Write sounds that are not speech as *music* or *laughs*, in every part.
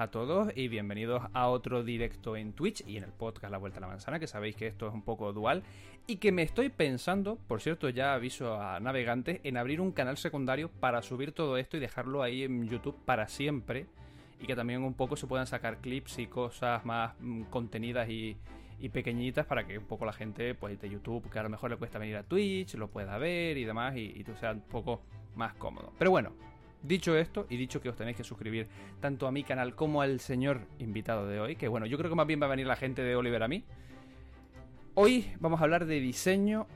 A todos y bienvenidos a otro directo en Twitch y en el podcast La Vuelta a la Manzana, que sabéis que esto es un poco dual y que me estoy pensando, por cierto ya aviso a navegantes, en abrir un canal secundario para subir todo esto y dejarlo ahí en YouTube para siempre y que también un poco se puedan sacar clips y cosas más mm, contenidas y, y pequeñitas para que un poco la gente pues de YouTube, que a lo mejor le cuesta venir a Twitch, lo pueda ver y demás y, y tú seas un poco más cómodo. Pero bueno, Dicho esto, y dicho que os tenéis que suscribir tanto a mi canal como al señor invitado de hoy, que bueno, yo creo que más bien va a venir la gente de Oliver a mí. Hoy vamos a hablar de diseño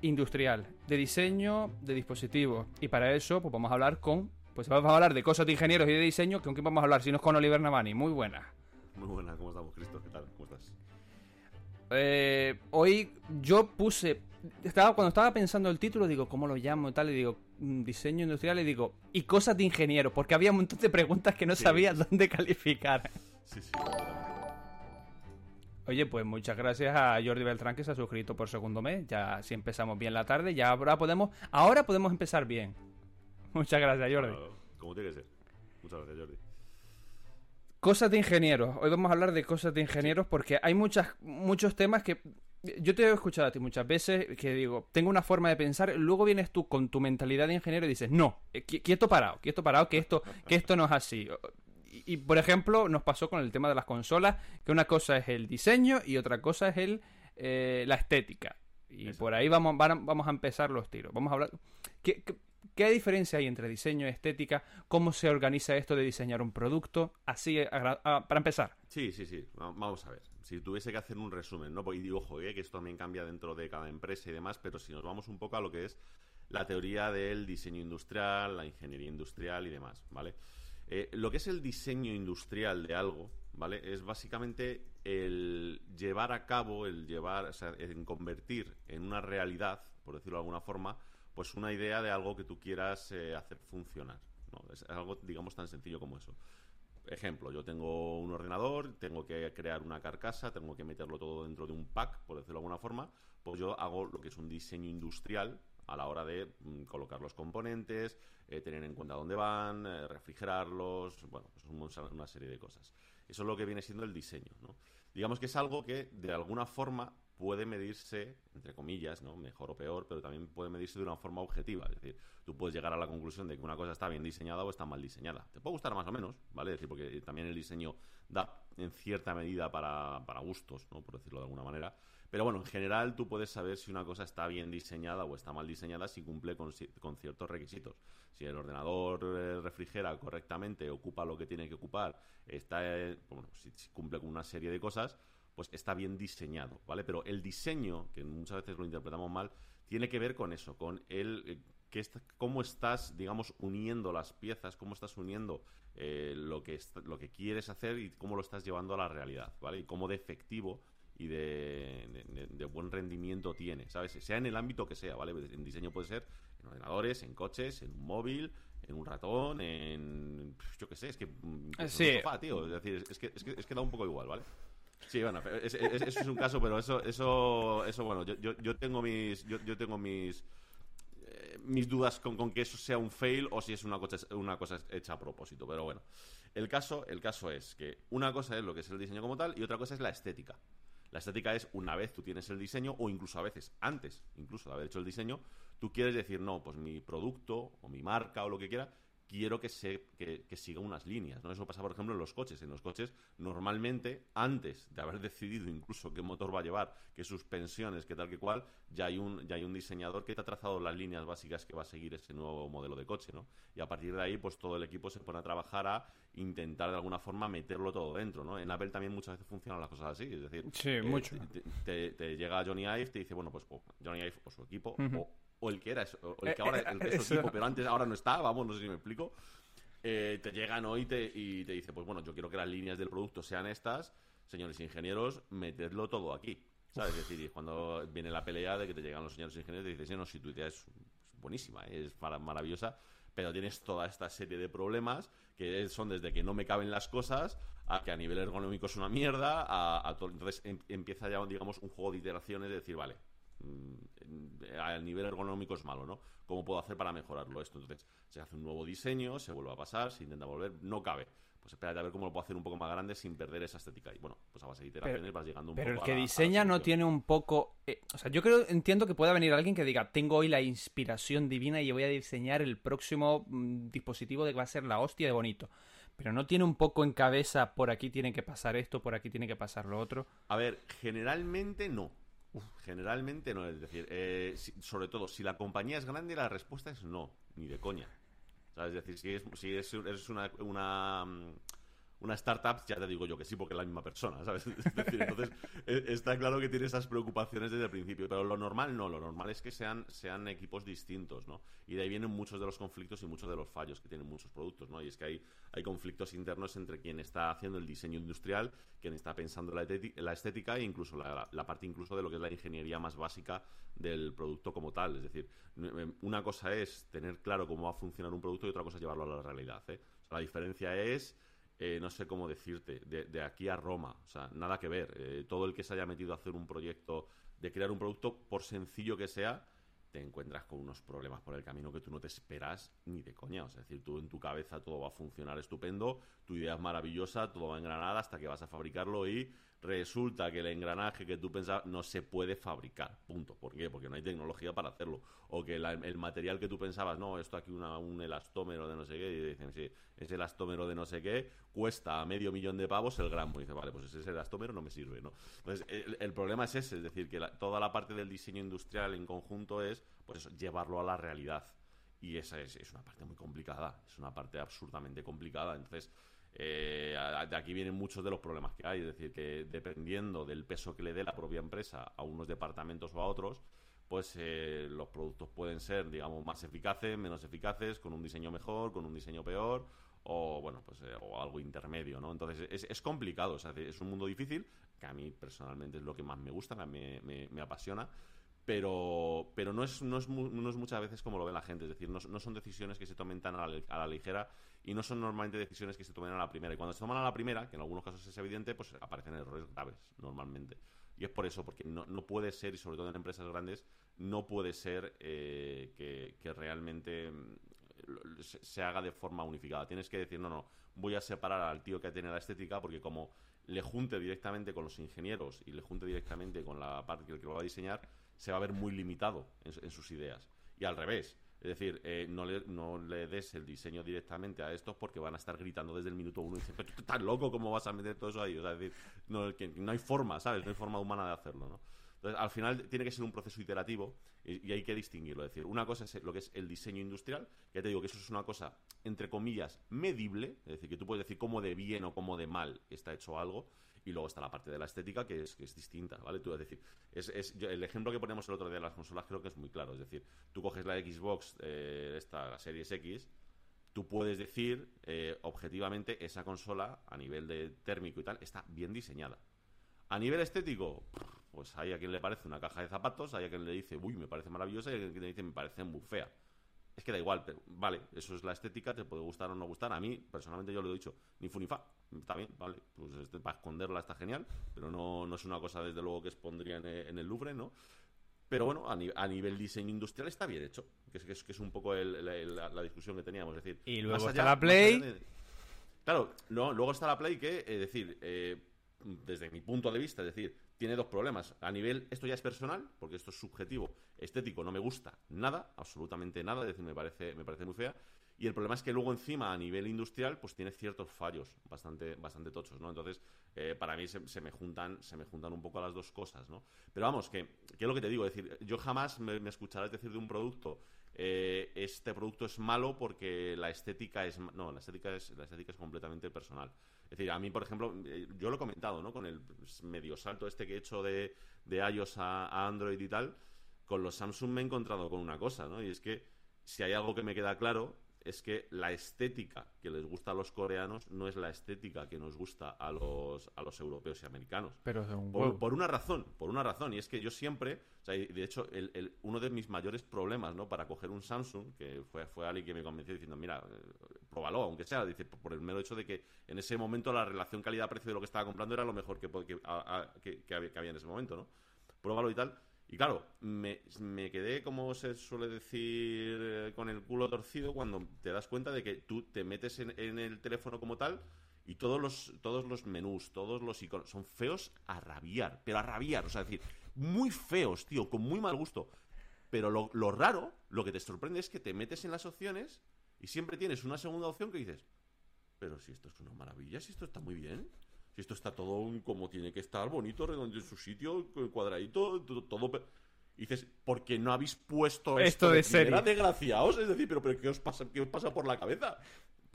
industrial, de diseño de dispositivos. Y para eso, pues vamos a hablar con. Pues vamos a hablar de cosas de ingenieros y de diseño, ¿con quién vamos a hablar? Si no es con Oliver Navani. Muy buena. Muy buena, ¿cómo estamos, Cristo? ¿Qué tal? ¿Cómo estás? Eh, hoy yo puse. Estaba, cuando estaba pensando el título, digo, ¿cómo lo llamo y tal? Y digo, mm, diseño industrial, y digo, y cosas de ingeniero, porque había un montón de preguntas que no Sí. sabía dónde calificar. Sí, sí. Oye, pues muchas gracias a Jordi Beltrán que se ha suscrito por segundo mes. Ya si empezamos bien la tarde, ya ahora podemos, ahora podemos empezar bien. *laughs* Muchas gracias, Jordi. Claro, Como tiene que ser. Muchas gracias, Jordi. Cosas de ingenieros. Hoy vamos a hablar de cosas de ingenieros porque hay muchas, muchos temas que yo te he escuchado a ti muchas veces que digo, tengo una forma de pensar, luego vienes tú con tu mentalidad de ingeniero y dices, no, eh, qui- quieto parado, quieto parado, que esto, que esto no es así. Y, y, por ejemplo, nos pasó con el tema de las consolas, que una cosa es el diseño y otra cosa es el eh, la estética. Y Exacto. por ahí vamos, vamos a empezar los tiros. Vamos a hablar. ¿Qué, qué, qué diferencia hay entre diseño y estética? ¿Cómo se organiza esto de diseñar un producto? Así, a gra- a- para empezar. Sí, sí, sí. Va- Vamos a ver. Si tuviese que hacer un resumen, ¿no? Y ojo, eh, que esto también cambia dentro de cada empresa y demás, pero si nos vamos un poco a lo que es la teoría del diseño industrial, la ingeniería industrial y demás, ¿vale? Eh, lo que es el diseño industrial de algo, ¿vale? Es básicamente el llevar a cabo, el llevar, o sea, en convertir en una realidad, por decirlo de alguna forma, pues una idea de algo que tú quieras eh, hacer funcionar, ¿no? Es algo, digamos, tan sencillo como eso. Ejemplo, yo tengo un ordenador, tengo que crear una carcasa, tengo que meterlo todo dentro de un pack, por decirlo de alguna forma, pues yo hago lo que es un diseño industrial a la hora de mm, colocar los componentes, eh, tener en cuenta dónde van, eh, refrigerarlos, bueno, pues un- una serie de cosas. Eso es lo que viene siendo el diseño, ¿no? Digamos que es algo que de alguna forma puede medirse, entre comillas, ¿no? Mejor o peor, pero también puede medirse de una forma objetiva. Es decir, tú puedes llegar a la conclusión de que una cosa está bien diseñada o está mal diseñada. Te puede gustar más o menos, ¿vale? Es decir, porque también el diseño da en cierta medida para, para gustos, ¿no? Por decirlo de alguna manera. Pero bueno, en general tú puedes saber si una cosa está bien diseñada o está mal diseñada si cumple con, con ciertos requisitos. Si el ordenador eh, refrigera correctamente, ocupa lo que tiene que ocupar, está, eh, bueno, si cumple con una serie de cosas, pues está bien diseñado, ¿vale? Pero el diseño, que muchas veces lo interpretamos mal, tiene que ver con eso, con el eh, que est- cómo estás, digamos, uniendo las piezas, cómo estás uniendo eh, lo, que lo que quieres hacer y cómo lo estás llevando a la realidad, ¿vale? Y cómo de efectivo y de, de- de- de buen rendimiento tiene, ¿sabes? Sea en el ámbito que sea, ¿vale? En diseño puede ser en ordenadores, en coches, en un móvil, en un ratón, en... yo qué sé, es que... mm, Sí. un sofá, tío. Es decir, es que, es, que, es que da un poco igual, ¿vale? Sí, bueno, es- es- eso es un caso, pero eso, eso, eso bueno, yo, yo, tengo mis, yo, yo tengo mis, eh, mis dudas con, con que eso sea un fail o si es una cosa, una cosa hecha a propósito, pero bueno. El caso, el caso es que una cosa es lo que es el diseño como tal y otra cosa es la estética. La estética es una vez tú tienes el diseño o incluso a veces antes, incluso de haber hecho el diseño, tú quieres decir, no, pues mi producto o mi marca o lo que quiera, quiero que, se, que, que siga unas líneas. ¿no? Eso pasa, por ejemplo, en los coches. En los coches, normalmente, antes de haber decidido incluso qué motor va a llevar, qué suspensiones, qué tal que cual, ya hay un, ya hay un diseñador que te ha trazado las líneas básicas que va a seguir ese nuevo modelo de coche. ¿no? Y a partir de ahí, pues todo el equipo se pone a trabajar a intentar de alguna forma meterlo todo dentro. ¿no? En Apple también muchas veces funcionan las cosas así. Es decir, Sí, eh, mucho. te, te- te llega Johnny Ive, te dice, bueno, pues o Johnny Ive o su equipo, o, o el que era, o el que Eh, ahora eh, el que es equipo, pero antes ahora no está, vamos, no sé si me explico. Eh, te llegan hoy y te, y te dice, pues bueno, yo quiero que las líneas del producto sean estas, señores ingenieros, metedlo todo aquí. ¿Sabes? Es decir, cuando viene la pelea de que te llegan los señores ingenieros y te dicen, no, si tu idea es, es buenísima, es mara- maravillosa, pero tienes toda esta serie de problemas que son desde que no me caben las cosas a que a nivel ergonómico es una mierda, a, a todo. Entonces em- empieza ya, digamos, un juego de iteraciones de decir, vale, a nivel ergonómico es malo, ¿no? ¿Cómo puedo hacer para mejorarlo esto? Entonces, se hace un nuevo diseño, se vuelve a pasar, se intenta volver, no cabe. Pues espérate a ver cómo lo puedo hacer un poco más grande sin perder esa estética. Y bueno, pues a base de iteraciones vas llegando un Pero el poco que a la- a la diseña no tiene un poco... eh, o sea, yo creo, entiendo que pueda venir alguien que diga, tengo hoy la inspiración divina y voy a diseñar el próximo mm, dispositivo de que va a ser la hostia de bonito. Pero no tiene un poco en cabeza, por aquí tiene que pasar esto, por aquí tiene que pasar lo otro. A ver, generalmente no. Generalmente no, es decir, eh, si- sobre todo, si la compañía es grande, la respuesta es no, ni de coña. Es decir, si es, si es una, una, mm, una startup, ya te digo yo que sí, porque es la misma persona, ¿sabes? *laughs* Es decir, entonces, eh, está claro que tiene esas preocupaciones desde el principio, pero lo normal no, lo normal es que sean, sean equipos distintos, ¿no? Y de ahí vienen muchos de los conflictos y muchos de los fallos que tienen muchos productos, ¿no? Y es que hay, hay conflictos internos entre quien está haciendo el diseño industrial, quien está pensando la, la estética e incluso la, la parte incluso de lo que es la ingeniería más básica del producto como tal. Es decir, n- una cosa es tener claro cómo va a funcionar un producto y otra cosa es llevarlo a la realidad. ¿eh? La diferencia es, eh, no sé cómo decirte, de, aquí a Roma. O sea, nada que ver. Eh, todo el que se haya metido a hacer un proyecto, de crear un producto, por sencillo que sea, te encuentras con unos problemas por el camino que tú no te esperas ni de coña. O sea, es decir, tú en tu cabeza todo va a funcionar estupendo, tu idea es maravillosa, todo va a engranar hasta que vas a fabricarlo y resulta que el engranaje que tú pensabas no se puede fabricar. Punto. ¿Por qué? Porque no hay tecnología para hacerlo. O que el material que tú pensabas, no, esto aquí un elastómero de no sé qué, y dicen, sí, ese elastómero de no sé qué cuesta medio millón de pavos el gramo. Y dice, vale, pues ese elastómero no me sirve, ¿no? Entonces, el, problema es ese, es decir, que toda la parte del diseño industrial en conjunto es, pues eso, llevarlo a la realidad. Y esa es, es una parte muy complicada, es una parte absurdamente complicada. Entonces, eh, de aquí vienen muchos de los problemas que hay. Es decir, que dependiendo del peso que le dé la propia empresa a unos departamentos o a otros, pues eh, los productos pueden ser, digamos, más eficaces, menos eficaces, con un diseño mejor, con un diseño peor, o bueno, pues eh, o algo intermedio, ¿no? Entonces es, es complicado, o sea, es un mundo difícil, que a mí personalmente es lo que más me gusta, me, me- me apasiona, pero, pero no, es, no, es no es muchas veces como lo ve la gente, es decir, no, no son decisiones que se tomen tan a la, a la ligera y no son normalmente decisiones que se tomen a la primera. Y cuando se toman a la primera, que en algunos casos es evidente, pues aparecen errores graves normalmente. Y es por eso, porque no, no puede ser, y sobre todo en empresas grandes, no puede ser eh, que, realmente mm, se, haga de forma unificada. Tienes que decir, no, no, voy a separar al tío que tiene la estética porque como le junte directamente con los ingenieros y le junte directamente con la parte que lo va a diseñar, se va a ver muy limitado en sus ideas. Y al revés. Es decir, eh, no, le, no le des el diseño directamente a estos porque van a estar gritando desde el minuto uno y dicen, pero loco, ¿cómo vas a meter todo eso ahí? O sea, es decir, no, que no hay forma, ¿sabes? No hay forma humana de hacerlo, ¿no? Entonces, al final tiene que ser un proceso iterativo y, hay que distinguirlo. Es decir, una cosa es lo que es el diseño industrial, ya te digo que eso es una cosa, entre comillas, medible, es decir, que tú puedes decir cómo de bien o cómo de mal está hecho algo, y luego está la parte de la estética que es, que es distinta, ¿vale? Tú, es decir, es, es- el ejemplo que ponemos el otro día de las consolas creo que es muy claro. Es decir, tú coges la Xbox, eh, esta, la Series X, tú puedes decir eh, objetivamente esa consola a nivel de térmico y tal está bien diseñada. A nivel estético, pues hay a quien le parece una caja de zapatos, hay a quien le dice, uy, me parece maravillosa, y hay a quien le dice, me parece muy fea. Es que da igual, pero vale, eso es la estética, te puede gustar o no gustar. A mí, personalmente, yo lo he dicho, ni fu ni fa. Está bien, vale, pues este, para esconderla está genial, pero no, no es una cosa, desde luego, que expondría en el, en el Louvre, ¿no? Pero bueno, a, ni- a nivel diseño industrial está bien hecho, que es, que es, que es un poco el- la, la- la discusión que teníamos. Es decir, Y luego está la Play. de- Claro, no, luego está la Play que, es decir, eh, desde mi punto de vista, es decir, tiene dos problemas. A nivel, esto ya es personal, porque esto es subjetivo, estético, no me gusta nada, absolutamente nada, es decir, me parece, me parece muy fea. Y el problema es que luego encima, a nivel industrial, pues tiene ciertos fallos bastante, bastante tochos, ¿no? Entonces, eh, para mí se, me juntan, se me juntan un poco las dos cosas, ¿no? Pero vamos, que, que es lo que te digo, es decir, yo jamás me, me escucharás decir de un producto eh, este producto es malo porque la estética es no la estética es la estética es completamente personal es decir a mí por ejemplo eh, yo lo he comentado no con el medio salto este que he hecho de, de iOS a, a Android y tal con los Samsung me he encontrado con una cosa no y es que si hay algo que me queda claro es que la estética que les gusta a los coreanos no es la estética que nos gusta a los, a los europeos y americanos. Pero un Por, por una razón, por una razón, y es que yo siempre, o sea, y de hecho, el, el- uno de mis mayores problemas, ¿no? Para coger un Samsung, que fue, fue alguien que me convenció diciendo, mira, eh, próbalo, aunque sea, dice, por el mero hecho de que en ese momento la relación calidad-precio de lo que estaba comprando era lo mejor que, que, a- a- que- que había, que había en ese momento, ¿no? Pruébalo y tal. Y claro, me, me quedé, como se suele decir, eh, con el culo torcido cuando te das cuenta de que tú te metes en, el teléfono como tal y todos los, todos los menús, todos los iconos son feos a rabiar, pero a rabiar, o sea, es decir, muy feos, tío, con muy mal gusto. Pero lo, lo raro, lo que te sorprende es que te metes en las opciones y siempre tienes una segunda opción que dices, pero si esto es una maravilla, si esto está muy bien, esto está todo como tiene que estar, bonito, redondo en su sitio, cuadradito, todo... todo y dices, ¿por qué no habéis puesto Esto esto, de primera, serie? desgraciados? Es decir, ¿pero, pero ¿qué, os pasa, ¿qué os pasa por la cabeza?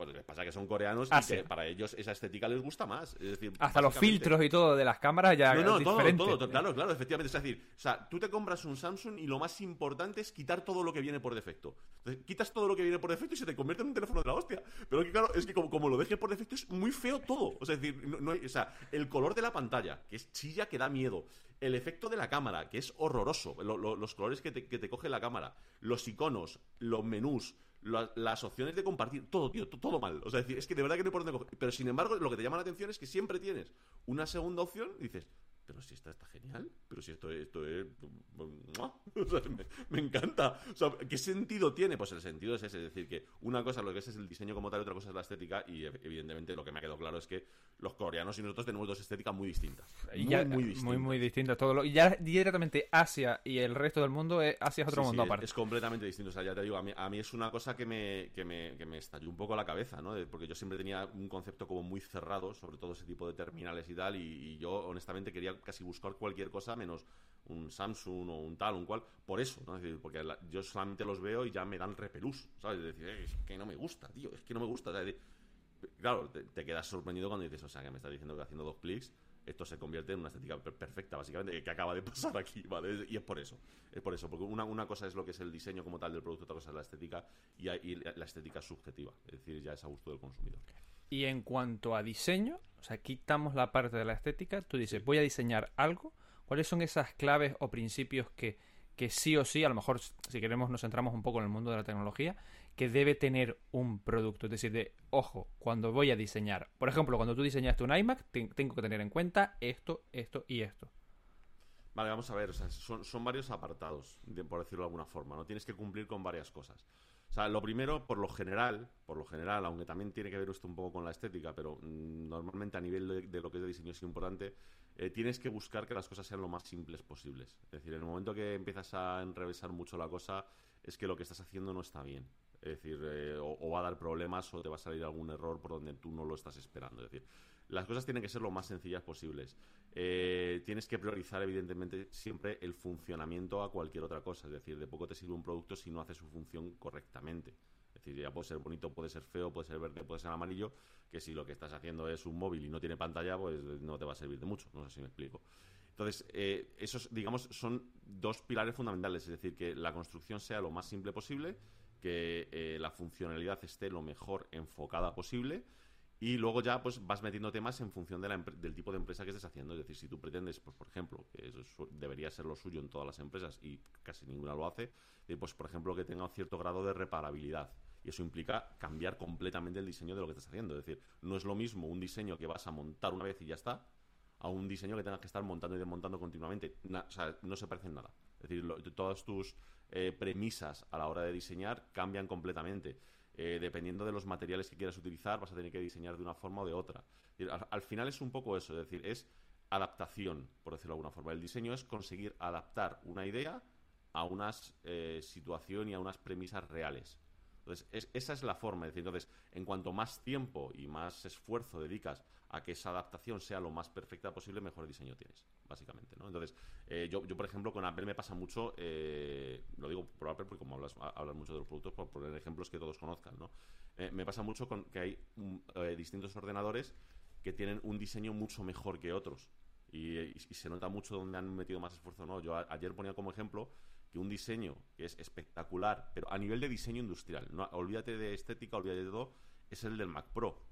Pues les pasa que son coreanos Ah, y que sí. para ellos esa estética les gusta más. Es decir, Hasta los filtros y todo de las cámaras ya no, no, es todo, diferente. todo, todo, claro, claro, efectivamente. Es decir, o sea, tú te compras un Samsung y lo más importante es quitar todo lo que viene por defecto. Entonces, quitas todo lo que viene por defecto y se te convierte en un teléfono de la hostia. Pero que claro, es que como, como lo dejes por defecto es muy feo todo. O sea, es decir, no, no hay- o sea, el color de la pantalla, que es chilla que da miedo. El efecto de la cámara, que es horroroso. Lo- lo- los colores que te, que te coge la cámara. Los iconos, los menús. La- las opciones de compartir, todo, tío, to- todo mal. O sea, es que de verdad que no hay por. Pero sin embargo, lo que te llama la atención es que siempre tienes una segunda opción y dices, pero si esta está genial, pero si esto, esto es... *laughs* O sea, me, me encanta. O sea, ¿qué sentido tiene? Pues el sentido es ese, es decir, que una cosa lo que es, es el diseño como tal, otra cosa es la estética y ev- evidentemente lo que me ha quedado claro es que los coreanos y nosotros tenemos dos estéticas muy distintas. Y Muy, ya- muy distintas. muy, muy distinto todo lo, y ya directamente Asia y el resto del mundo es, Asia es otro Sí, mundo sí, aparte Es completamente distinto. O sea, ya te digo, a mí, a mí es una cosa que me, que, me, que me estalló un poco la cabeza, ¿no? Porque yo siempre tenía un concepto como muy cerrado sobre todo ese tipo de terminales y tal, y, y yo honestamente quería casi buscar cualquier cosa menos un Samsung o un tal, un cual, por eso, ¿no? Es decir, porque yo solamente los veo y ya me dan repelús, ¿sabes? Es decir, "Eh, es que no me gusta, tío, es que no me gusta. Claro, te, quedas sorprendido cuando dices, o sea, que me estás diciendo que haciendo dos clics esto se convierte en una estética per- perfecta, básicamente, que acaba de *laughs* pasar aquí, ¿vale? Y es por eso, es por eso, porque una, una cosa es lo que es el diseño como tal del producto, otra cosa es la estética, y, y la estética es subjetiva, es decir, ya es a gusto del consumidor. Y en cuanto a diseño, o sea, quitamos la parte de la estética, tú dices, voy a diseñar algo, ¿cuáles son esas claves o principios que, que sí o sí, a lo mejor si queremos nos centramos un poco en el mundo de la tecnología, que debe tener un producto? Es decir, de, ojo, cuando voy a diseñar, por ejemplo, cuando tú diseñaste un iMac, te- tengo que tener en cuenta esto, esto y esto. Vale, vamos a ver, o sea, son, son varios apartados, de- por decirlo de alguna forma, ¿no? Tienes que cumplir con varias cosas. O sea, lo primero, por lo general, por lo general, aunque también tiene que ver esto un poco con la estética, pero mm, normalmente a nivel de, lo que es de diseño es importante, eh, tienes que buscar que las cosas sean lo más simples posibles. Es decir, en el momento que empiezas a enrevesar mucho la cosa, es que lo que estás haciendo no está bien. Es decir, eh, o, o va a dar problemas o te va a salir algún error por donde tú no lo estás esperando. Es decir, las cosas tienen que ser lo más sencillas posibles. Eh, tienes que priorizar, evidentemente, siempre el funcionamiento a cualquier otra cosa. Es decir, de poco te sirve un producto si no hace su función correctamente. Es decir, ya puede ser bonito, puede ser feo, puede ser verde, puede ser amarillo, que si lo que estás haciendo es un móvil y no tiene pantalla, pues no te va a servir de mucho. No sé si me explico. Entonces, eh, esos, digamos, son dos pilares fundamentales. Es decir, que la construcción sea lo más simple posible, que eh, la funcionalidad esté lo mejor enfocada posible y luego ya pues vas metiendo temas en función de la del tipo de empresa que estés haciendo. Es decir, si tú pretendes, pues por ejemplo, que eso debería ser lo suyo en todas las empresas y casi ninguna lo hace, eh, pues por ejemplo que tenga un cierto grado de reparabilidad. Y eso implica cambiar completamente el diseño de lo que estás haciendo. Es decir, no es lo mismo un diseño que vas a montar una vez y ya está, a un diseño que tengas que estar montando y desmontando continuamente. O sea, no se parecen nada. Es decir, todas tus eh, premisas a la hora de diseñar cambian completamente. Eh, dependiendo de los materiales que quieras utilizar, vas a tener que diseñar de una forma o de otra. Al, al final es un poco eso, es decir, es adaptación, por decirlo de alguna forma. El diseño es conseguir adaptar una idea a una situación y a unas premisas reales. Entonces, es- esa es la forma. Entonces, en cuanto más tiempo y más esfuerzo dedicas a que esa adaptación sea lo más perfecta posible, mejor diseño tienes, básicamente. ¿no? Entonces, eh, yo, yo, por ejemplo, con Apple me pasa mucho, eh, lo digo por Apple porque como hablas, ha- hablas mucho de los productos, por poner ejemplos que todos conozcan, ¿no? Eh, me pasa mucho con que hay mm, eh, distintos ordenadores que tienen un diseño mucho mejor que otros. Y, se nota mucho donde han metido más esfuerzo no. Yo ayer ponía como ejemplo que un diseño que es espectacular, pero a nivel de diseño industrial, no, olvídate de estética, olvídate de todo, es el del Mac Pro.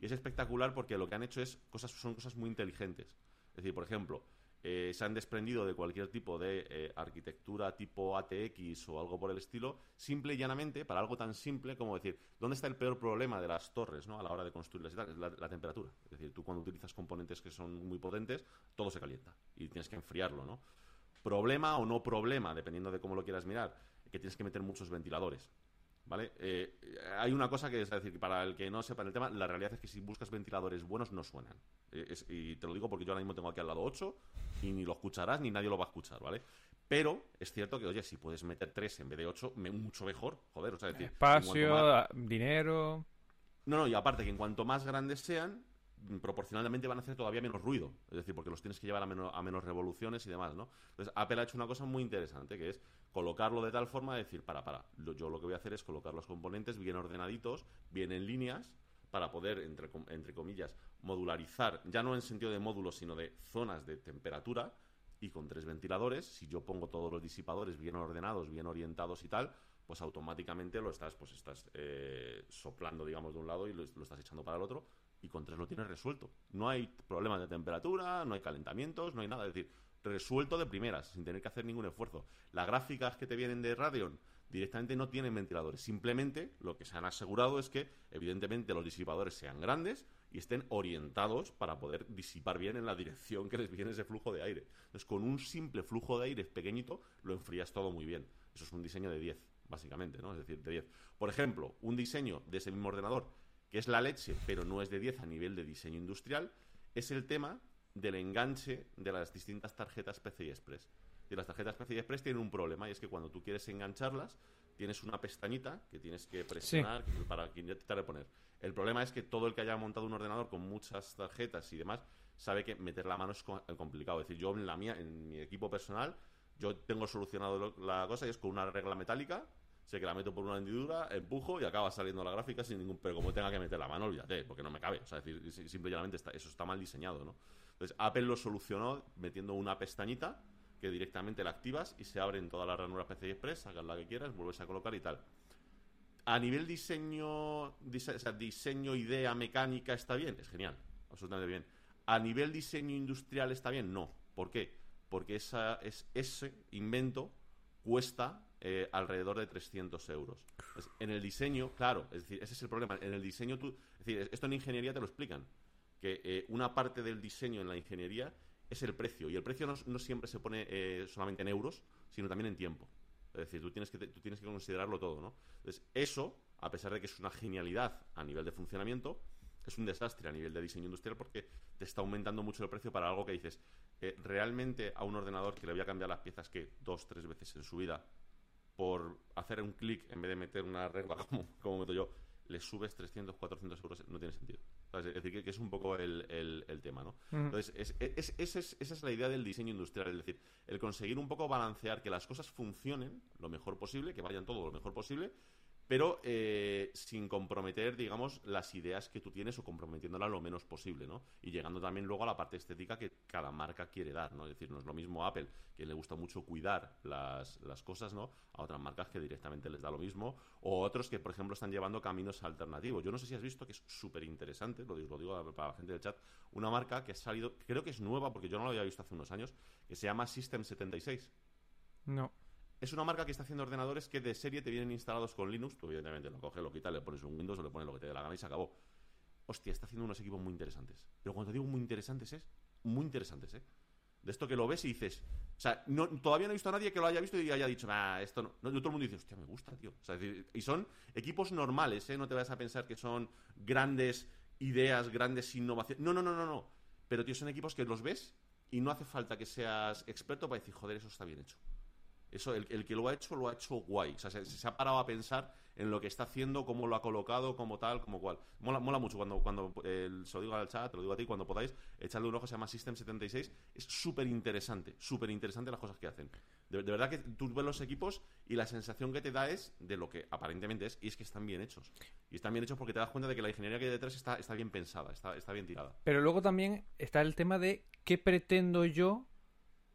Y es espectacular porque lo que han hecho es cosas, son cosas muy inteligentes. Es decir, por ejemplo, eh, se han desprendido de cualquier tipo de eh, arquitectura tipo ATX o algo por el estilo, simple y llanamente, para algo tan simple como decir, ¿dónde está el peor problema de las torres ¿no? a la hora de construirlas y la, la temperatura. Es decir, tú cuando utilizas componentes que son muy potentes, todo se calienta y tienes que enfriarlo, ¿no? Problema o no problema, dependiendo de cómo lo quieras mirar, que tienes que meter muchos ventiladores. ¿Vale? Eh, hay una cosa que es decir, que para el que no sepa el tema, la realidad es que si buscas ventiladores buenos no suenan. Eh, es- y te lo digo porque yo ahora mismo tengo aquí al lado 8 y ni lo escucharás ni nadie lo va a escuchar, ¿vale? Pero es cierto que, oye, si puedes meter 3 en vez de 8, mucho mejor, joder, o sea, es decir, Espacio, más- dinero. no, no, y aparte que en cuanto más grandes sean, proporcionalmente van a hacer todavía menos ruido. Es decir, porque los tienes que llevar a menos, a menos revoluciones y demás, ¿no? Entonces, Apple ha hecho una cosa muy interesante, que es colocarlo de tal forma de decir, para, para, yo lo que voy a hacer es colocar los componentes bien ordenaditos, bien en líneas, para poder, entre, entre comillas, modularizar, ya no en sentido de módulos, sino de zonas de temperatura, y con tres ventiladores, si yo pongo todos los disipadores bien ordenados, bien orientados y tal, pues automáticamente lo estás, pues estás eh, soplando, digamos, de un lado y lo estás echando para el otro, y con tres lo tienes resuelto. No hay problemas de temperatura, no hay calentamientos, no hay nada. Es decir, resuelto de primeras, sin tener que hacer ningún esfuerzo. Las gráficas que te vienen de Radeon directamente no tienen ventiladores. Simplemente lo que se han asegurado es que, evidentemente, los disipadores sean grandes y estén orientados para poder disipar bien en la dirección que les viene ese flujo de aire. Entonces, con un simple flujo de aire pequeñito, lo enfrías todo muy bien. Eso es un diseño de 10, básicamente, ¿no? Es decir, de 10. Por ejemplo, un diseño de ese mismo ordenador, que es la leche, pero no es de 10 a nivel de diseño industrial, es el tema del enganche de las distintas tarjetas PCI Express. Y las tarjetas PCI Express tienen un problema, y es que cuando tú quieres engancharlas, tienes una pestañita que tienes que presionar para intentar de poner. El problema es que todo el que haya montado un ordenador con muchas tarjetas y demás sabe que meter la mano es co- complicado. Es decir, yo en la mía, en mi equipo personal, yo tengo solucionado la cosa y es con una regla metálica, sé que la meto por una hendidura, empujo y acaba saliendo la gráfica sin ningún... Pero como tenga que meter la mano, olvídate, porque no me cabe. O sea, es decir, si- simple está, eso está mal diseñado, ¿no? Entonces, Apple lo solucionó metiendo una pestañita que directamente la activas y se abren todas las ranuras PCI Express, sacas la que quieras, vuelves a colocar y tal. A nivel diseño, dise- o sea, diseño, idea, mecánica, está bien, es genial, absolutamente bien. A nivel diseño industrial está bien, no. ¿Por qué? Porque esa, es, ese invento cuesta eh, alrededor de 300 euros. En el diseño, claro, es decir, ese es el problema. En el diseño, tú, es decir, esto en ingeniería te lo explican, que eh, una parte del diseño en la ingeniería es el precio, y el precio no, siempre se pone eh, solamente en euros, sino también en tiempo. Es decir, tú tienes, que, considerarlo todo, ¿no? Eso, a pesar de que es una genialidad a nivel de funcionamiento, es un desastre a nivel de diseño industrial porque te está aumentando mucho el precio para algo que dices, realmente a un ordenador que le voy a cambiar las piezas que dos, tres veces en su vida por hacer un clic en vez de meter una regla como, como meto yo, le subes 300, 400 euros, no tiene sentido. ¿Sabes? Es decir, que, que es un poco el, el- el tema, ¿no? Entonces, es- es- es- esa es la idea del diseño industrial, es decir, el conseguir un poco balancear que las cosas funcionen lo mejor posible, que vayan todo lo mejor posible, pero eh, sin comprometer, digamos, las ideas que tú tienes o comprometiéndolas lo menos posible, ¿no? Y llegando también luego a la parte estética que cada marca quiere dar, ¿no? Es decir, no es lo mismo Apple, que le gusta mucho cuidar las, las cosas, ¿no? A otras marcas que directamente les da lo mismo, o otros que, por ejemplo, están llevando caminos alternativos. Yo no sé si has visto que es súper interesante, lo lo digo para la gente del chat, una marca que ha salido, creo que es nueva, porque yo no la había visto hace unos años, que se llama System 76. No. Es una marca que está haciendo ordenadores que de serie te vienen instalados con Linux. Tú, evidentemente, lo coges, lo quitas, le pones un Windows o le pones lo que te dé la gana y se acabó. Hostia, está haciendo unos equipos muy interesantes. Pero cuando digo muy interesantes es muy interesantes, ¿eh? De esto que lo ves y dices. O sea, todavía no he visto a nadie que lo haya visto y haya dicho, ah, esto no. no todo el mundo dice, hostia, me gusta, tío. Y son equipos normales, ¿eh? No te vayas a pensar que son grandes ideas, grandes innovaciones. No, no, no, no, no. Pero, tío, son equipos que los ves y no hace falta que seas experto para decir, joder, eso está bien hecho. Eso, el, el que lo ha hecho, lo ha hecho guay. O sea, se, ha parado a pensar en lo que está haciendo, cómo lo ha colocado, como tal, como cual. Mola, mola mucho cuando, cuando eh, se lo digo al chat, te lo digo a ti, cuando podáis, echarle un ojo, se llama System 76. Es súper interesante, súper interesante las cosas que hacen. De, de verdad que tú ves los equipos y la sensación que te da es de lo que aparentemente es, y es que están bien hechos. Y están bien hechos porque te das cuenta de que la ingeniería que hay detrás está, está bien pensada, está, está bien tirada. Pero luego también está el tema de qué pretendo yo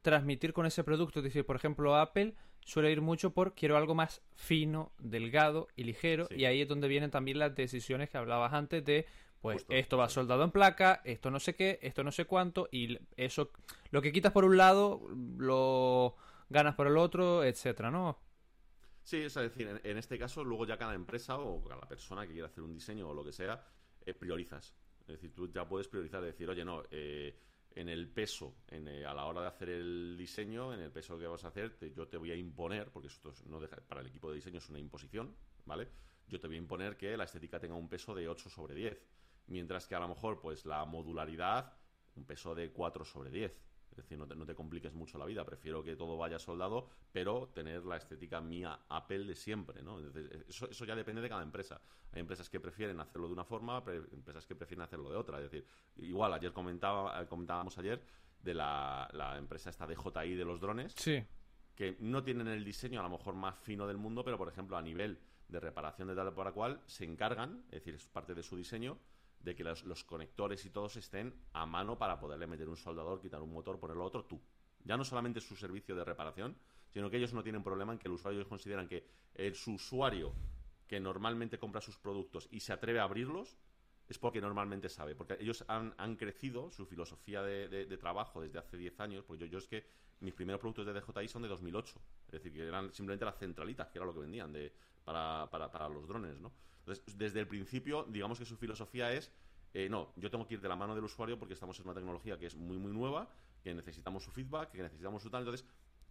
transmitir con ese producto. Es decir, por ejemplo, Apple suele ir mucho por quiero algo más fino, delgado y ligero. Sí. Y ahí es donde vienen también las decisiones que hablabas antes de, pues Justo, esto va soldado en placa, esto no sé qué, esto no sé cuánto. Y eso, lo que quitas por un lado, lo ganas por el otro, etcétera, ¿no? Sí, es decir, en, en este caso, luego ya cada empresa o cada persona que quiera hacer un diseño o lo que sea, eh, priorizas. Es decir, tú ya puedes priorizar, decir, oye, no, eh, en el peso, en, eh, a la hora de hacer el diseño, en el peso que vas a hacer, yo te voy a imponer, porque esto es- no deja- para el equipo de diseño es una imposición, ¿vale? Yo te voy a imponer que la estética tenga un peso de 8 sobre 10, mientras que a lo mejor, pues la modularidad, un peso de 4 sobre 10. Es decir, no te, no te compliques mucho la vida. Prefiero que todo vaya soldado, pero tener la estética mía Apple de siempre, ¿no? Entonces, eso, eso ya depende de cada empresa. Hay empresas que prefieren hacerlo de una forma, pre- empresas que prefieren hacerlo de otra. Es decir, igual, ayer comentaba, eh, comentábamos ayer de la, la empresa esta DJI de los drones, Sí. que no tienen el diseño a lo mejor más fino del mundo, pero por ejemplo a nivel de reparación de tal para cual se encargan, es decir, es parte de su diseño, de que los, conectores y todos estén a mano para poderle meter un soldador, quitar un motor, ponerlo otro tú. Ya no solamente su servicio de reparación, sino que ellos no tienen problema en que el usuario ellos consideran que el, su usuario que normalmente compra sus productos y se atreve a abrirlos, es porque normalmente sabe, porque ellos han, han crecido su filosofía de, de- trabajo desde hace 10 años, pues yo, yo es que mis primeros productos de DJI son de 2008, es decir, que eran simplemente las centralitas, que era lo que vendían de, para, para, para los drones, ¿no? Entonces, desde el principio, digamos que su filosofía es, eh, no, yo tengo que ir de la mano del usuario porque estamos en una tecnología que es muy, muy nueva, que necesitamos su feedback, que necesitamos su tal, entonces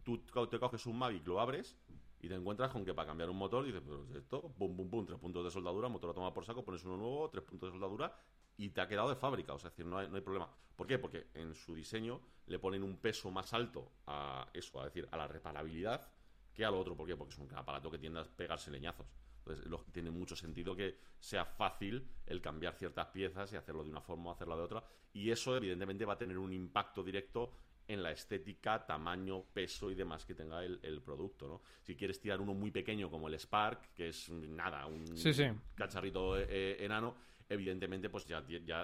tú te coges un Mavic, lo abres y te encuentras con que para cambiar un motor dices, esto, pum, pum, pum, tres puntos de soldadura, motor a tomar por saco, pones uno nuevo, tres puntos de soldadura y te ha quedado de fábrica, o sea, es decir, no hay, no hay problema. ¿Por qué? Porque en su diseño le ponen un peso más alto a eso, a decir, a la reparabilidad que a lo otro. ¿Por qué? Porque es un aparato que tiende a pegarse leñazos. Entonces, lo- tiene mucho sentido que sea fácil el cambiar ciertas piezas y hacerlo de una forma o hacerlo de otra. Y eso, evidentemente, va a tener un impacto directo en la estética, tamaño, peso y demás que tenga el, el producto, ¿no? Si quieres tirar uno muy pequeño como el Spark, que es nada, un Sí, sí. cacharrito eh, enano, evidentemente, pues ya,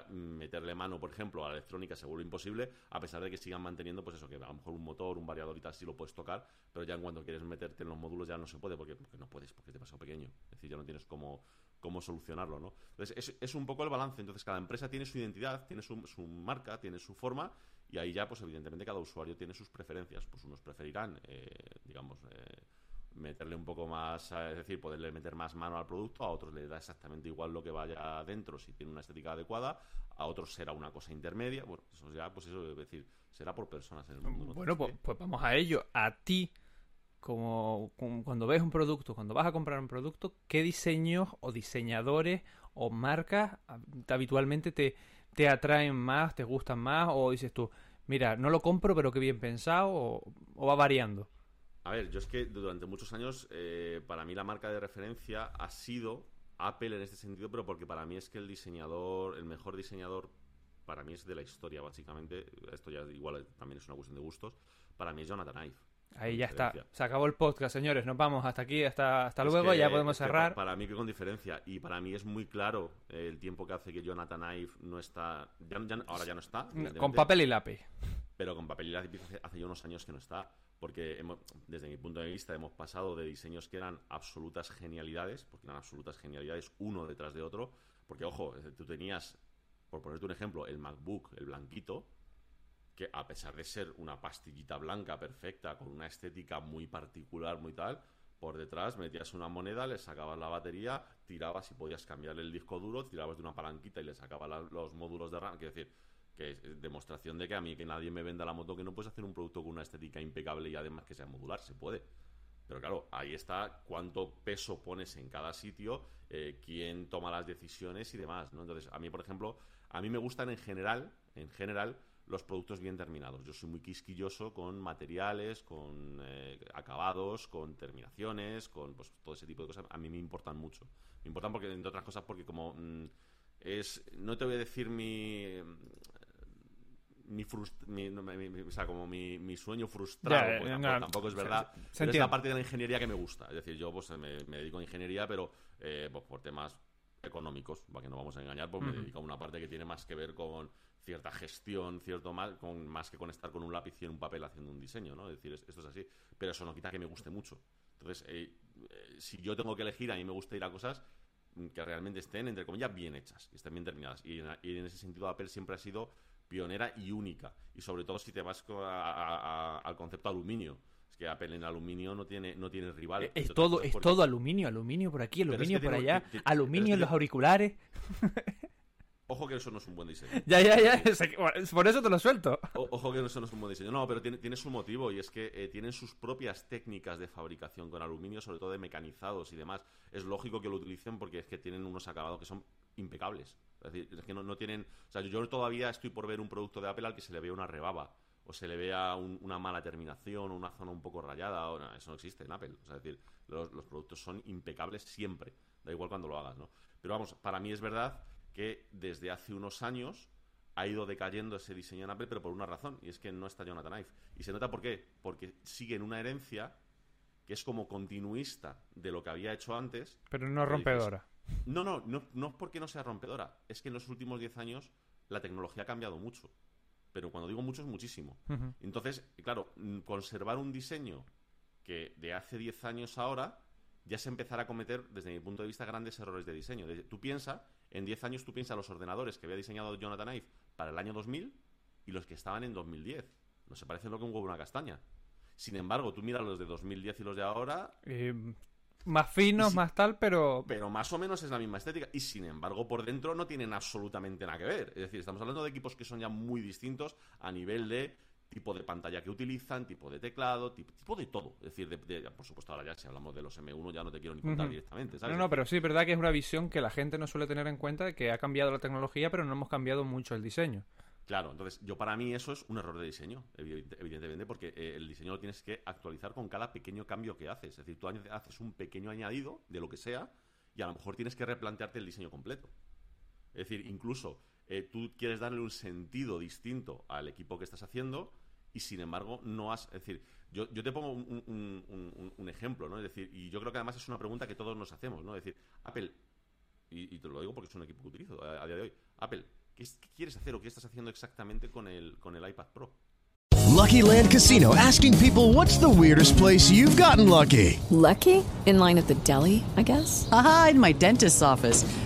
meterle mano, por ejemplo, a la electrónica se vuelve imposible, a pesar de que sigan manteniendo, pues eso, que a lo mejor un motor, un variador y tal, sí lo puedes tocar, pero ya en cuanto quieres meterte en los módulos ya no se puede, porque, porque no puedes, porque es demasiado pequeño. Es decir, ya no tienes cómo, cómo solucionarlo, ¿no? Entonces, es, es un poco el balance. Entonces, cada empresa tiene su identidad, tiene su, su marca, tiene su forma, y ahí ya, pues evidentemente, cada usuario tiene sus preferencias. Pues unos preferirán, eh, digamos, eh, meterle un poco más, eh, es decir, poderle meter más mano al producto, a otros le da exactamente igual lo que vaya adentro si tiene una estética adecuada, a otros será una cosa intermedia, bueno, eso ya, pues eso es decir, será por personas en el mundo. ¿no? Bueno, pues, pues vamos a ello. A ti, como, como cuando ves un producto, cuando vas a comprar un producto, ¿qué diseños o diseñadores o marcas habitualmente te, te atraen más, te gustan más? O dices tú, mira, no lo compro, pero qué bien pensado, o, o va variando. A ver, yo es que durante muchos años, eh, para mí la marca de referencia ha sido Apple en este sentido, pero porque para mí es que el diseñador, el mejor diseñador, para mí es de la historia, básicamente. Esto ya igual también es una cuestión de gustos. Para mí es Jonathan Ive. Ahí ya está. Se acabó el podcast, señores. Nos vamos hasta aquí, hasta, hasta Es luego. que- ya podemos cerrar. pa- para mí que con diferencia. Y para mí es muy claro eh, el tiempo que hace que Jonathan Ive no está... ya- ya- ahora ya no está. Con papel y lápiz. Pero con papel y lápiz hace, ya unos años que no está. Porque desde mi punto de vista hemos pasado de diseños que eran absolutas genialidades, porque eran absolutas genialidades uno detrás de otro. Porque, ojo, eh, tú tenías, por ponerte un ejemplo, el MacBook, el blanquito, que a pesar de ser una pastillita blanca perfecta, con una estética muy particular, muy tal, por detrás metías una moneda, le sacabas la batería, tirabas y podías cambiarle el disco duro, tirabas de una palanquita y le sacabas los módulos de RAM. Quiero decir, que es demostración de que a mí que nadie me venda la moto que no puedes hacer un producto con una estética impecable y además que sea modular, se puede. Pero claro, ahí está cuánto peso pones en cada sitio, eh, quién toma las decisiones y demás, ¿no? Entonces, a mí, por ejemplo, a mí me gustan en general, en general, los productos bien terminados. Yo soy muy quisquilloso con materiales, con eh, acabados, con terminaciones, con pues, todo ese tipo de cosas. A mí me importan mucho. Me importan porque, entre otras cosas, porque como mm, es, no te voy a decir mi mi, frust- mi- no, mi- mi- o sea, como mi, sueño frustrado, pues, tampoco, no, tampoco es verdad. se- se pero es la parte de la ingeniería que me gusta. Es decir, yo pues me, me dedico a ingeniería, pero eh, pues, por temas económicos, para que no vamos a engañar, pues me dedico a una parte que tiene más que ver con cierta gestión, cierto más, con, más que con estar con un lápiz y en un papel haciendo un diseño, ¿no? Es decir, es- esto es así. Pero eso no quita que me guste mucho. Entonces, eh, eh, si yo tengo que elegir, a mí me gusta ir a cosas que realmente estén, entre comillas, bien hechas, que estén bien terminadas. Y en, y en ese sentido Apple siempre ha sido pionera y única. Y sobre todo si te vas a- a- a- al concepto aluminio. Es que Apple en aluminio no tiene, no tiene rival. Es todo, cosas es porque- todo aluminio, aluminio por aquí, es aluminio que por allá, aluminio en los auriculares. *laughs* Ojo que eso no es un buen diseño. *laughs* Ya, ya, ya. Por eso te lo suelto. O- ojo que eso no es un buen diseño. No, pero tiene, tiene su motivo y es que eh, tienen sus propias técnicas de fabricación con aluminio, sobre todo de mecanizados y demás. Es lógico que lo utilicen porque es que tienen unos acabados que son impecables. Es decir, es que no, no tienen... O sea, yo todavía estoy por ver un producto de Apple al que se le vea una rebaba o se le vea un- una mala terminación o una zona un poco rayada. O, no, eso no existe en Apple. O sea, es decir, los, los productos son impecables siempre. Da igual cuando lo hagas, ¿no? Pero vamos, para mí es verdad que desde hace unos años ha ido decayendo ese diseño en Apple, pero por una razón, y es que no está Jonathan Ive. Y se nota por qué, porque siguen una herencia que es como continuista de lo que había hecho antes. Pero no rompedora. No, no, no, no es porque no sea rompedora, es que en los últimos 10 años la tecnología ha cambiado mucho. Pero cuando digo mucho es muchísimo. Entonces, claro, mm, conservar un diseño que de hace 10 años ahora ya se empezará a cometer, desde mi punto de vista, grandes errores de diseño. Tú piensas, en 10 años tú piensas los ordenadores que había diseñado Jonathan Ive para el año 2000 y los que estaban en 2010. No se parecen lo que un huevo a una castaña. Sin embargo, tú miras los de 2010 y los de ahora, Eh, más finos, si- más tal, pero... pero más o menos es la misma estética. Y sin embargo, por dentro no tienen absolutamente nada que ver. Es decir, estamos hablando de equipos que son ya muy distintos a nivel de tipo de pantalla que utilizan, tipo de teclado, tipo, tipo de todo. Es decir, de, de- por supuesto, ahora ya si hablamos de los M1 ya no te quiero ni contar directamente, ¿sabes? No, no, pero sí, es verdad que es una visión que la gente no suele tener en cuenta, que ha cambiado la tecnología, pero no hemos cambiado mucho el diseño. Claro, entonces yo para mí eso es un error de diseño, evidente- evidentemente, porque eh, el diseño lo tienes que actualizar con cada pequeño cambio que haces. Es decir, tú haces un pequeño añadido de lo que sea y a lo mejor tienes que replantearte el diseño completo. Es decir, incluso eh, tú quieres darle un sentido distinto al equipo que estás haciendo y sin embargo no has... Es decir, yo, yo te pongo un, ejemplo, ¿no? Es decir, y yo creo que además es una pregunta que todos nos hacemos, ¿no? Es decir, Apple, y, te lo digo porque es un equipo que utilizo a día de hoy, Apple, ¿qué, qué quieres hacer o qué estás haciendo exactamente con el, con el iPad Pro? Lucky Land Casino asking people what's the weirdest place you've gotten lucky? Lucky? In line at the deli, I guess? Aha, in my dentist's office.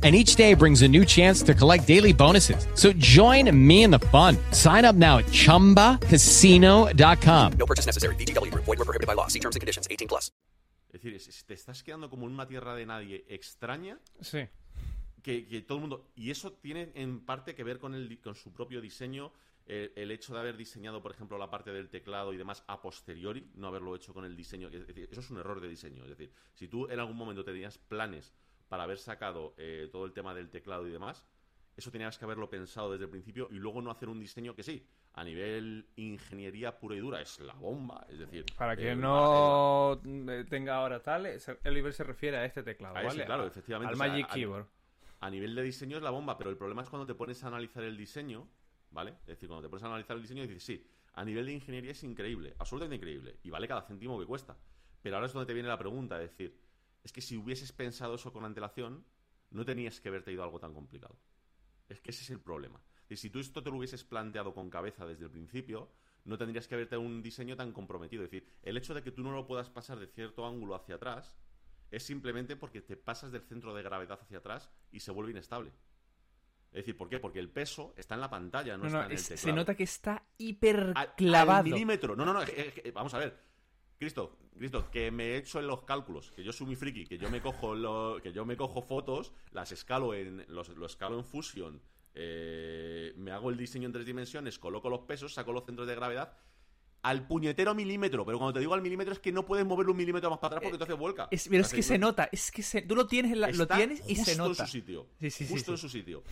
And each day brings a new chance to collect daily bonuses. So join me in the fun. Sign up now at chumbacasino.com. No purchase necessary. VGW Group. Void were prohibited by law. See terms and conditions. 18 plus. Es decir, es- te estás quedando como en una tierra de nadie extraña Sí. que, que todo el mundo... Y eso tiene en parte que ver con, el, con su propio diseño, eh, el hecho de haber diseñado, por ejemplo, la parte del teclado y demás a posteriori, no haberlo hecho con el diseño. Es decir, eso es un error de diseño. Es decir, si tú en algún momento tenías planes para haber sacado eh, todo el tema del teclado y demás, eso tenías que haberlo pensado desde el principio y luego no hacer un diseño que sí, a nivel ingeniería pura y dura, es la bomba. Es decir, Para que eh, no eh, tenga ahora tal, eh, se- el nivel se refiere a este teclado, A ese, ¿vale? claro, efectivamente. Al o sea, Magic a- Keyboard. A nivel de diseño es la bomba, pero el problema es cuando te pones a analizar el diseño, ¿vale? Es decir, cuando te pones a analizar el diseño y dices, sí, a nivel de ingeniería es increíble, absolutamente increíble, y vale cada céntimo que cuesta. Pero ahora es donde te viene la pregunta, es decir, es que si hubieses pensado eso con antelación, no tenías que haberte ido a algo tan complicado. Es que ese es el problema. Y si tú esto te lo hubieses planteado con cabeza desde el principio, no tendrías que haberte un diseño tan comprometido. Es decir, el hecho de que tú no lo puedas pasar de cierto ángulo hacia atrás es simplemente porque te pasas del centro de gravedad hacia atrás y se vuelve inestable. Es decir, ¿por qué? Porque el peso está en la pantalla, no, No, está no, en el teclado. se nota que está hiper clavado. al milímetro. No, no, no. vamos a ver. Cristo, Cristo, que me he hecho en los cálculos, que yo soy muy friki, que yo me cojo lo- que yo me cojo fotos, las escalo en los, lo escalo en Fusion, eh, me hago el diseño en tres dimensiones, coloco los pesos, saco los centros de gravedad al puñetero milímetro, pero cuando te digo al milímetro es que no puedes moverlo un milímetro más para atrás porque entonces vuelca. Eh, Es, pero es que se no- nota, es que se- tú lo tienes, en la- lo tienes y se justo nota. en su sitio. Sí, sí, sí, justo sí. en su sitio.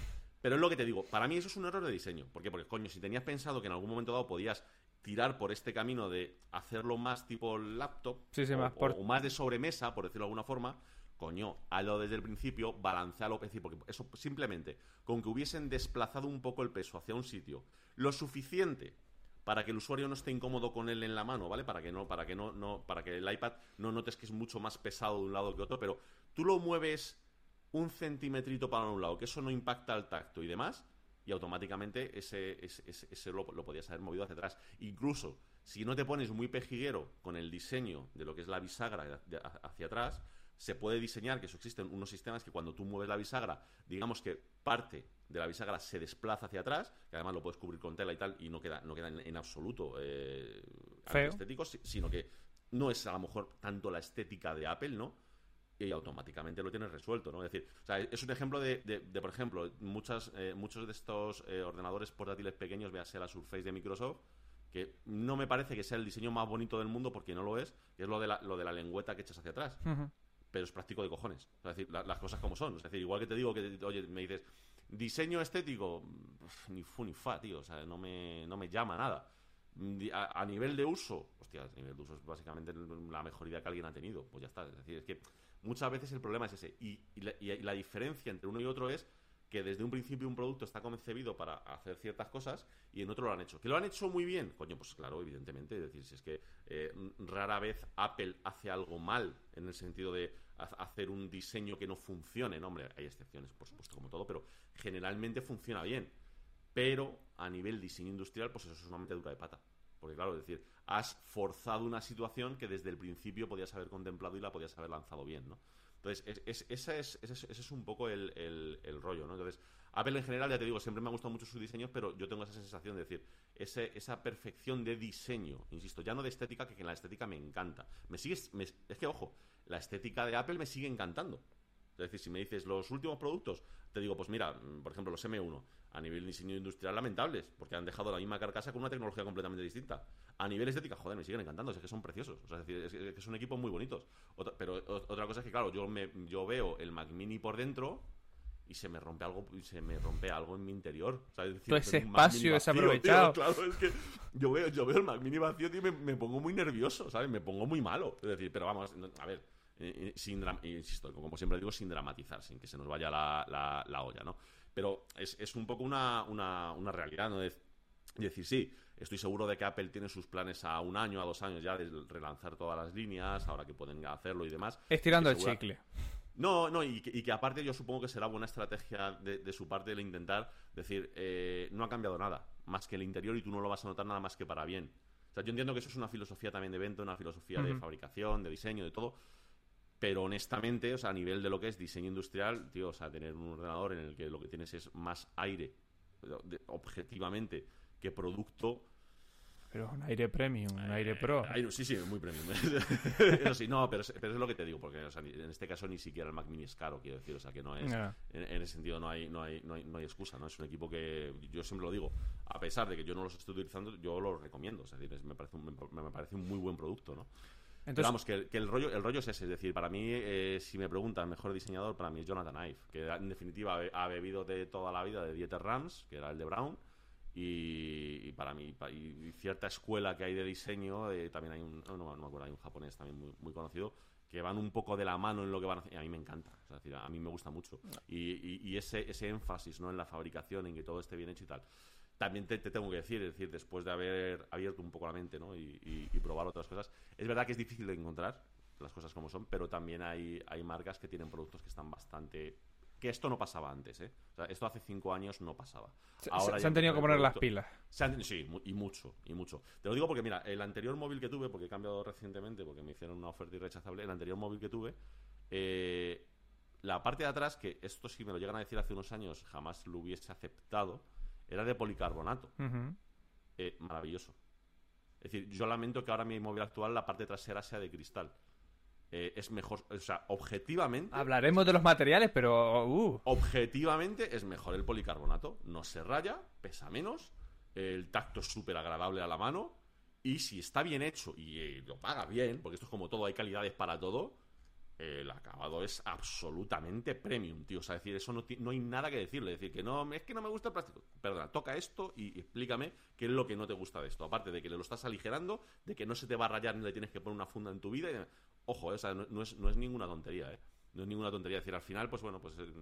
Pero es lo que te digo, para mí eso es un error de diseño. ¿Por qué? Porque, coño, si tenías pensado que en algún momento dado podías tirar por este camino de hacerlo más tipo laptop Sí, sí, o, más por- o más de sobremesa, por decirlo de alguna forma, coño, hazlo desde el principio, balancealo, es porque eso simplemente, con que hubiesen desplazado un poco el peso hacia un sitio, lo suficiente para que el usuario no esté incómodo con él en la mano, ¿vale? Para que no, para que no, no, para que el iPad no notes que es mucho más pesado de un lado que otro, pero tú lo mueves un centimetrito para un lado, que eso no impacta al tacto y demás, y automáticamente ese, ese, ese- ese lo, lo podías haber movido hacia atrás. Incluso, si no te pones muy pejiguero con el diseño de lo que es la bisagra hacia atrás, se puede diseñar, que eso existen unos sistemas que cuando tú mueves la bisagra, digamos que parte de la bisagra se desplaza hacia atrás, que además lo puedes cubrir con tela y tal, y no queda, no queda en, en absoluto eh, estético, si- sino que no es a lo mejor tanto la estética de Apple, ¿no? Y automáticamente lo tienes resuelto, ¿no? Es decir, o sea, es un ejemplo de, de- de, por ejemplo, muchas, eh, muchos de estos eh, ordenadores portátiles pequeños, véase la Surface de Microsoft, que no me parece que sea el diseño más bonito del mundo porque no lo es, que es lo de la, lo de la lengüeta que echas hacia atrás. Pero es práctico de cojones. O sea, es decir, la- las cosas como son. Es decir, igual que te digo que, oye, me dices, diseño estético, Uf, ni fu ni fa, tío. O sea, no me, no me llama nada. A, a nivel de uso, hostia, a nivel de uso es básicamente la mejor idea que alguien ha tenido. Pues ya está. Es decir, es que muchas veces el problema es ese. Y, y la, y la diferencia entre uno y otro es que desde un principio un producto está concebido para hacer ciertas cosas y en otro lo han hecho. ¿Que lo han hecho muy bien? Coño, pues claro, evidentemente. Es decir, si es que eh, rara vez Apple hace algo mal en el sentido de ha- hacer un diseño que no funcione. No, hombre, hay excepciones, por supuesto, como todo, pero generalmente funciona bien. Pero a nivel diseño industrial, pues eso es sumamente dura de pata. Porque claro, es decir, has forzado una situación que desde el principio podías haber contemplado y la podías haber lanzado bien, ¿no? Entonces, es, es- esa es- ese, es, un poco el, el- rollo, ¿no? Entonces, Apple en general, ya te digo, siempre me ha gustado mucho sus diseños, pero yo tengo esa sensación de decir, ese, esa perfección de diseño, insisto, ya no de estética, que, que la estética me encanta. Me sigue, me- es que, ojo, la estética de Apple me sigue encantando. Es decir, si me dices los últimos productos, te digo, pues mira, mm, por ejemplo, los M1, a nivel diseño industrial lamentables, porque han dejado la misma carcasa con una tecnología completamente distinta. A nivel estética, joder, me siguen encantando, es que son preciosos, o sea, es decir, es que- es que son equipos muy bonitos. Otra- pero otra cosa es que, claro, yo, me, yo veo el Mac Mini por dentro y se me rompe algo y se me rompe algo en mi interior. O sea, es decir, Todo ese espacio desaprovechado. claro, es que yo veo, yo veo el Mac Mini vacío tío, y me, me pongo muy nervioso, ¿sabes? Me pongo muy malo. Es decir, pero vamos, a ver, eh, eh, sin dram- insisto, como siempre digo, sin dramatizar, sin que se nos vaya la, la- la olla, ¿no? Pero es, es un poco una, una, una realidad, ¿no? Es decir, sí, estoy seguro de que Apple tiene sus planes a un año, a dos años ya de relanzar todas las líneas, ahora que pueden hacerlo y demás. Estirando el chicle. no, no, y que, y que aparte yo supongo que será buena estrategia de, de su parte el intentar decir, eh, no ha cambiado nada, más que el interior y tú no lo vas a notar nada más que para bien. O sea, yo entiendo que eso es una filosofía también de venta, una filosofía de fabricación, de diseño, de todo, pero honestamente, o sea, a nivel de lo que es diseño industrial, tío, o sea, tener un ordenador en el que lo que tienes es más aire, objetivamente, que producto, Pero un aire premium, un aire pro. No, sí, sí, muy premium. *laughs* Eso sí, no, pero es, pero es lo que te digo, porque o sea, en este caso ni siquiera el Mac Mini es caro, quiero decir, o sea, que no es. En, en ese sentido no hay, no, hay, no, hay, no hay excusa, ¿no? Es un equipo que yo siempre lo digo, a pesar de que yo no los estoy utilizando, yo lo recomiendo, es decir, es- me, parece un, me, me parece un muy buen producto, ¿no? Entonces- vamos, que, que el, rollo, el rollo es ese, es decir, para mí, eh, si me preguntan mejor diseñador, para mí es Jonathan Ive, que en definitiva ha be- ha bebido de toda la vida de Dieter Rams, que era el de Brown, y, y para mí, y cierta escuela que hay de diseño, eh, también hay un, no, no me acuerdo, hay un japonés también muy, muy conocido, que van un poco de la mano en lo que van a hacer, y a mí me encanta, es decir, a mí me gusta mucho, y, y- y ese, ese énfasis ¿no? en la fabricación, en que todo esté bien hecho y tal. También te, te tengo que decir, es decir, después de haber abierto un poco la mente ¿no? y, y- y probar otras cosas, es verdad que es difícil de encontrar las cosas como son, pero también hay, hay marcas que tienen productos que están bastante... Que esto no pasaba antes, ¿eh? O sea, esto hace cinco años no pasaba. Se- Ahora se han tenido que poner las pilas. se han- sí, y mucho, y mucho. Te lo digo porque, mira, el anterior móvil que tuve, porque he cambiado recientemente, porque me hicieron una oferta irrechazable, el anterior móvil que tuve, eh, la parte de atrás, que esto sí me lo llegan a decir hace unos años, jamás lo hubiese aceptado, era de policarbonato. Eh, maravilloso. Es decir, yo lamento que ahora mi móvil actual la parte trasera sea de cristal. Eh, es mejor, o sea, objetivamente... Hablaremos de los materiales, pero... Uh, Objetivamente es mejor el policarbonato. No se raya, pesa menos, el tacto es súper agradable a la mano. Y si está bien hecho y eh, lo paga bien, porque esto es como todo, hay calidades para todo, el acabado es absolutamente premium, tío. O sea, es decir, eso no, no hay nada que decirle. Es decir, que no, es que no me gusta el plástico. Perdona, toca esto y explícame qué es lo que no te gusta de esto. Aparte de que le lo estás aligerando, de que no se te va a rayar ni le tienes que poner una funda en tu vida. Ojo, eh, o sea, no, es, no es ninguna tontería, ¿eh? No es ninguna tontería. Es decir, al final, pues bueno, pues... eh,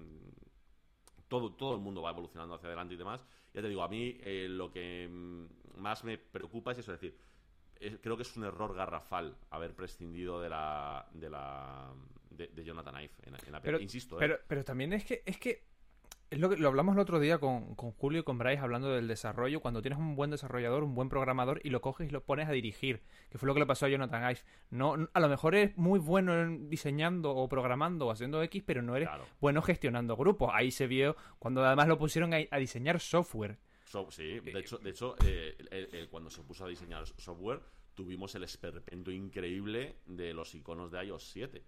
todo, todo el mundo va evolucionando hacia adelante y demás. Ya te digo, a mí eh, lo que mm, más me preocupa es eso, es decir, creo que es un error garrafal haber prescindido de la de la de, de Jonathan Ive en, en Apple. pero, Insisto, ¿eh? pero, pero también es que... Es que es lo que lo hablamos el otro día con, con Julio y con Bryce hablando del desarrollo. Cuando tienes un buen desarrollador, un buen programador y lo coges y lo pones a dirigir, que fue lo que le pasó a Jonathan Ive. No, a lo mejor eres muy bueno en diseñando o programando o haciendo X, pero no eres bueno gestionando grupos. Ahí se vio cuando además lo pusieron a, a diseñar software. So- sí, de hecho, de hecho eh, cuando se puso a diseñar software, tuvimos el esperpento increíble de los iconos de iOS 7.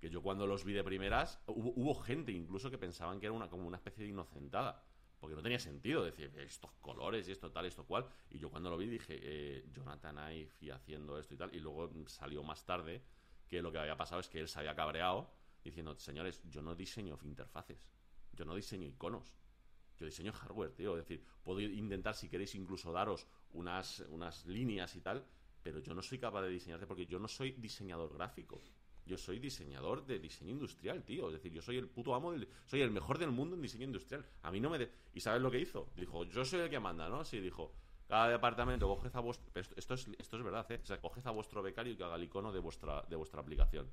Que yo cuando los vi de primeras, hubo, hubo gente incluso que pensaban que era una, como una especie de inocentada. Porque no tenía sentido decir estos colores y esto tal, esto cual. Y yo cuando lo vi dije, eh, Jonathan Ive y haciendo esto y tal. Y luego salió más tarde que lo que había pasado es que él se había cabreado diciendo, señores, yo no diseño interfaces. Yo no diseño iconos. Yo diseño hardware, tío. Es decir, puedo intentar, si queréis, incluso daros unas, unas líneas y tal, pero yo no soy capaz de diseñarte porque yo no soy diseñador gráfico. Yo soy diseñador de diseño industrial, tío. Es decir, yo soy el puto amo del... Soy el mejor del mundo en diseño industrial. A mí no me... de- ¿Y sabes lo que hizo? Dijo, yo soy el que manda, ¿no? Sí, dijo, cada departamento coged a vuestro... Esto, esto es, esto es verdad, ¿eh? O sea, coged a vuestro becario y que haga el icono de vuestra, de vuestra aplicación.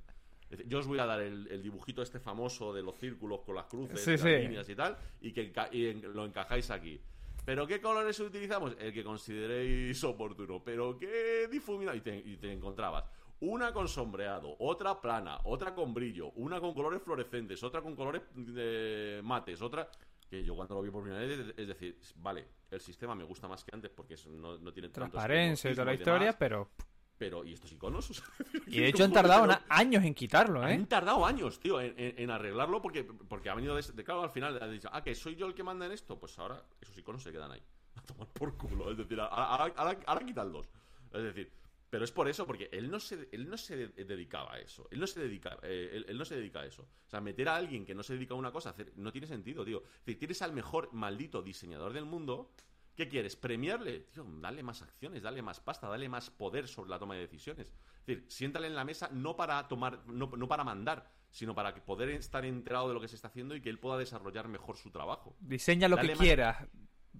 Yo os voy a dar el, el dibujito este famoso de los círculos con las cruces, Sí, las sí. líneas y tal, y que enca- y en- lo encajáis aquí. ¿Pero qué colores utilizamos? El que consideréis oportuno. ¿Pero qué difuminado? Y te, y te encontrabas una con sombreado, otra plana, otra con brillo, una con colores fluorescentes, otra con colores eh, mates, otra... Que yo cuando lo vi por primera vez, es- decir, vale, el sistema me gusta más que antes porque no, no tiene tanto Transparencia y toda la historia, demás. pero... Pero, ¿y estos iconos? *laughs* *laughs* Y de hecho han tardado pero- años en quitarlo, ¿eh? han tardado años, tío, en, en- en arreglarlo porque, porque ha venido de, de- Claro, al final ha dicho, ah, que soy yo el que manda en esto. Pues ahora esos iconos se quedan ahí. *laughs* A tomar por culo. Es decir, ahora, ahora, ahora- ahora quita el 2. Es decir, pero es por eso, porque él no se, él no se de- dedicaba a eso. Él no se dedica, eh, él, él no se dedica a eso. O sea, meter a alguien que no se dedica a una cosa, hacer, no tiene sentido, tío. Es decir, tienes al mejor maldito diseñador del mundo. ¿Qué quieres? ¿Premiarle? Tío, dale más acciones, dale más pasta, dale más poder sobre la toma de decisiones. Es decir, siéntale en la mesa no para tomar, no, no para mandar, sino para que poder estar enterado de lo que se está haciendo y que él pueda desarrollar mejor su trabajo. Diseña lo Dale que más- quieras.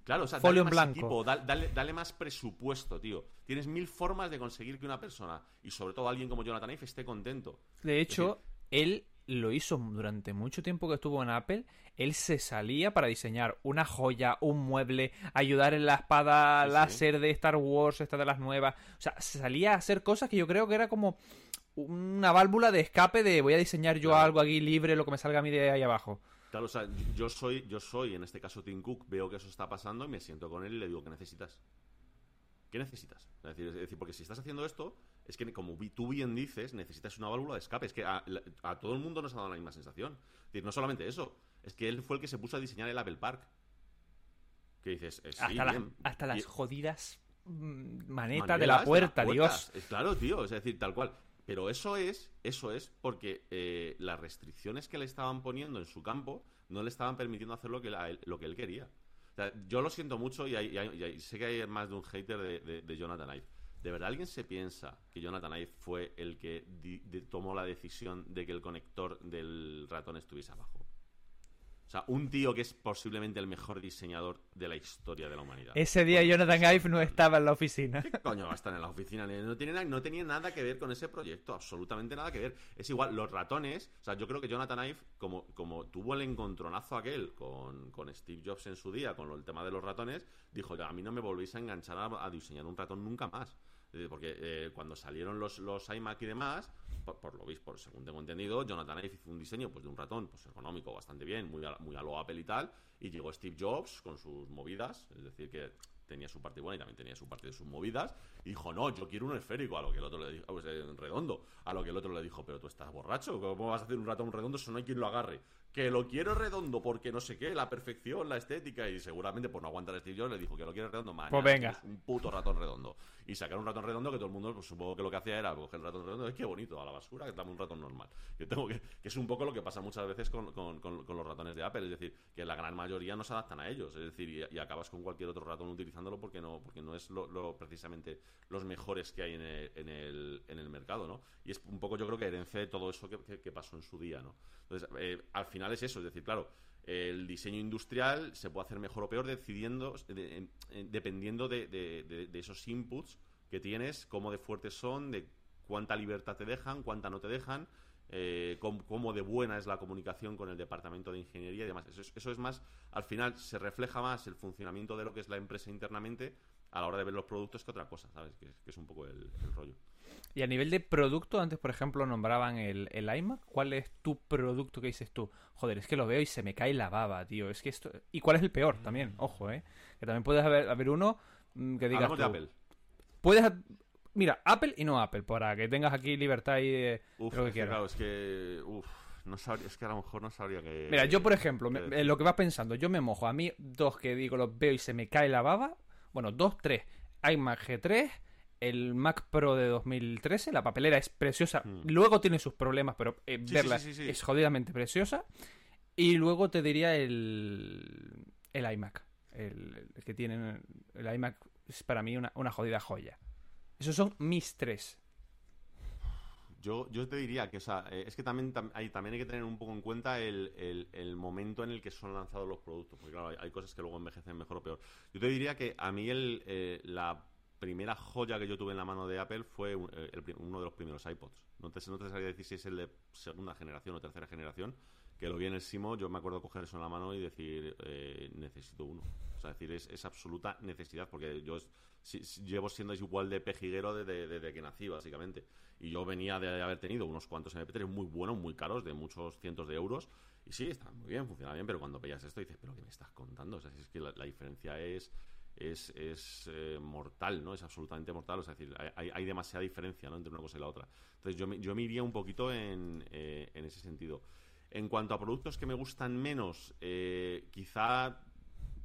Claro, o sea, Folio dale en más blanco. equipo, dale, dale- dale más presupuesto, tío. Tienes mil formas de conseguir que una persona, y sobre todo alguien como Jonathan Ive, esté contento. De hecho, él lo hizo durante mucho tiempo que estuvo en Apple. Él se salía para diseñar una joya, un mueble, ayudar en la espada Sí, sí. láser de Star Wars, esta de las nuevas. O sea, se salía a hacer cosas que yo creo que era como una válvula de escape de voy a diseñar yo algo aquí libre, lo que me salga a mí de ahí abajo. Claro, o sea, yo soy, yo soy, en este caso Tim Cook, veo que eso está pasando y me siento con él y le digo, ¿qué necesitas? ¿Qué necesitas? Es decir, es decir, porque si estás haciendo esto, es que como tú bien dices, necesitas una válvula de escape. Es que a, todo el mundo nos ha dado la misma sensación. Es decir, no solamente eso, es que él fue el que se puso a diseñar el Apple Park. Que dices, eh, sí, hasta, las, bien. hasta las Y- jodidas mm, manetas de la puerta. Dios. Claro, tío, es decir, tal cual. Pero eso es, eso es porque eh, las restricciones que le estaban poniendo en su campo no le estaban permitiendo hacer lo que, la- lo que él quería. O sea, yo lo siento mucho y, hay- y hay- y hay- sé que hay más de un hater de, de- de Jonathan Ive. ¿De verdad alguien se piensa que Jonathan Ive fue el que di- de- tomó la decisión de que el conector del ratón estuviese abajo? O sea, un tío que es posiblemente el mejor diseñador de la historia de la humanidad. Ese día Jonathan Ive no estaba en la oficina. ¿Qué coño va a estar en la oficina? No, tiene, no tenía nada que ver con ese proyecto, absolutamente nada que ver. Es igual, los ratones, o sea, yo creo que Jonathan Ive, como, como tuvo el encontronazo aquel con, con Steve Jobs en su día, con el tema de los ratones, dijo, a mí no me volvéis a enganchar a, a diseñar un ratón nunca más. Porque eh, cuando salieron los, los iMac y demás, por, lo visto, por, según tengo entendido, Jonathan Ive hizo un diseño pues, de un ratón pues, ergonómico bastante bien, muy a, muy a lo Apple y tal, y llegó Steve Jobs con sus movidas, es decir, que tenía su parte buena y también tenía su parte de sus movidas, y dijo, no, yo quiero un esférico, a lo que el otro le dijo, pues, eh, redondo, a lo que el otro le dijo, pero tú estás borracho, ¿cómo vas a hacer un ratón redondo si no hay quien lo agarre? Que lo quiero redondo porque no sé qué, la perfección, la estética, y seguramente por no aguantar a Steve Jobs le dijo que lo quiere redondo, mañana Pues venga. un puto ratón redondo. Y sacar un ratón redondo que todo el mundo, pues supongo que lo que hacía era coger el ratón redondo, es que bonito, a la basura, que dame un ratón normal. Yo tengo que, que es un poco lo que pasa muchas veces con, con- con- con los ratones de Apple, es decir, que la gran mayoría no se adaptan a ellos, es decir, y, y acabas con cualquier otro ratón utilizándolo porque no, porque no es lo, lo- precisamente los mejores que hay en el, en, el, en el mercado, ¿no? Y es un poco yo creo que herencia de todo eso que, que- que pasó en su día, ¿no? Entonces, eh, al final es eso, es decir, claro, el diseño industrial se puede hacer mejor o peor decidiendo, de- en- en- dependiendo de, esos inputs que tienes, cómo de fuertes son, de cuánta libertad te dejan, cuánta no te dejan, eh, cómo, de buena es la comunicación con el departamento de ingeniería y demás. Eso es, eso es más, al final se refleja más el funcionamiento de lo que es la empresa internamente a la hora de ver los productos que otra cosa, ¿sabes? Que, es un poco el rollo. Y a nivel de producto, antes, por ejemplo, nombraban el, el iMac. ¿Cuál es tu producto que dices tú? Joder, es que lo veo y se me cae la baba, tío. Es que esto... ¿Y cuál es el peor también? Ojo, ¿eh? Que también puedes haber, haber uno mm, que digas Hablamos de tú, Apple. Puedes... Mira, Apple y no Apple, para que tengas aquí libertad y de, Uf, de lo que quieras. claro, es que, uf, no sabría, es que a lo mejor no sabría que... Mira, yo por ejemplo, me- eh, lo que vas pensando, yo me mojo. A mí, dos que digo, los veo y se me cae la baba. Bueno, dos, tres. iMac G3, el Mac Pro de 2013, la papelera es preciosa. Luego tiene sus problemas, pero eh, sí, verla sí, sí, sí. es jodidamente preciosa. Y luego te diría el, el iMac. El, el que tienen. El iMac es para mí una, una jodida joya. Esos son mis tres. Yo, yo te diría que, o sea, eh, es que también, tam- hay, también hay que tener un poco en cuenta el, el- el momento en el que son lanzados los productos, porque claro, hay, hay cosas que luego envejecen mejor o peor. Yo te diría que a mí el, eh, la primera joya que yo tuve en la mano de Apple fue un- eh, el uno de los primeros iPods. No te, no te sabría decir si es el de segunda generación o tercera generación, que lo vi en el Simo, yo me acuerdo coger eso en la mano y decir, eh, necesito uno. O sea, decir, es, es absoluta necesidad, porque yo es- si- si- llevo siendo igual de pejiguero desde, desde que nací, básicamente. Y yo venía de haber tenido unos cuantos MP3 muy buenos, muy caros, de muchos cientos de euros. Y sí, está muy bien, funciona bien, pero cuando veías esto dices, ¿pero qué me estás contando? O sea, si es que la, la diferencia es, es, es eh, mortal, ¿no? Es absolutamente mortal. Es decir, hay, hay demasiada diferencia, ¿no? Entre una cosa y la otra. Entonces yo yo me iría un poquito en, eh, en ese sentido. En cuanto a productos que me gustan menos, eh, quizá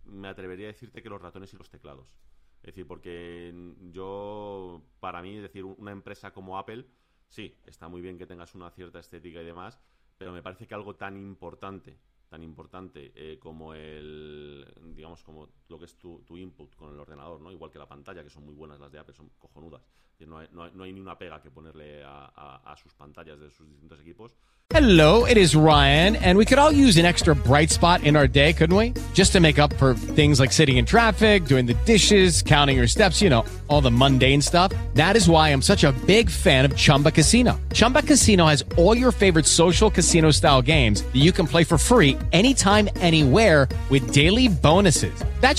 me atrevería a decirte que los ratones y los teclados. Es decir, porque yo, para mí, es decir, una empresa como Apple, sí, está muy bien que tengas una cierta estética y demás, pero me parece que algo tan importante, tan importante como el, digamos, como lo que es tu, tu input con el ordenador, ¿no? Igual que la pantalla, que son muy buenas las de Apple, son cojonudas. No hay, no hay- no hay ni una pega que ponerle a, a- a sus pantallas de sus distintos equipos. Hello, it is Ryan, and we could all use an extra bright spot in our day, couldn't we? Just to make up for things like sitting in traffic, doing the dishes, counting your steps, you know, all the mundane stuff. That is why I'm such a big fan of Chumba Casino. Chumba Casino has all your favorite social casino style games that you can play for free anytime, anywhere with daily bonuses. That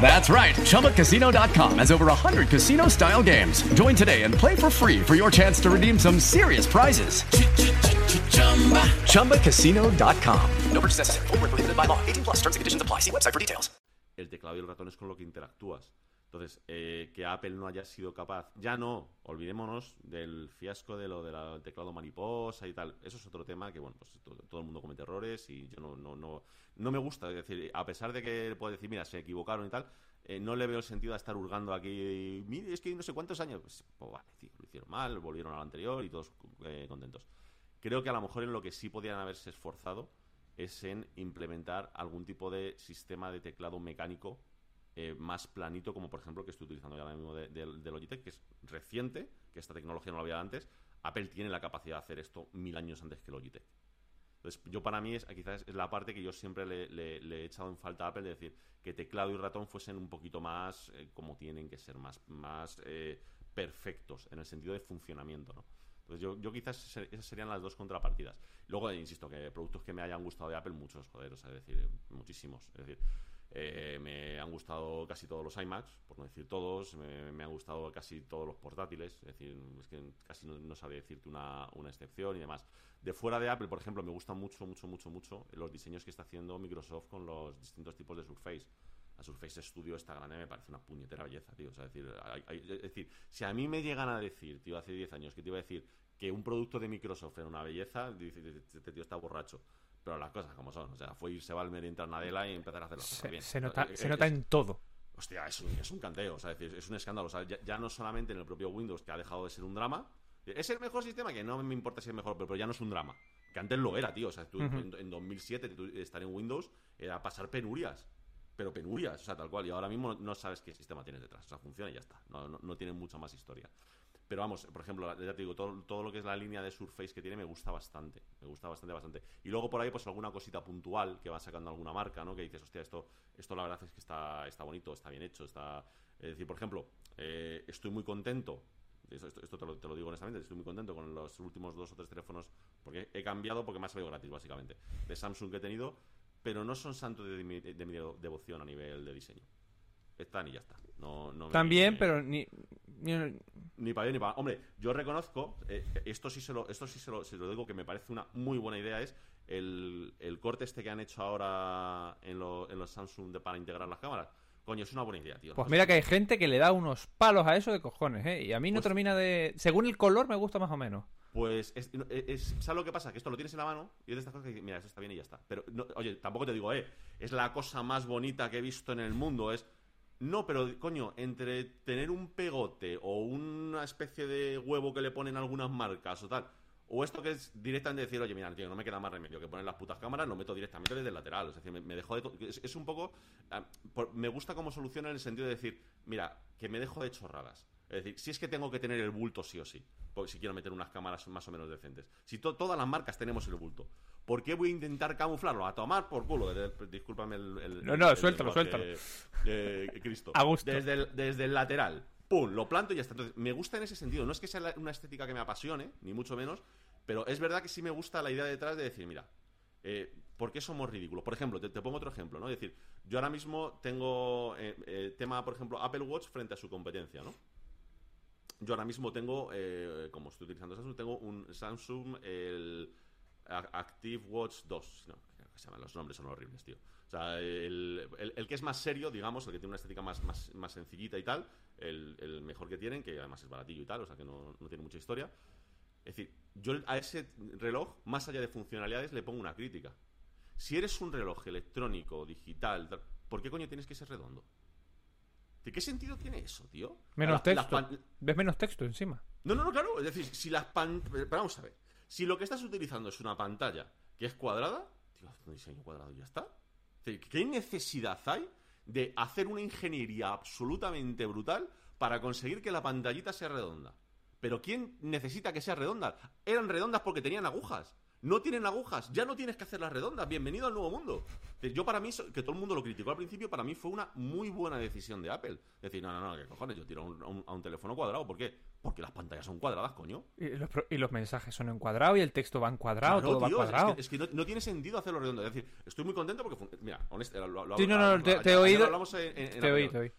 That's right. ChumbaCasino.com has over 100 casino style games. Join today and play for free for your chance to redeem some serious prizes. ChumbaCasino.com. No purchase necessary. Were prohibited by law. 18 plus terms and conditions apply. See website for details. el teclado y el ratón es con lo que interactúas. Entonces, eh, que Apple no haya sido capaz, ya no, olvidémonos del fiasco de lo del teclado mariposa y tal. Eso es otro tema que, bueno, pues todo, todo el mundo comete errores y yo no, no, no, no me gusta. Es decir, a pesar de que puedo decir, mira, se equivocaron y tal, eh, no le veo el sentido a estar hurgando aquí. Mire, es que no sé cuántos años. Pues, pues lo hicieron mal, volvieron al anterior y todos eh, contentos. Creo que a lo mejor en lo que sí podían haberse esforzado es en implementar algún tipo de sistema de teclado mecánico eh, más planito, como por ejemplo que estoy utilizando ya ahora mismo de, de- de Logitech, que es reciente, que esta tecnología no la había antes. Apple tiene la capacidad de hacer esto mil años antes que Logitech. Entonces, yo para mí es quizás es la parte que yo siempre le, he echado en falta a Apple, de decir que teclado y ratón fuesen un poquito más eh, como tienen que ser, más, más eh, perfectos en el sentido de funcionamiento, ¿no? Entonces yo, yo quizás esas serían las dos contrapartidas. Luego, insisto, que productos que me hayan gustado de Apple, muchos, joder, o sea, es decir, muchísimos. Es decir, eh, me han gustado casi todos los iMacs, por no decir todos, me, me han gustado casi todos los portátiles, es decir, es que casi no, no sabría decirte una, una excepción y demás. De fuera de Apple, por ejemplo, me gustan mucho, mucho, mucho, mucho los diseños que está haciendo Microsoft con los distintos tipos de Surface. La Surface Studio esta grande me parece una puñetera belleza, tío. O sea, es decir, hay- hay- es decir, si a mí me llegan a decir, tío, hace 10 años que te iba a decir que un producto de Microsoft era una belleza, dice, este tío está borracho. Pero las cosas como son. O sea, fue irse Balmer y entrar Nadella y empezar a hacer las cosas Se, bien. se nota, Eh, se eh, nota es- en todo. Hostia, es un, es un canteo, o sea, es, decir, es un escándalo. O sea, ya, ya no solamente en el propio Windows, que ha dejado de ser un drama. Es el mejor sistema, que no me importa si es mejor, pero, pero ya no es un drama. Que antes lo era, tío. O sea, tú, Ujú. en, en 2007 tú estar en Windows era pasar penurias. Pero penurias, o sea, tal cual. Y ahora mismo no sabes qué sistema tienes detrás. O sea, funciona y ya está. No, no, no tiene mucha más historia. Pero vamos, por ejemplo, ya te digo, todo, todo lo que es la línea de Surface que tiene me gusta bastante. Me gusta bastante, bastante. Y luego por ahí, pues alguna cosita puntual que va sacando alguna marca, ¿no? Que dices, hostia, esto, esto la verdad es que está, está bonito, está bien hecho, está. Es decir, por ejemplo, eh, estoy muy contento. Esto, esto- te, lo, te lo digo honestamente, estoy muy contento con los últimos dos o tres teléfonos, porque he cambiado porque me ha salido gratis, básicamente, de Samsung que he tenido, pero no son santos de, mi, de mi devoción a nivel de diseño. Están y ya está. No, no me- También, pero ni, ni- ni para bien ni para Hombre, yo reconozco, eh, esto sí se lo, esto sí se lo, se lo digo que me parece una muy buena idea, es el, el corte este que han hecho ahora en, lo- en los Samsung de, para integrar las cámaras. Coño, es una buena idea, tío. Pues mira que hay gente que le da unos palos a eso de cojones, ¿eh? Y a mí no Pues- termina de... Según el color me gusta más o menos. Pues, es, es- ¿sabes lo que pasa? Que esto lo tienes en la mano y es de estas cosas que dices, mira, eso está bien y ya está. Pero, no- oye, tampoco te digo, eh, es la cosa más bonita que he visto en el mundo, es... No, pero, coño, entre tener un pegote o una especie de huevo que le ponen algunas marcas o tal, o esto que es directamente decir, oye, mira, tío, no me queda más remedio que poner las putas cámaras, lo meto directamente desde el lateral. Es decir, me, me dejo de... Es, es un poco... ah, por- me gusta como solución en el sentido de decir, mira, que me dejo de chorradas. Es decir, si es que tengo que tener el bulto sí o sí, porque si quiero meter unas cámaras más o menos decentes. Si to- todas las marcas tenemos el bulto, ¿por qué voy a intentar camuflarlo? A tomar por culo. Eh, Discúlpame el... el- No, no, el suéltalo, eh, Cristo. *laughs* A gusto. Desde el, desde el lateral. Pum, lo planto y ya está. Entonces, me gusta en ese sentido. No es que sea una estética que me apasione, ni mucho menos, pero es verdad que sí me gusta la idea detrás de decir, mira, eh, ¿por qué somos ridículos? Por ejemplo, te, pongo otro ejemplo, ¿no? Es decir, yo ahora mismo tengo eh, eh, tema, por ejemplo, Apple Watch frente a su competencia, ¿no? Yo ahora mismo tengo, eh, como estoy utilizando Samsung, tengo un Samsung, el Active Watch 2. No, los nombres, son horribles, tío. O sea, el, el- el que es más serio, digamos, el que tiene una estética más, más, más sencillita y tal, el, el mejor que tienen, que además es baratillo y tal, o sea que no, no tiene mucha historia. Es decir, yo a ese reloj, más allá de funcionalidades, le pongo una crítica. Si eres un reloj electrónico, digital, tal, ¿por qué coño tienes que ser redondo? ¿De qué sentido tiene eso, tío? Menos texto. pan- ¿Ves menos texto encima? no, no, no, claro. Es decir, si las pan... pero vamos a ver. Si lo que estás utilizando es una pantalla que es cuadrada, tío, haz un diseño cuadrado y ya está. ¿Qué necesidad hay de hacer una ingeniería absolutamente brutal para conseguir que la pantallita sea redonda? Pero ¿quién necesita que sea redonda? Eran redondas porque tenían agujas. No tienen agujas, ya no tienes que hacerlas redondas. Bienvenido al nuevo mundo. Yo para mí, so- que todo el mundo lo criticó al principio, para mí fue una muy buena decisión de Apple. Decir, no, no, no, que cojones, yo tiro a un, a un- a un teléfono cuadrado. ¿Por qué? Porque las pantallas son cuadradas, coño. Y los, y los mensajes son en cuadrado y el texto va en cuadrado, Claro, todo tío, va cuadrado. Es que, es que no, no tiene sentido hacerlo redondo. Es decir, estoy muy contento porque, mira, honestamente, lo, lo- Sí, no, no, a- te- a- te he oído- lo hablamos en- te oí, te oí.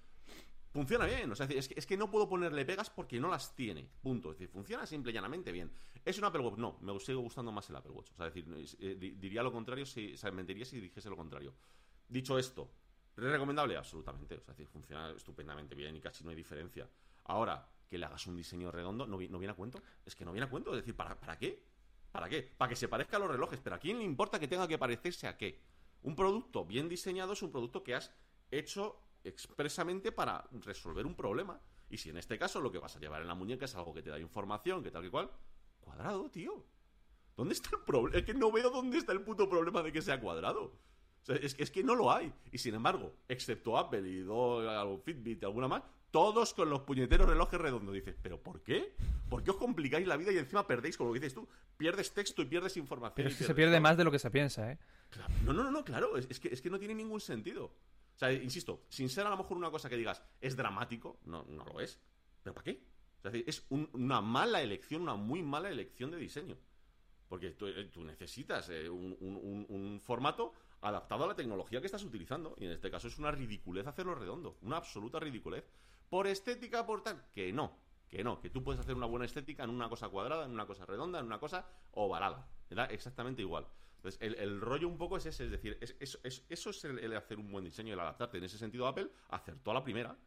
Funciona bien, o sea, es que, es que no puedo ponerle pegas porque no las tiene, punto. Es decir, funciona simple y llanamente bien. ¿Es un Apple Watch? No, me sigue gustando más el Apple Watch. O sea, decir, eh, di- diría lo contrario, si, o sea, si dijese lo contrario. Dicho esto, ¿Recomendable? Absolutamente. O sea, es decir, funciona estupendamente bien y casi no hay diferencia. Ahora, que le hagas un diseño redondo, ¿no, no viene a cuento? Es que no viene a cuento. Es decir, ¿para, ¿para qué? ¿Para qué? Para que se parezca a los relojes. Pero ¿a quién le importa que tenga que parecerse a qué? Un producto bien diseñado es un producto que has hecho expresamente para resolver un problema. Y si en este caso lo que vas a llevar en la muñeca es algo que te da información, que tal que cual, cuadrado, tío. ¿Dónde está el problema? Es que no veo dónde está el puto problema de que sea cuadrado. O sea, es, que, es que no lo hay. Y sin embargo, excepto Apple y dos, Fitbit y alguna más, todos con los puñeteros relojes redondos. Dices, ¿pero por qué? ¿Por qué os complicáis la vida y encima perdéis, como lo que dices tú, pierdes texto y pierdes información? Pero es que se pierde todo? más de lo que se piensa, ¿eh? No, no, no, no, claro, es, es que, es que no tiene ningún sentido. O sea, insisto, sin ser a lo mejor una cosa que digas es dramático, no, no lo es. ¿Pero para qué? O sea, es un- una mala elección, una muy mala elección de diseño. Porque tú, eh, tú necesitas eh, un, un- un- formato adaptado a la tecnología que estás utilizando. Y en este caso es una ridiculez hacerlo redondo. Una absoluta ridiculez. Por estética, por tal. Que no. Que no. Que tú puedes hacer una buena estética en una cosa cuadrada, en una cosa redonda, en una cosa ovalada. Me da exactamente igual. Entonces, el, el rollo un poco es ese. Es decir, es- es- es- eso es el, el hacer un buen diseño, el adaptarte. En ese sentido, Apple acertó a la primera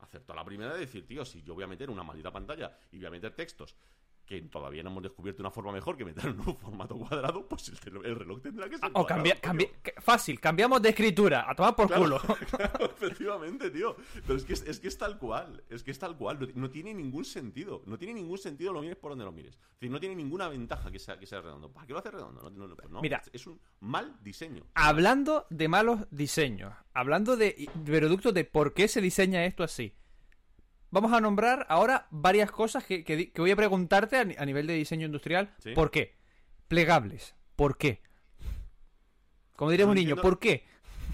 acertó a la primera de decir, tío, si yo voy a meter una maldita pantalla y voy a meter textos que todavía no hemos descubierto una forma mejor que meter en un formato cuadrado, pues el, reloj tendrá que ser O cambia, fácil, cambiamos de escritura, a tomar por Claro, culo. *laughs* claro, efectivamente, tío. Pero es que es, es que es tal cual. Es que es tal cual. No, no tiene ningún sentido. No tiene ningún sentido lo mires por donde lo mires. Es decir, no tiene ninguna ventaja que sea, que sea redondo. ¿Para qué lo hace redondo? No, pues. Mira. Es, un mal diseño. Hablando de malos diseños, hablando de productos de por qué se diseña esto así. Vamos a nombrar ahora varias cosas que, que voy a preguntarte a, ni- a nivel de diseño industrial. Sí. ¿Por qué? Plegables. ¿Por qué? Como diría No un niño, ¿por qué?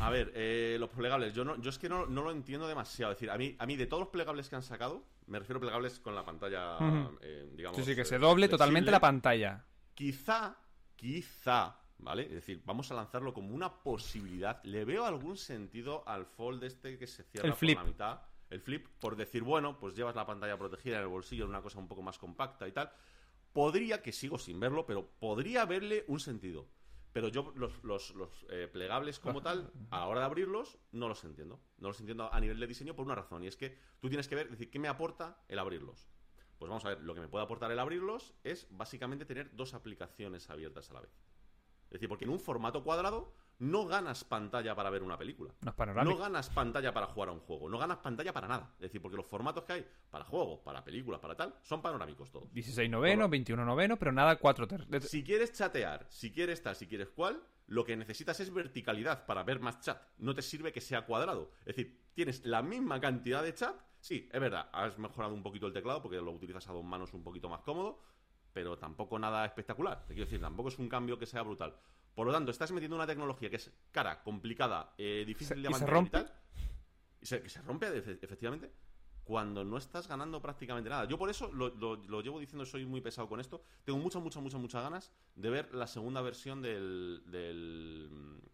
A ver, eh, los plegables, yo, no, yo es que no, no lo entiendo demasiado. Es decir, a mí, a mí de todos los plegables que han sacado, me refiero a plegables con la pantalla, Ujú. eh, digamos. Sí, sí, que eh, se doble flexible. totalmente la pantalla. Quizá, quizá, ¿vale? Es decir, vamos a lanzarlo como una posibilidad. Le veo algún sentido al fold este que se cierra El flip. por la mitad. El flip, por decir, bueno, pues llevas la pantalla protegida en el bolsillo, en una cosa un poco más compacta y tal. Podría, que sigo sin verlo, pero podría verle un sentido. Pero yo los, los- los, eh, plegables como tal, *laughs* a la hora de abrirlos, no los entiendo. No los entiendo a nivel de diseño por una razón. Y es que tú tienes que ver, es decir, ¿qué me aporta el abrirlos? Pues vamos a ver, lo que me puede aportar el abrirlos es básicamente tener dos aplicaciones abiertas a la vez. Es decir, porque en un formato cuadrado no ganas pantalla para ver una película. No es. No ganas pantalla para jugar a un juego. No ganas pantalla para nada. Es decir, porque los formatos que hay para juegos, para películas, para tal, son panorámicos todos. 16 noveno, 21 noveno, pero nada 4 ter- Si quieres chatear, si quieres tal, si quieres cual, lo que necesitas es verticalidad para ver más chat. No te sirve que sea cuadrado. Es decir, tienes la misma cantidad de chat. Sí, es verdad, has mejorado un poquito el teclado porque lo utilizas a dos manos un poquito más cómodo, pero tampoco nada espectacular. Te quiero decir, tampoco es un cambio que sea brutal. Por lo tanto, estás metiendo una tecnología que es cara, complicada, eh, difícil Se- de y se mantener rompe. y tal. Y se, que se rompe, efe- efectivamente, cuando no estás ganando prácticamente nada. Yo por eso lo, lo- lo llevo diciendo, soy muy pesado con esto. Tengo muchas, muchas, muchas, muchas ganas de ver la segunda versión del. del.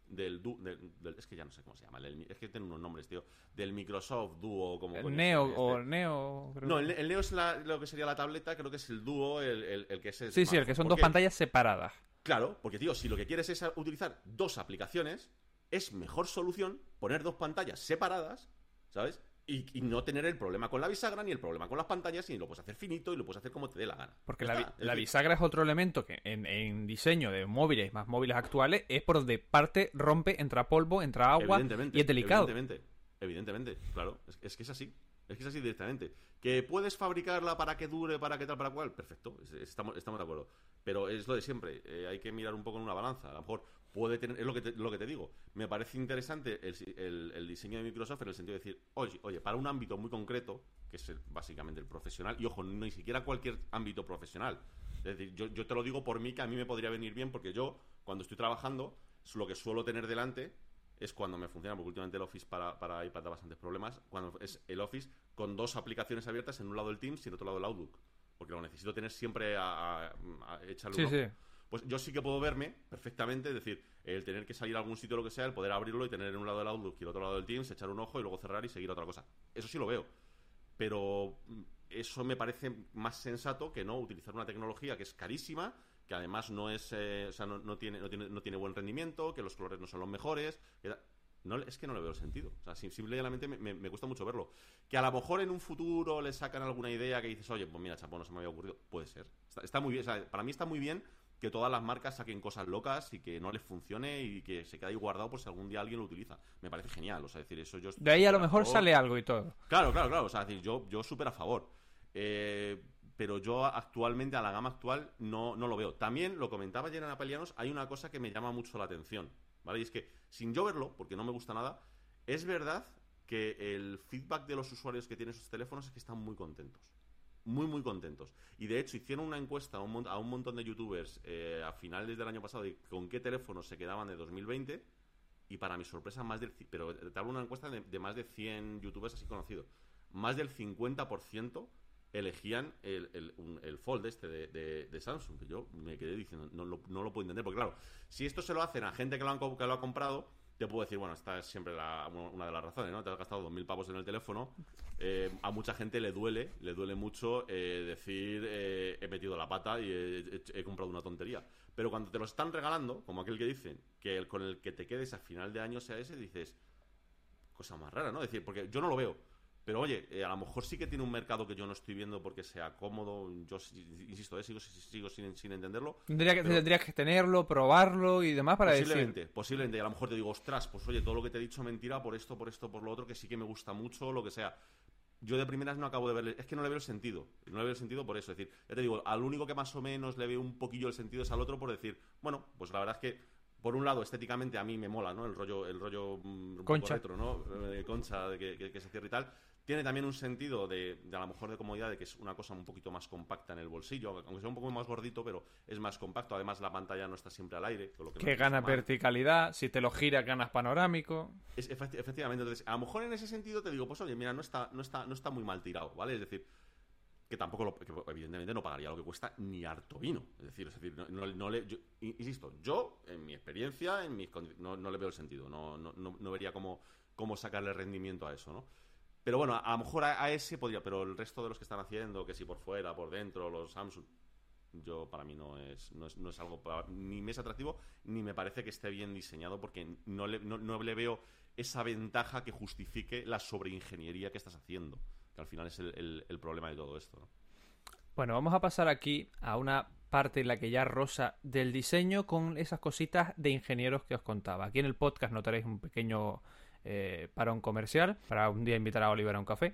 del, Du- del- del- es que ya no sé cómo se llama. el- es que tiene unos nombres, tío. Del Microsoft Duo, como. coño Neo o este. Neo. creo No, el, el Neo es la- lo que sería la tableta, creo que es el Duo, el, el- el que es el Sí, sí, el que son dos pantallas separadas. Claro, porque tío, si lo que quieres es utilizar dos aplicaciones, es mejor solución poner dos pantallas separadas, ¿sabes? Y, y no tener el problema con la bisagra ni el problema con las pantallas, y lo puedes hacer finito y lo puedes hacer como te dé la gana. Porque la, bisagra es otro elemento que en, en diseño de móviles más móviles actuales es por donde parte, rompe, entra polvo, entra agua y es delicado. Evidentemente, evidentemente, claro. Es, es que es así. Es que es así directamente. ¿Que puedes fabricarla para que dure, para que tal, para cual? Perfecto, es- estamos, estamos de acuerdo. Pero es lo de siempre. eh, hay que mirar un poco en una balanza. A lo mejor puede tener. Es lo que te, lo que te digo. Me parece interesante el- el diseño de Microsoft en el sentido de decir, oye, oye, para un ámbito muy concreto, que es el- básicamente el profesional, y ojo, ni siquiera cualquier ámbito profesional. Es decir, yo, yo te lo digo por mí, que a mí me podría venir bien, porque yo, cuando estoy trabajando, lo que suelo tener delante es cuando me funciona, porque últimamente el Office para, para iPad da bastantes problemas, cuando es el Office con dos aplicaciones abiertas, en un lado el Teams y en otro lado el Outlook. Porque lo necesito tener siempre a, a- a echarle Sí, un sí. Pues yo sí que puedo verme perfectamente, es decir, el tener que salir a algún sitio o lo que sea, el poder abrirlo y tener en un lado el Outlook y el otro lado el Teams, echar un ojo y luego cerrar y seguir otra cosa. Eso sí lo veo. Pero mm, eso me parece más sensato que no utilizar una tecnología que es carísima, que además no es, eh, o sea, no, no tiene, no tiene, no tiene buen rendimiento, que los colores no son los mejores. que no, es que no le veo el sentido. O sea, sim- simplemente me, me- me cuesta mucho verlo. Que a lo mejor en un futuro le sacan alguna idea que dices, oye, pues mira, chapo, no se me había ocurrido. Puede ser. Está, está muy bien. o sea, para mí está muy bien que todas las marcas saquen cosas locas y que no les funcione y que se quede ahí guardado por si algún día alguien lo utiliza. Me parece genial. O sea, decir, eso yo. De ahí a lo mejor favor. sale algo y todo. Claro, claro, claro. O sea, decir, yo, yo súper a favor. Eh, pero yo actualmente, a la gama actual, no, no lo veo. También, lo comentaba ayer en Apelianos, hay una cosa que me llama mucho la atención. ¿Vale? Y es que, sin yo verlo, porque no me gusta nada, es verdad que el feedback de los usuarios que tienen sus teléfonos es que están muy contentos. Muy, muy contentos. Y de hecho, hicieron una encuesta a un, montón de youtubers eh, a finales del año pasado de con qué teléfonos se quedaban de 2020. Y para mi sorpresa, más del. Pero te hablo una encuesta de, de más de 100 youtubers así conocidos. Más del 50% elegían el, el, el Fold este de, de- Samsung. Que yo me quedé diciendo, no no lo puedo entender. Porque claro, si esto se lo hacen a gente que lo, han que lo ha comprado, te puedo decir, bueno, esta es siempre una de las razones, ¿no? Te has gastado 2.000 pavos en el teléfono. eh, a mucha gente le duele, le duele mucho eh, decir, eh, he metido la pata y he comprado una tontería. Pero cuando te lo están regalando, como aquel que dicen, que el con el que te quedes a final de año sea ese, dices, cosa más rara, ¿no? Es decir, porque yo no lo veo. Pero oye, eh, a lo mejor sí que tiene un mercado que yo no estoy viendo porque sea cómodo. Yo insisto, eh, sigo, sigo sin, sin entenderlo. Tendría que, tendrías que tenerlo, probarlo y demás para posiblemente, decir. posiblemente. Y a lo mejor te digo, ostras, pues oye, todo lo que te he dicho mentira por esto, por esto, por lo otro, que sí que me gusta mucho, lo que sea. Yo de primeras no acabo de verle, es que no le veo el sentido. No le veo el sentido por eso. Es decir, ya te digo, al único que más o menos le veo un poquillo el sentido es al otro por decir, bueno, pues la verdad es que por un lado, estéticamente a mí me mola, ¿no? El rollo, el rollo mm, Concha. retro, ¿no? Eh, concha, de que, que- que se cierre y tal. Tiene también un sentido de, de a lo mejor de comodidad, de que es una cosa un poquito más compacta en el bolsillo, aunque sea un poco más gordito, pero es más compacto. Además, la pantalla no está siempre al aire. con lo que no Que está gana verticalidad, si te lo giras ganas panorámico. Es- efectivamente, entonces, a lo mejor en ese sentido te digo, pues oye, mira, no está, no está, no está muy mal tirado, ¿vale? Es decir, que tampoco, lo, que evidentemente no pagaría lo que cuesta ni harto vino. Es decir, es decir no, no- no le, yo- in- insisto, yo, en mi experiencia, en mis no, no le veo el sentido, no, no, no, no vería cómo, cómo sacarle rendimiento a eso, ¿no? Pero bueno, a, lo mejor a, ese podría, pero el resto de los que están haciendo, que si por fuera, por dentro, los Samsung, yo para mí no es, no es, no es algo pa- ni me es atractivo ni me parece que esté bien diseñado porque no le, no, no le veo esa ventaja que justifique la sobreingeniería que estás haciendo que al final es el, el- el problema de todo esto ¿no? Bueno, vamos a pasar aquí a una parte en la que ya rosa del diseño con esas cositas de ingenieros que os contaba. Aquí en el podcast notaréis un pequeño eh, parón comercial para un día invitar a Oliver a un café.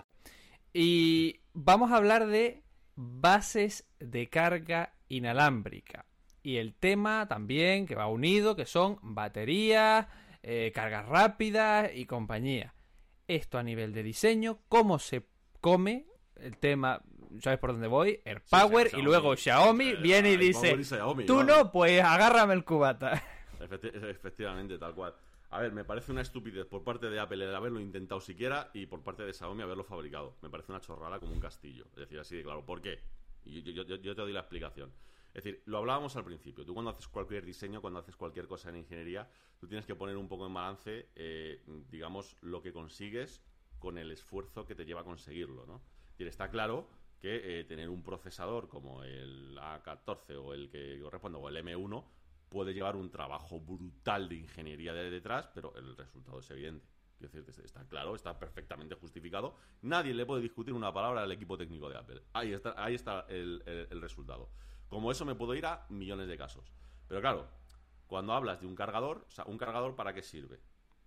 Y vamos a hablar de bases de carga inalámbrica. Y el tema también que va unido, que son baterías, eh, cargas rápidas y compañía. Esto a nivel de diseño, cómo se come el tema, ¿sabes por dónde voy? AirPower sí, y luego Xiaomi Eh, viene y dice, Xiaomi, tú no, pues agárrame el cubata. Efecti- efectivamente, tal cual. A ver, me parece una estupidez por parte de Apple el haberlo intentado siquiera y por parte de Xiaomi haberlo fabricado. Me parece una chorrada como un castillo. Es decir, así de claro. ¿Por qué? Yo te doy la explicación. Es decir, lo hablábamos al principio. Tú cuando haces cualquier diseño, cuando haces cualquier cosa en ingeniería, tú tienes que poner un poco en balance, eh, digamos, lo que consigues con el esfuerzo que te lleva a conseguirlo, ¿no? Es decir, está claro que eh, tener un procesador como el A14 o el que corresponde, o el M1, puede llevar un trabajo brutal de ingeniería de detrás, pero el resultado es evidente. Quiero decir, está claro, está perfectamente justificado. Nadie le puede discutir una palabra al equipo técnico de Apple. Ahí está, ahí está el, el- el resultado. Como eso me puedo ir a millones de casos. Pero claro, cuando hablas de un cargador, o sea, ¿un cargador para qué sirve?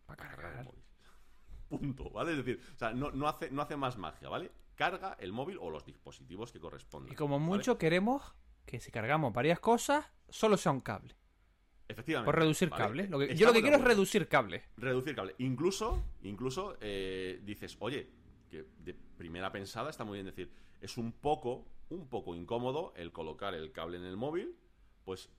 Para cargar el móvil. Punto, ¿vale? Es decir, o sea, no, no hace, no hace más magia, ¿vale? Carga el móvil o los dispositivos que corresponden. Y como ¿vale? mucho queremos que si cargamos varias cosas, solo sea un cable. Efectivamente. Por reducir ¿vale? Lo que- yo lo que quiero es reducir cables. Reducir cable. Incluso, incluso eh, dices, oye, que de primera pensada está muy bien decir, es un poco, un poco incómodo el colocar el cable en el móvil, pues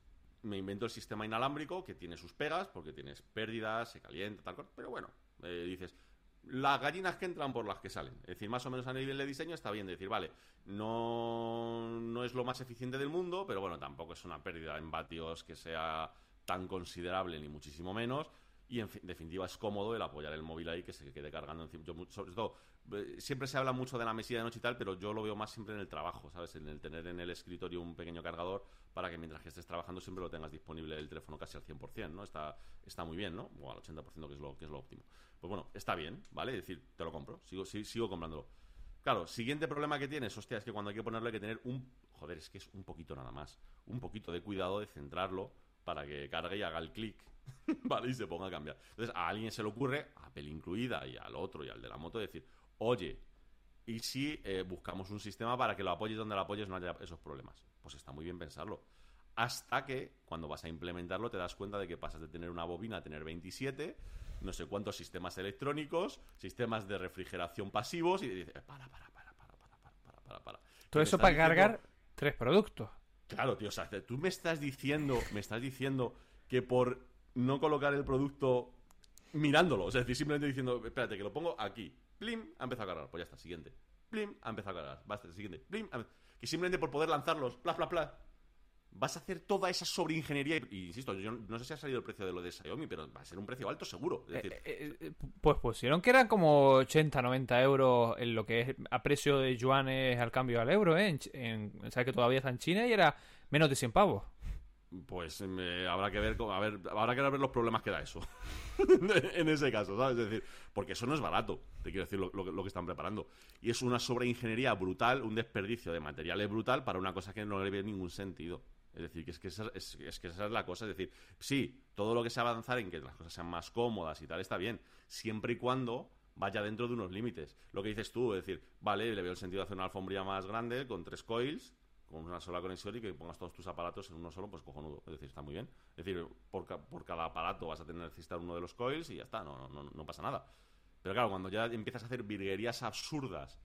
me invento el sistema inalámbrico que tiene sus pegas, porque tienes pérdidas, se calienta, tal cual, pero bueno, eh, dices, las gallinas que entran por las que salen. Es decir, más o menos a nivel de diseño está bien decir, vale, no, no es lo más eficiente del mundo, pero bueno, tampoco es una pérdida en vatios que sea tan considerable, ni muchísimo menos. Y en fin- definitiva es cómodo el apoyar el móvil ahí que se quede cargando encima. Yo, sobre todo, eh, siempre se habla mucho de la mesilla de noche y tal, pero yo lo veo más siempre en el trabajo, ¿sabes? En el tener en el escritorio un pequeño cargador para que mientras que estés trabajando siempre lo tengas disponible el teléfono casi al 100%, ¿no? Está, está muy bien, ¿no? O al 80% que es, lo, que es lo óptimo. Pues bueno, está bien, ¿vale? Es decir, te lo compro, sigo, si- sigo comprándolo. Claro, siguiente problema que tienes, hostia, es que cuando hay que ponerlo hay que tener un... Joder, es que es un poquito nada más. Un poquito de cuidado de centrarlo para que cargue y haga el clic, *laughs* ¿vale? Y se ponga a cambiar. Entonces, a alguien se le ocurre, a Apple incluida, y al otro y al de la moto, decir, oye, ¿y si eh, buscamos un sistema para que lo apoyes donde lo apoyes no haya esos problemas? Pues está muy bien pensarlo. Hasta que, cuando vas a implementarlo, te das cuenta de que pasas de tener una bobina a tener 27, no sé cuántos sistemas electrónicos, sistemas de refrigeración pasivos, y dices, para, para, para, para, para, para, para, para, para. ¿Qué Todo eso para cargar tres productos. Claro, tío, o sea, tú me estás diciendo, me estás diciendo que por no colocar el producto mirándolo, es decir, simplemente diciendo, espérate, que lo pongo aquí, plim, ha empezado a cargar, pues ya está, siguiente, plim, ha empezado a cargar, basta, siguiente, plim, que simplemente por poder lanzarlos, pla, pla, pla, vas a hacer toda esa sobreingeniería, y, insisto, yo no sé si ha salido el precio de lo de Xiaomi, pero va a ser un precio alto seguro, es decir, Eh, eh, Pues pusieron que eran como 80, 90 euros en lo que es a precio de yuanes al cambio al euro, ¿eh? En, sabes que todavía está en China y era menos de 100 pavos. Pues eh, habrá que ver, a ver, habrá que ver los problemas que da eso. *laughs* en ese caso, ¿sabes? Es decir, porque eso no es barato, te quiero decir lo, lo que están preparando. Y es una sobreingeniería brutal, un desperdicio de materiales brutal para una cosa que no le ve ningún sentido. Es decir, que es que esa es, que esa es la cosa. Es decir, sí, todo lo que sea avanzar en que las cosas sean más cómodas y tal está bien, siempre y cuando vaya dentro de unos límites. Lo que dices tú, es decir, vale, le veo el sentido de hacer una alfombría más grande con tres coils, con una sola conexión y que pongas todos tus aparatos en uno solo, pues cojonudo. Es decir, está muy bien. Es decir, por, ca- por cada aparato vas a tener que necesitar uno de los coils y ya está, no, no, no, pasa nada. Pero claro, cuando ya empiezas a hacer virguerías absurdas,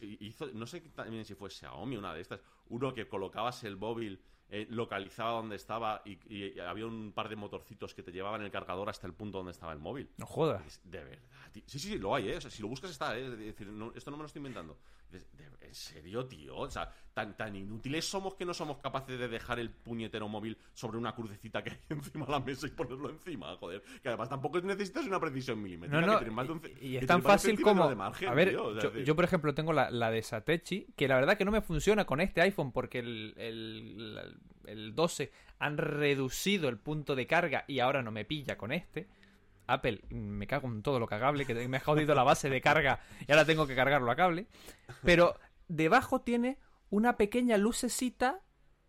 hizo, no sé también si fue Xiaomi una de estas, uno que colocabas el móvil, eh, localizaba donde estaba y, y había un par de motorcitos que te llevaban el cargador hasta el punto donde estaba el móvil. No jodas. De verdad, tío. Sí, sí, sí, lo hay, ¿eh? O sea, si lo buscas está, ¿eh? Es decir, no- esto no me lo estoy inventando. ¿En serio, tío? O sea, tan, tan inútiles somos que no somos capaces de dejar el puñetero móvil sobre una crucecita que hay *laughs* encima de la mesa y ponerlo encima, joder. Que además tampoco necesitas una precisión milimétrica. No, no, que más de un y, es tan fácil como... de margen, a ver, tío, o sea, yo, es decir, yo, por ejemplo tengo la, la de Satechi, que la verdad que no me funciona con este iPhone porque el, el, el- el 12 han reducido el punto de carga y ahora no me pilla con este. Apple, me cago en todo lo cagable, que me ha jodido la base de carga y ahora tengo que cargarlo a cable. Pero debajo tiene una pequeña lucecita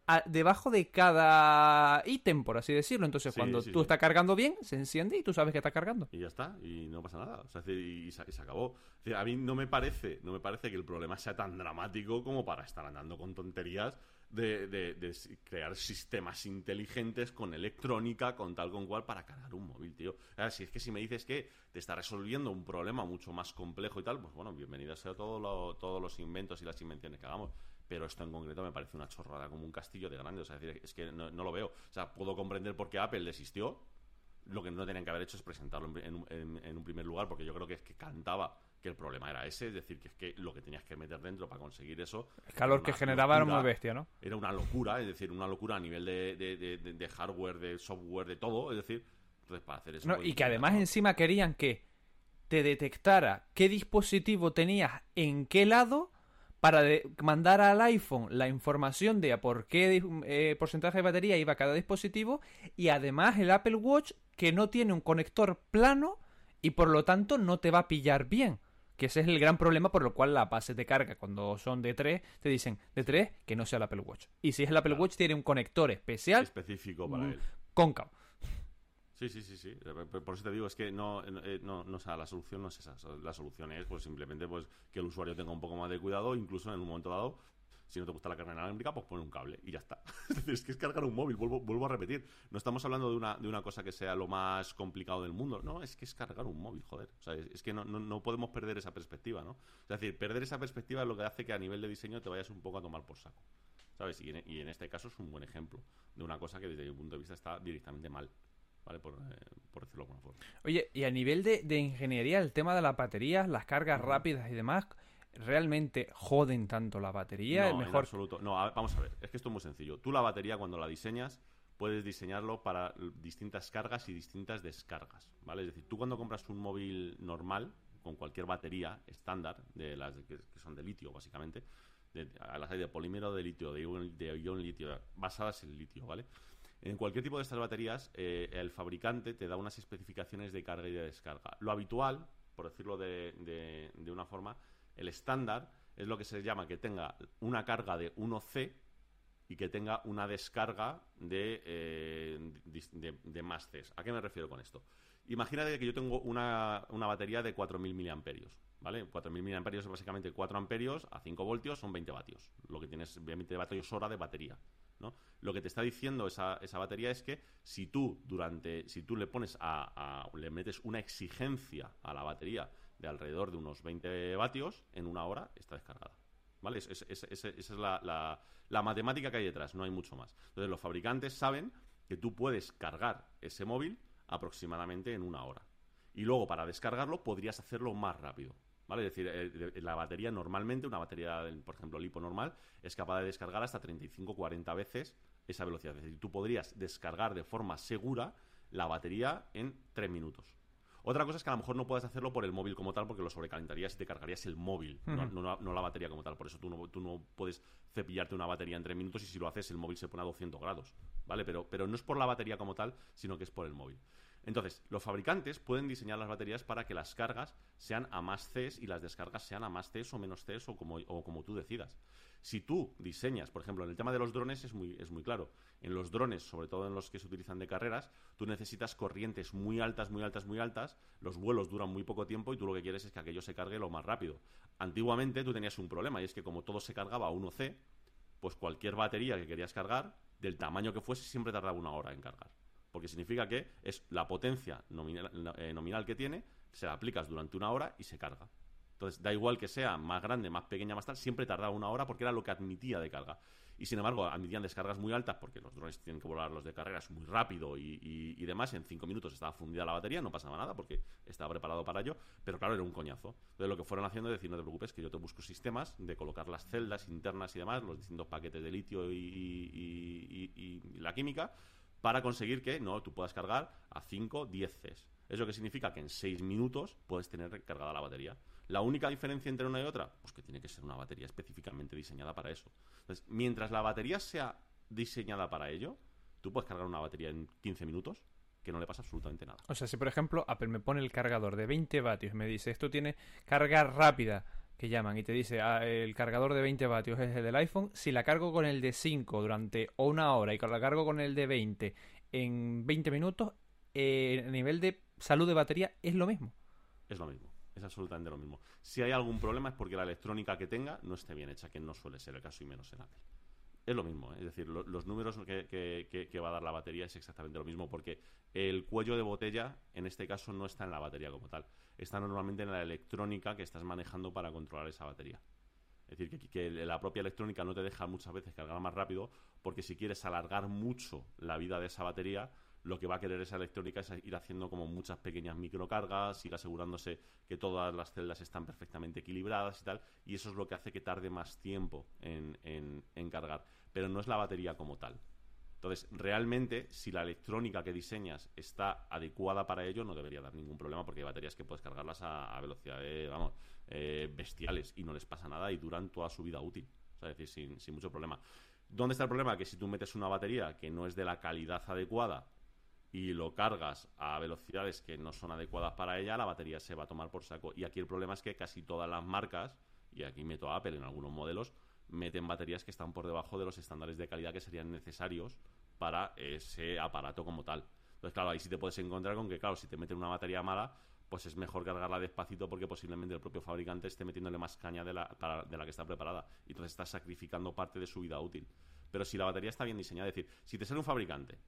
a- debajo de cada ítem, por así decirlo. Entonces, Sí, cuando sí, tú sí. estás cargando bien, se enciende y tú sabes que está cargando. Y ya está, y no pasa nada. O sea, y, se, y se acabó. A mí no me parece, no me parece que el problema sea tan dramático como para estar andando con tonterías de, de- de crear sistemas inteligentes con electrónica, con tal con cual, para cargar un móvil, tío. Sea, si es que si me dices que te está resolviendo un problema mucho más complejo y tal, pues bueno, bienvenido sea todo lo- todos los inventos y las invenciones que hagamos. Pero esto en concreto me parece una chorrada como un castillo de grande. O sea, es, decir, es que no, lo veo. O sea, puedo comprender por qué Apple desistió, lo que no tenían que haber hecho es presentarlo en- en un primer lugar, porque yo creo que es que cantaba que el problema era ese, es decir, que es que lo que tenías que meter dentro para conseguir eso. El calor que generaba era muy bestia, ¿no? Era una locura, es decir, una locura a nivel de, de- de- de- de hardware, de software, de todo, es decir, entonces para hacer eso. No, pues, y que además encima querían que te detectara qué dispositivo tenías en qué lado para mandar al iPhone la información de a por qué eh, porcentaje de batería iba cada dispositivo y además el Apple Watch que no tiene un conector plano y por lo tanto no te va a pillar bien. Que ese es el gran problema por lo cual las bases de carga cuando son de 3 te dicen de 3 que no sea el Apple Watch. Y si es el Apple Watch tiene un conector especial específico para él. cóncavo. Sí, sí, sí, sí. Eh, por eso te digo, es que no, eh, no, no, o sea, la solución no es esa. La solución es pues simplemente pues que el usuario tenga un poco más de cuidado, incluso en un momento dado, si no te gusta la carga inalámbrica, pues pone un cable y ya está. *laughs* es decir, es que es cargar un móvil, vuelvo, vuelvo a repetir. No estamos hablando de una, de una cosa que sea lo más complicado del mundo. No, es que es cargar un móvil, joder. O sea, es, que no, no, podemos perder esa perspectiva, ¿no? Es decir, perder esa perspectiva es lo que hace que a nivel de diseño te vayas un poco a tomar por saco. ¿Sabes? Y en, y en este caso es un buen ejemplo de una cosa que desde mi punto de vista está directamente mal. ¿vale? Por, eh, por, decirlo de alguna forma. Oye, y a nivel de, de, ingeniería, el tema de las baterías, las cargas rápidas y demás, ¿realmente joden tanto la batería? No, mejor... en absoluto. No, vamos a ver, es que esto es muy sencillo. Tú la batería cuando la diseñas puedes diseñarlo para distintas cargas y distintas descargas, ¿vale? Es decir, tú cuando compras un móvil normal, con cualquier batería estándar, de las que, son de litio, básicamente, de, las hay de polímero de litio, de ion, de ion litio, basadas en litio, ¿vale? En cualquier tipo de estas baterías, eh, el fabricante te da unas especificaciones de carga y de descarga. Lo habitual, por decirlo de, una forma, el estándar es lo que se llama que tenga una carga de 1C y que tenga una descarga de, eh, de, más C. ¿A qué me refiero con esto? Imagínate que yo tengo una, batería de 4.000 miliamperios, ¿vale? 4.000 miliamperios es básicamente 4 amperios a 5 voltios son 20 vatios. Lo que tienes, 20 vatios hora de batería. Lo que te está diciendo esa, esa batería es que si tú durante, si tú le pones a, le metes una exigencia a la batería de alrededor de unos 20 vatios, en una hora está descargada. ¿Vale? esa es la, la, matemática que hay detrás, no hay mucho más. Entonces los fabricantes saben que tú puedes cargar ese móvil aproximadamente en una hora. Y luego para descargarlo podrías hacerlo más rápido. ¿Vale? Es decir, eh, la batería normalmente, una batería, por ejemplo, lipo normal, es capaz de descargar hasta 35-40 veces esa velocidad. Es decir, tú podrías descargar de forma segura la batería en 3 minutos. Otra cosa es que a lo mejor no puedes hacerlo por el móvil como tal, porque lo sobrecalentarías y te cargarías el móvil, no, la batería como tal. Por eso tú no, tú no puedes cepillarte una batería en 3 minutos y si lo haces el móvil se pone a 200 grados. ¿Vale? Pero, pero no es por la batería como tal, sino que es por el móvil. Entonces, los fabricantes pueden diseñar las baterías para que las cargas sean a más Cs y las descargas sean a más Cs o menos Cs o como, o como tú decidas. Si tú diseñas, por ejemplo, en el tema de los drones es muy, es muy claro. En los drones, sobre todo en los que se utilizan de carreras, tú necesitas corrientes muy altas, muy altas, muy altas. Los vuelos duran muy poco tiempo y tú lo que quieres es que aquello se cargue lo más rápido. Antiguamente tú tenías un problema y es que como todo se cargaba a 1C, pues cualquier batería que querías cargar, del tamaño que fuese, siempre tardaba una hora en cargar porque significa que es la potencia eh, nominal, que tiene, se la aplicas durante una hora y se carga. Entonces, da igual que sea más grande, más pequeña, más tal, siempre tardaba una hora porque era lo que admitía de carga. Y sin embargo, admitían descargas muy altas porque los drones tienen que volar los de carreras muy rápido y, demás. En cinco minutos estaba fundida la batería, no pasaba nada porque estaba preparado para ello, pero claro, era un coñazo. Entonces, lo que fueron haciendo es decir, no te preocupes, que yo te busco sistemas de colocar las celdas internas y demás, los distintos paquetes de litio y la química para conseguir que no tú puedas cargar a 5, 10 Cs. Eso que significa que en 6 minutos puedes tener cargada la batería. La única diferencia entre una y otra, pues que tiene que ser una batería específicamente diseñada para eso. Entonces, mientras la batería sea diseñada para ello, tú puedes cargar una batería en 15 minutos que no le pasa absolutamente nada. O sea, si por ejemplo Apple me pone el cargador de 20 vatios y me dice esto tiene carga rápida que llaman y te dice ah, el cargador de 20 vatios es el del iPhone, si la cargo con el de 5 durante una hora y la cargo con el de 20 en 20 minutos, eh, a nivel de salud de batería es lo mismo. Es lo mismo, es absolutamente lo mismo. Si hay algún problema es porque la electrónica que tenga no esté bien hecha, que no suele ser el caso y menos en Apple es lo mismo. ¿eh? Es decir, los números que, va a dar la batería es exactamente lo mismo, porque el cuello de botella, en este caso, no está en la batería como tal. Está normalmente en la electrónica que estás manejando para controlar esa batería. Es decir, que, la propia electrónica no te deja muchas veces cargar más rápido, porque si quieres alargar mucho la vida de esa batería, lo que va a querer esa electrónica es ir haciendo como muchas pequeñas microcargas, ir asegurándose que todas las celdas están perfectamente equilibradas y tal, y eso es lo que hace que tarde más tiempo en, cargar, pero no es la batería como tal. Entonces, realmente, si la electrónica que diseñas está adecuada para ello, no debería dar ningún problema porque hay baterías que puedes cargarlas a, velocidades, vamos, eh, bestiales y no les pasa nada y duran toda su vida útil. O sea, es decir, sin, sin mucho problema. ¿Dónde está el problema? Que si tú metes una batería que no es de la calidad adecuada y lo cargas a velocidades que no son adecuadas para ella, la batería se va a tomar por saco. Y aquí el problema es que casi todas las marcas, y aquí meto a Apple en algunos modelos, meten baterías que están por debajo de los estándares de calidad que serían necesarios para ese aparato como tal. Entonces, claro, ahí sí te puedes encontrar con que, claro, si te meten una batería mala, pues es mejor cargarla despacito porque posiblemente el propio fabricante esté metiéndole más caña de la, para- de la que está preparada. Y entonces estás sacrificando parte de su vida útil. Pero si la batería está bien diseñada, es decir, si te sale un fabricante,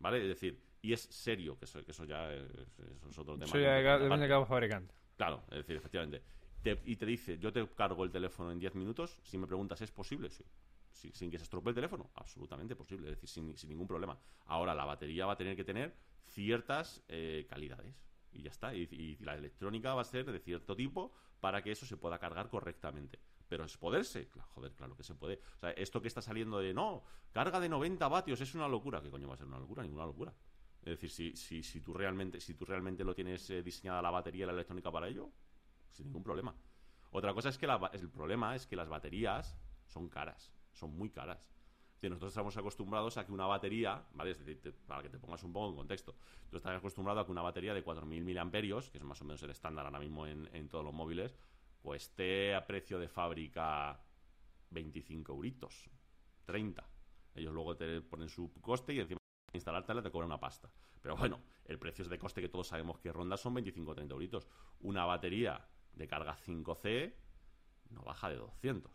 ¿vale? Es decir, y es serio, que eso, que eso ya es, eso es otro tema. Eso ya completamente depende de cada fabricante. Claro, es decir, efectivamente. Te- y te dice, yo te cargo el teléfono en 10 minutos, si me preguntas, ¿es posible? Sí. Sí, sin que se estropee el teléfono, absolutamente posible, es decir, sin, sin ningún problema. Ahora, la batería va a tener que tener ciertas eh, calidades. Y ya está. Y, y la electrónica va a ser de cierto tipo para que eso se pueda cargar correctamente. Pero es poderse, joder, claro que se puede. O sea, esto que está saliendo de no, carga de 90 vatios es una locura. ¿Qué coño va a ser una locura? Ninguna locura. Es decir, si, si, si tú realmente, si tú realmente lo tienes eh, diseñada la batería y la electrónica para ello, sin ningún problema. Otra cosa es que la el problema es que las baterías son caras, son muy caras. Nosotros estamos acostumbrados a que una batería, ¿vale? Es decir, para que te pongas un poco en contexto, tú estás acostumbrado a que una batería de 4.000 miliamperios, que es más o menos el estándar ahora mismo en, en todos los móviles, cueste a precio de fábrica 25 euritos, 30. Ellos luego te ponen su coste y encima de instalártela te cobran una pasta. Pero bueno, el precio de coste que todos sabemos que ronda son 25 o 30 euritos. Una batería de carga 5C no baja de 200.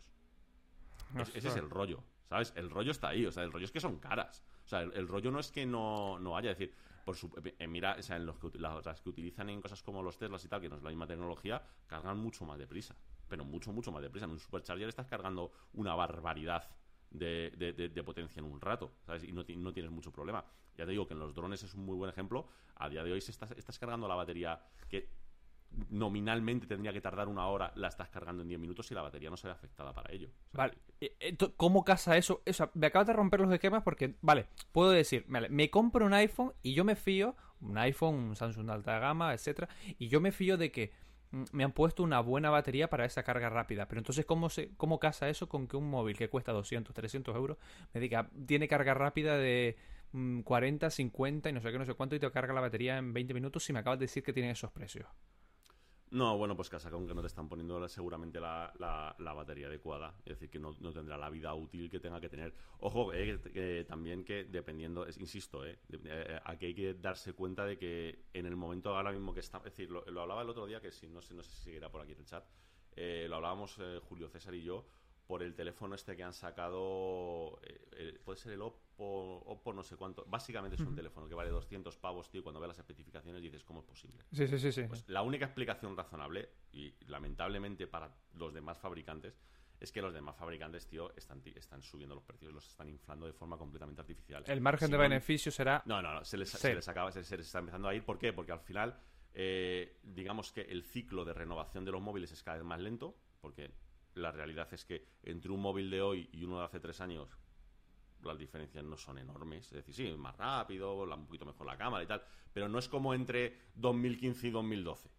Es- ese es el rollo, ¿sabes? El rollo está ahí, o sea, el rollo es que son caras. O sea, el, rollo no es que no, no haya, es decir, por su, eh, mira, o sea, en los que, las, que utilizan en cosas como los Teslas y tal, que no es la misma tecnología, cargan mucho más deprisa. Pero mucho, mucho más deprisa. En un supercharger estás cargando una barbaridad de, de- potencia en un rato, ¿sabes? Y no, ti- no tienes mucho problema. Ya te digo que en los drones es un muy buen ejemplo. A día de hoy, si estás, estás cargando la batería que nominalmente tendría que tardar una hora, la estás cargando en 10 minutos y la batería no se ve afectada para ello. Vale, eh, ¿cómo casa eso? O sea, me acabas de romper los esquemas porque, vale, puedo decir, vale, me compro un iPhone y yo me fío, un iPhone, un Samsung de alta gama, etcétera, y yo me fío de que mm, me han puesto una buena batería para esa carga rápida. Pero entonces, ¿cómo, se, ¿cómo casa eso con que un móvil que cuesta 200, 300 euros me diga, tiene carga rápida de mm, 40, 50 y no sé qué, no sé cuánto y te carga la batería en 20 minutos si me acabas de decir que tiene esos precios? No, bueno, pues casa con que no te están poniendo seguramente la, la- la batería adecuada. Es decir, que no, no tendrá la vida útil que tenga que tener. Ojo, eh, también que dependiendo, insisto, eh, eh, aquí hay que darse cuenta de que en el momento ahora mismo que está. Es decir, lo, hablaba el otro día, que si no sé, no sé si seguirá por aquí en el chat. eh, lo hablábamos Julio César y yo por el teléfono este que han sacado. puede ser el Oppo, Oppo no sé cuánto. Básicamente es un teléfono que vale 200 pavos, tío. y Cuando ves las especificaciones dices, ¿cómo es posible? Sí, sí, sí, sí. Pues la única explicación razonable, y lamentablemente para los demás fabricantes, es que los demás fabricantes, tío, están, están subiendo los precios, los están inflando de forma completamente artificial. El margen Si de no- beneficio será... No, no, no, se les, se les acaba, se, se les está empezando a ir. ¿Por qué? Porque al final, eh, digamos que el ciclo de renovación de los móviles es cada vez más lento, porque la realidad es que entre un móvil de hoy y uno de hace tres años, las diferencias no son enormes. Es decir, sí, es más rápido, un poquito mejor la cámara y tal, pero no es como entre 2015 y 2012.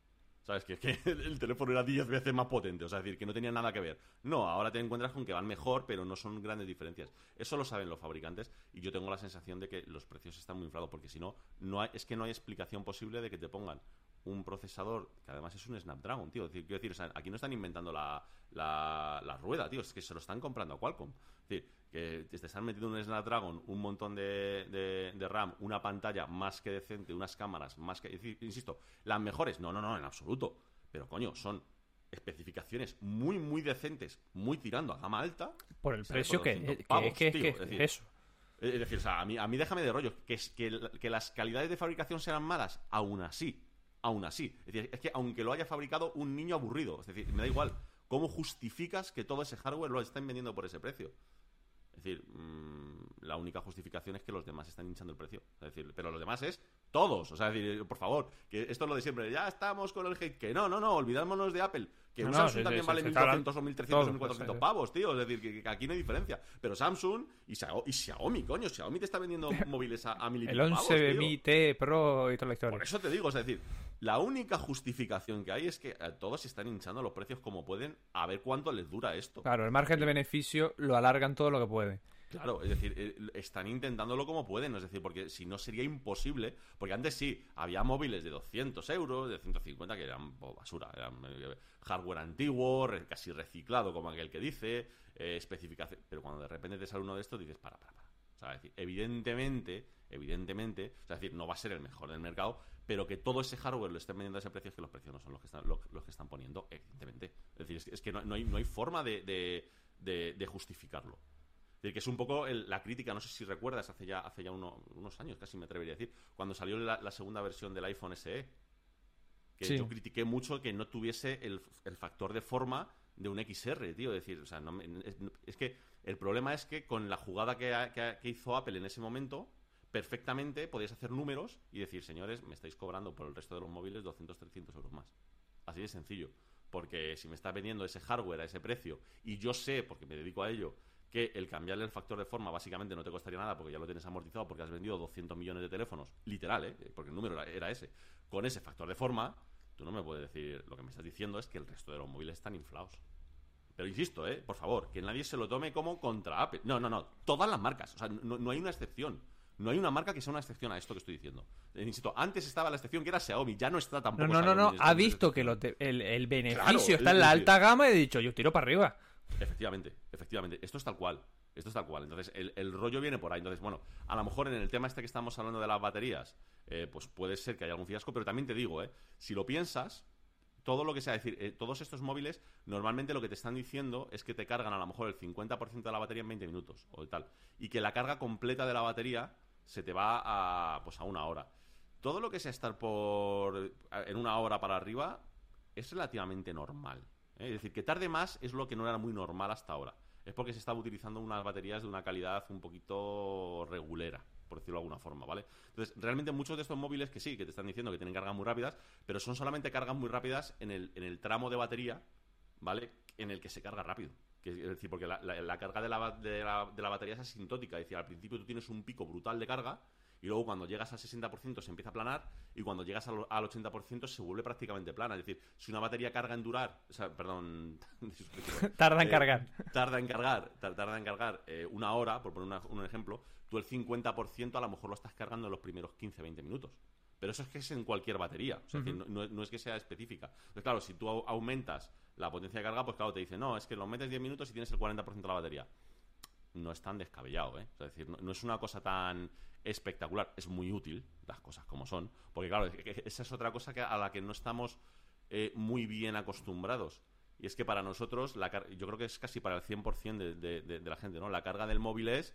¿Sabes? Que, que *laughs* el teléfono era 10 veces más potente, o sea, es decir, que no tenía nada que ver. No, ahora te encuentras con que van mejor, pero no son grandes diferencias. Eso lo saben los fabricantes y yo tengo la sensación de que los precios están muy inflados, porque si no, no hay- es que no hay explicación posible de que te pongan un procesador que además es un Snapdragon, tío. Quiero decir, o sea, aquí no están inventando la, la, la rueda, tío, es que se lo están comprando a Qualcomm. Es decir, que te están metiendo un Snapdragon, un montón de, de- de RAM, una pantalla más que decente, unas cámaras más que... decir, insisto, las mejores, no, no, no, en absoluto. Pero coño, son especificaciones muy, muy decentes, muy tirando a gama alta. Por el precio por que- 200 que- pavos, que- tío. que- Es decir, eso. Es decir, o sea, a mí, a mí déjame de rollo. Que, es, que, que las calidades de fabricación sean malas, aún así. Aún así. Es decir, es que aunque lo haya fabricado un niño aburrido, es decir, me da igual. ¿Cómo justificas que todo ese hardware lo estén vendiendo por ese precio? Es decir, mm, la única justificación es que los demás están hinchando el precio. Es decir, pero los demás es todos. O sea, es decir, por favor, que esto es lo de siempre. Ya estamos con el hate. Que no, no, no, olvidémonos de Apple. Que No, un no, Samsung sí, también sí, vale está 1.200 o 1.300 o todo, 1.400 pues, pavos, tío. Es decir, que, que aquí no hay diferencia. Pero Samsung y, y Xiaomi, coño, Xiaomi te está vendiendo *laughs* móviles a, a mil y El pico pavos, 11 tío. Mi T Pro y toda la historia. Por eso te digo, es decir, la única justificación que hay es que eh, todos están hinchando los precios como pueden a ver cuánto les dura esto. Claro, el margen de beneficio lo alargan todo lo que pueden. Claro, es decir, eh, están intentándolo como pueden, es decir, porque si no sería imposible, porque antes sí, había móviles de 200 euros, de 150, que eran pues, basura, eran eh, hardware antiguo, casi reciclado, como aquel que dice, eh, especificación, pero cuando de repente te sale uno de estos, dices, para, para, para, O sea, es decir, evidentemente, evidentemente, o sea, es decir, no va a ser el mejor del mercado, pero que todo ese hardware lo estén vendiendo a ese precio es que los precios no son los que están, lo- los, que están poniendo, evidentemente. Es decir, es que, es que no, no hay, no hay forma de, de- de- de justificarlo. Es decir, que es un poco el- la crítica, no sé si recuerdas, hace ya, hace ya uno- unos años, casi me atrevería a decir, cuando salió la, la segunda versión del iPhone SE. Que Sí. yo critiqué mucho que no tuviese el, el factor de forma de un XR, tío. Es decir, o sea, no es, es que el problema es que con la jugada que, que hizo Apple en ese momento, perfectamente podías hacer números y decir, señores, me estáis cobrando por el resto de los móviles 200, 300 euros más. Así de sencillo. Porque si me estás vendiendo ese hardware a ese precio y yo sé, porque me dedico a ello, que el cambiarle el factor de forma básicamente no te costaría nada porque ya lo tienes amortizado porque has vendido 200 millones de teléfonos, literal, ¿eh? porque el número era, ese, con ese factor de forma, tú no me puedes decir, lo que me estás diciendo es que el resto de los móviles están inflados. Pero insisto, ¿eh? por favor, que nadie se lo tome como contra Apple. No, no, no, todas las marcas, o sea, no, no hay una excepción. No hay una marca que sea una excepción a esto que estoy diciendo. Eh, Insisto, antes estaba la excepción que era Xiaomi, ya no está tampoco No, no, no, no. en esta- Ha visto que lo te- el, el beneficio Claro, está es en la alta gama y he dicho, yo tiro para arriba. Efectivamente, efectivamente. Esto es tal cual. Esto es tal cual. Entonces, el, el rollo viene por ahí. Entonces, bueno, a lo mejor en el tema este que estamos hablando de las baterías, eh, pues puede ser que haya algún fiasco, pero también te digo, eh, si lo piensas, todo lo que sea, es decir, eh, todos estos móviles, normalmente lo que te están diciendo es que te cargan a lo mejor el 50% de la batería en 20 minutos o tal. Y que la carga completa de la batería se te va a, pues a una hora. Todo lo que sea estar por en una hora para arriba es relativamente normal. ¿eh? Es decir, que tarde más es lo que no era muy normal hasta ahora. Es porque se estaba utilizando unas baterías de una calidad un poquito regulera, por decirlo de alguna forma, ¿vale? Entonces, realmente muchos de estos móviles que sí, que te están diciendo que tienen cargas muy rápidas, pero son solamente cargas muy rápidas en el, en el tramo de batería, ¿vale? En el que se carga rápido. Que, es decir, porque la, la- la carga de la, de, la, de la batería es asintótica. Es decir, al principio tú tienes un pico brutal de carga y luego cuando llegas al 60% se empieza a planar y cuando llegas al, al 80% se vuelve prácticamente plana. Es decir, si una batería carga en durar, o sea, perdón, *laughs* Tarda en eh, cargar. Tarda en cargar, tar- tarda en cargar eh, una hora, por poner una- un ejemplo, tú el 50% a lo mejor lo estás cargando en los primeros 15-20 minutos. Pero eso es que es en cualquier batería. O sea, que no, no- no es que sea específica. Entonces, claro, si tú au- aumentas la potencia de carga, pues claro, te dice, no, es que lo metes 10 minutos y tienes el 40% de la batería. No es tan descabellado, ¿eh? O sea, es decir, no, no es una cosa tan espectacular. Es muy útil, las cosas como son. Porque, claro, esa es otra cosa que, a la que no estamos eh, muy bien acostumbrados. Y es que para nosotros, la yo creo que es casi para el 100% de, de- de- de la gente, ¿no? La carga del móvil es,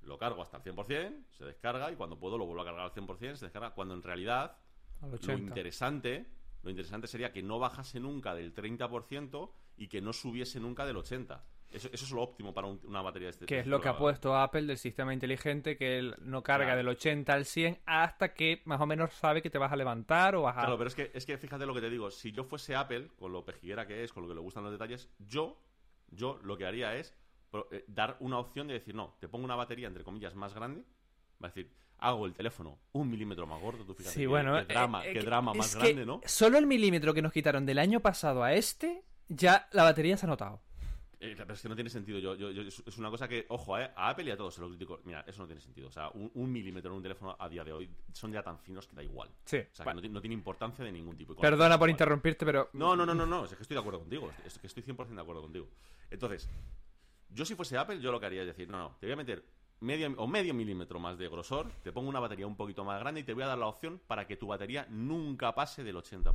lo cargo hasta el 100%, se descarga y cuando puedo lo vuelvo a cargar al 100%, se descarga. Cuando en realidad Al lo 80. interesante, lo interesante sería que no bajase nunca del 30% y que no subiese nunca del 80%. Eso, eso es lo óptimo para un- una batería de este Que es lo que ha puesto Apple del sistema inteligente, que él no carga Claro. del 80 al 100 hasta que más o menos sabe que te vas a levantar o a... Claro, pero es que, es que fíjate lo que te digo. Si yo fuese Apple, con lo pejiguera que es, con lo que le gustan los detalles, yo, yo lo que haría es eh, dar una opción de decir, no, te pongo una batería, entre comillas, más grande. Va a decir, hago el teléfono un milímetro más gordo. Tú fíjate Sí, qué- bueno, qué drama, eh, eh, qué drama más grande, ¿no? Solo el milímetro que nos quitaron del año pasado a este, ya la batería se ha notado. Eh, pero es que no tiene sentido. Yo, yo- yo- es una cosa que, ojo, eh, a Apple y a todos se lo critico. Mira, eso no tiene sentido. O sea, un, un milímetro en un teléfono a día de hoy son ya tan finos que da igual. Sí. O sea, que no, ti- no tiene importancia de ningún tipo. Perdona por interrumpirte, pero... No, no, no, no, no. Es que estoy de acuerdo contigo. Es que estoy 100% de acuerdo contigo. Entonces, yo si fuese Apple, yo lo que haría es decir, no, no, te voy a meter medio o medio milímetro más de grosor, te pongo una batería un poquito más grande y te voy a dar la opción para que tu batería nunca pase del 80%.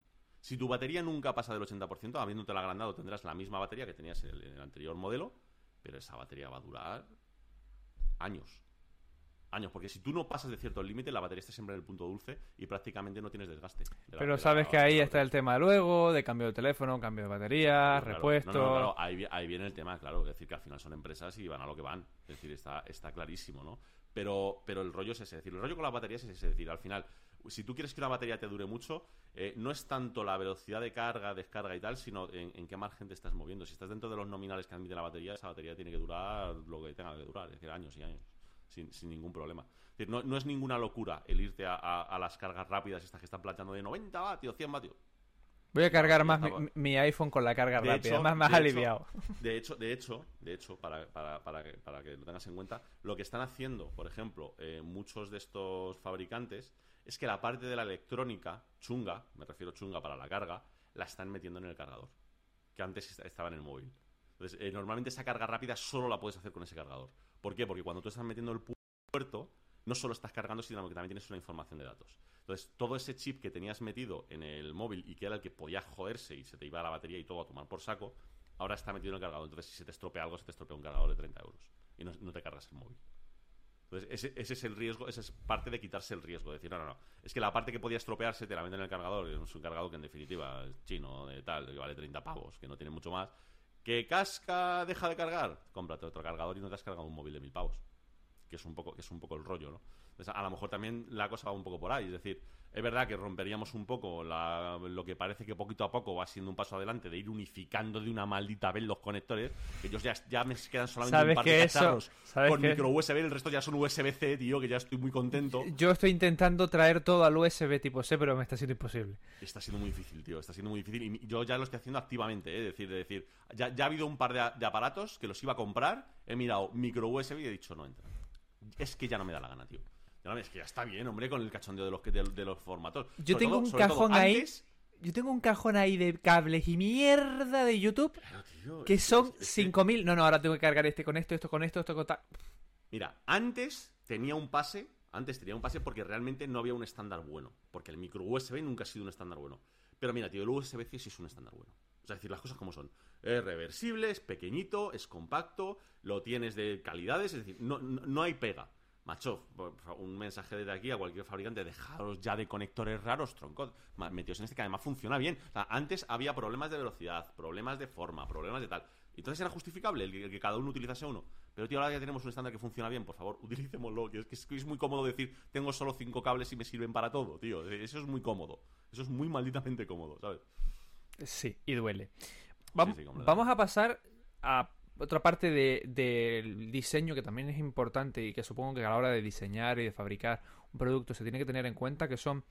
Si tu batería nunca pasa del 80%, habiéndote la agrandado, tendrás la misma batería que tenías en el, en el anterior modelo, pero esa batería va a durar años. Años, porque si tú no pasas de cierto límite, la batería está siempre en el punto dulce y prácticamente no tienes desgaste. de Pero sabes que ahí está el tema luego, de cambio de teléfono, cambio de batería, Claro, repuesto... no, no, claro, ahí viene el tema, claro. Es decir, que al final son empresas y van a lo que van. Es decir, está, está clarísimo, ¿no? Pero, pero el rollo es ese. Es decir, el rollo con las baterías es ese. Es decir, al final, si tú quieres que una batería te dure mucho, eh, no es tanto la velocidad de carga, descarga y tal, sino en, en qué margen te estás moviendo. Si estás dentro de los nominales que admite la batería, esa batería tiene que durar lo que tenga que durar, es decir, años y años. Sin, sin ningún problema. Es decir, no, no es ninguna locura el irte a, a- a las cargas rápidas, estas que están planteando de 90 vatios, 100 vatios. Voy a cargar más mi, mi iPhone con la carga De rápida, hecho- más, más de hecho- aliviado. de hecho, de hecho, de hecho, para, para, para, que, para que lo tengas en cuenta, lo que están haciendo, por ejemplo, eh, muchos de estos fabricantes, es que la parte de la electrónica, chunga, me refiero chunga para la carga, la están metiendo en el cargador, que antes est- estaba en el móvil. Entonces, eh, normalmente esa carga rápida solo la puedes hacer con ese cargador. ¿Por qué? Porque cuando tú estás metiendo el pu- puerto, no solo estás cargando, sino que también tienes una información de datos. Entonces, todo ese chip que tenías metido en el móvil y que era el que podía joderse y se te iba la batería y todo a tomar por saco, ahora está metido en el cargador. Entonces, si se te estropea algo, se te estropea un cargador de 30 euros y no te cargas el móvil. Entonces, ese, ese es el riesgo, esa es parte de quitarse el riesgo. De decir, no, no, no. Es que la parte que podía estropearse te la venden en el cargador. y Es un cargador que en definitiva es chino, de tal, que vale 30 pavos, que no tiene mucho más. ¿Que casca, deja de cargar? Cómprate otro cargador y no te has cargado un móvil de mil pavos. Que es un poco, que es un poco el rollo, ¿no? Entonces, a lo mejor también la cosa va un poco por ahí. Es decir, es verdad que romperíamos un poco la- lo que parece que poquito a poco va siendo un paso adelante de ir unificando de una maldita vez los conectores. Que ellos ya, ya me quedan solamente ¿Sabes un par que de eso- sabes con que- micro USB, el resto ya son USB-C, tío, que ya estoy muy contento. Yo estoy intentando traer todo al USB tipo C, pero me está siendo imposible. Está siendo muy difícil, tío. Está siendo muy difícil. Y yo ya lo estoy haciendo activamente, ¿eh? Es decir, de decir, ya, ya ha habido un par de, de aparatos que los iba a comprar. He mirado micro USB y he dicho, no entra. Es que ya no me da la gana, tío. No es que ya está bien, hombre, con el cachondeo de los, de, de los formatos. Yo Sobre tengo todo- un cajón ahí. antes- Yo tengo un cajón ahí de cables y mierda de YouTube tío, que son es- es que- 5000. No, no, ahora tengo que cargar este con esto, esto con esto, esto con tal. Mira, antes tenía un pase, antes tenía un pase porque realmente no había un estándar bueno, porque el micro USB nunca ha sido un estándar bueno. Pero mira, tío, el USB-C sí es un estándar bueno. O sea, es decir, las cosas como son. Es reversible, es pequeñito, es compacto, lo tienes de calidades, es decir, no, no, no hay pega. Macho, un mensaje desde aquí a cualquier fabricante, dejaros ya de conectores raros, troncos, ma- meteos en este que además funciona bien. O sea, antes había problemas de velocidad, problemas de forma, problemas de tal. Entonces era justificable el que, cada uno utilizase uno. Pero tío, ahora ya tenemos un estándar que funciona bien, por favor, *laughs* utilicémoslo. Que es que es, que es muy cómodo decir, tengo solo cinco cables y me sirven para todo, tío. Eso es muy cómodo. Eso es muy malditamente cómodo, ¿sabes? Sí, y duele. Sí, completamente. vamos a pasar a otra parte de- del diseño que también es importante y que supongo que a la hora de diseñar y de fabricar un producto se tiene que tener en cuenta, que son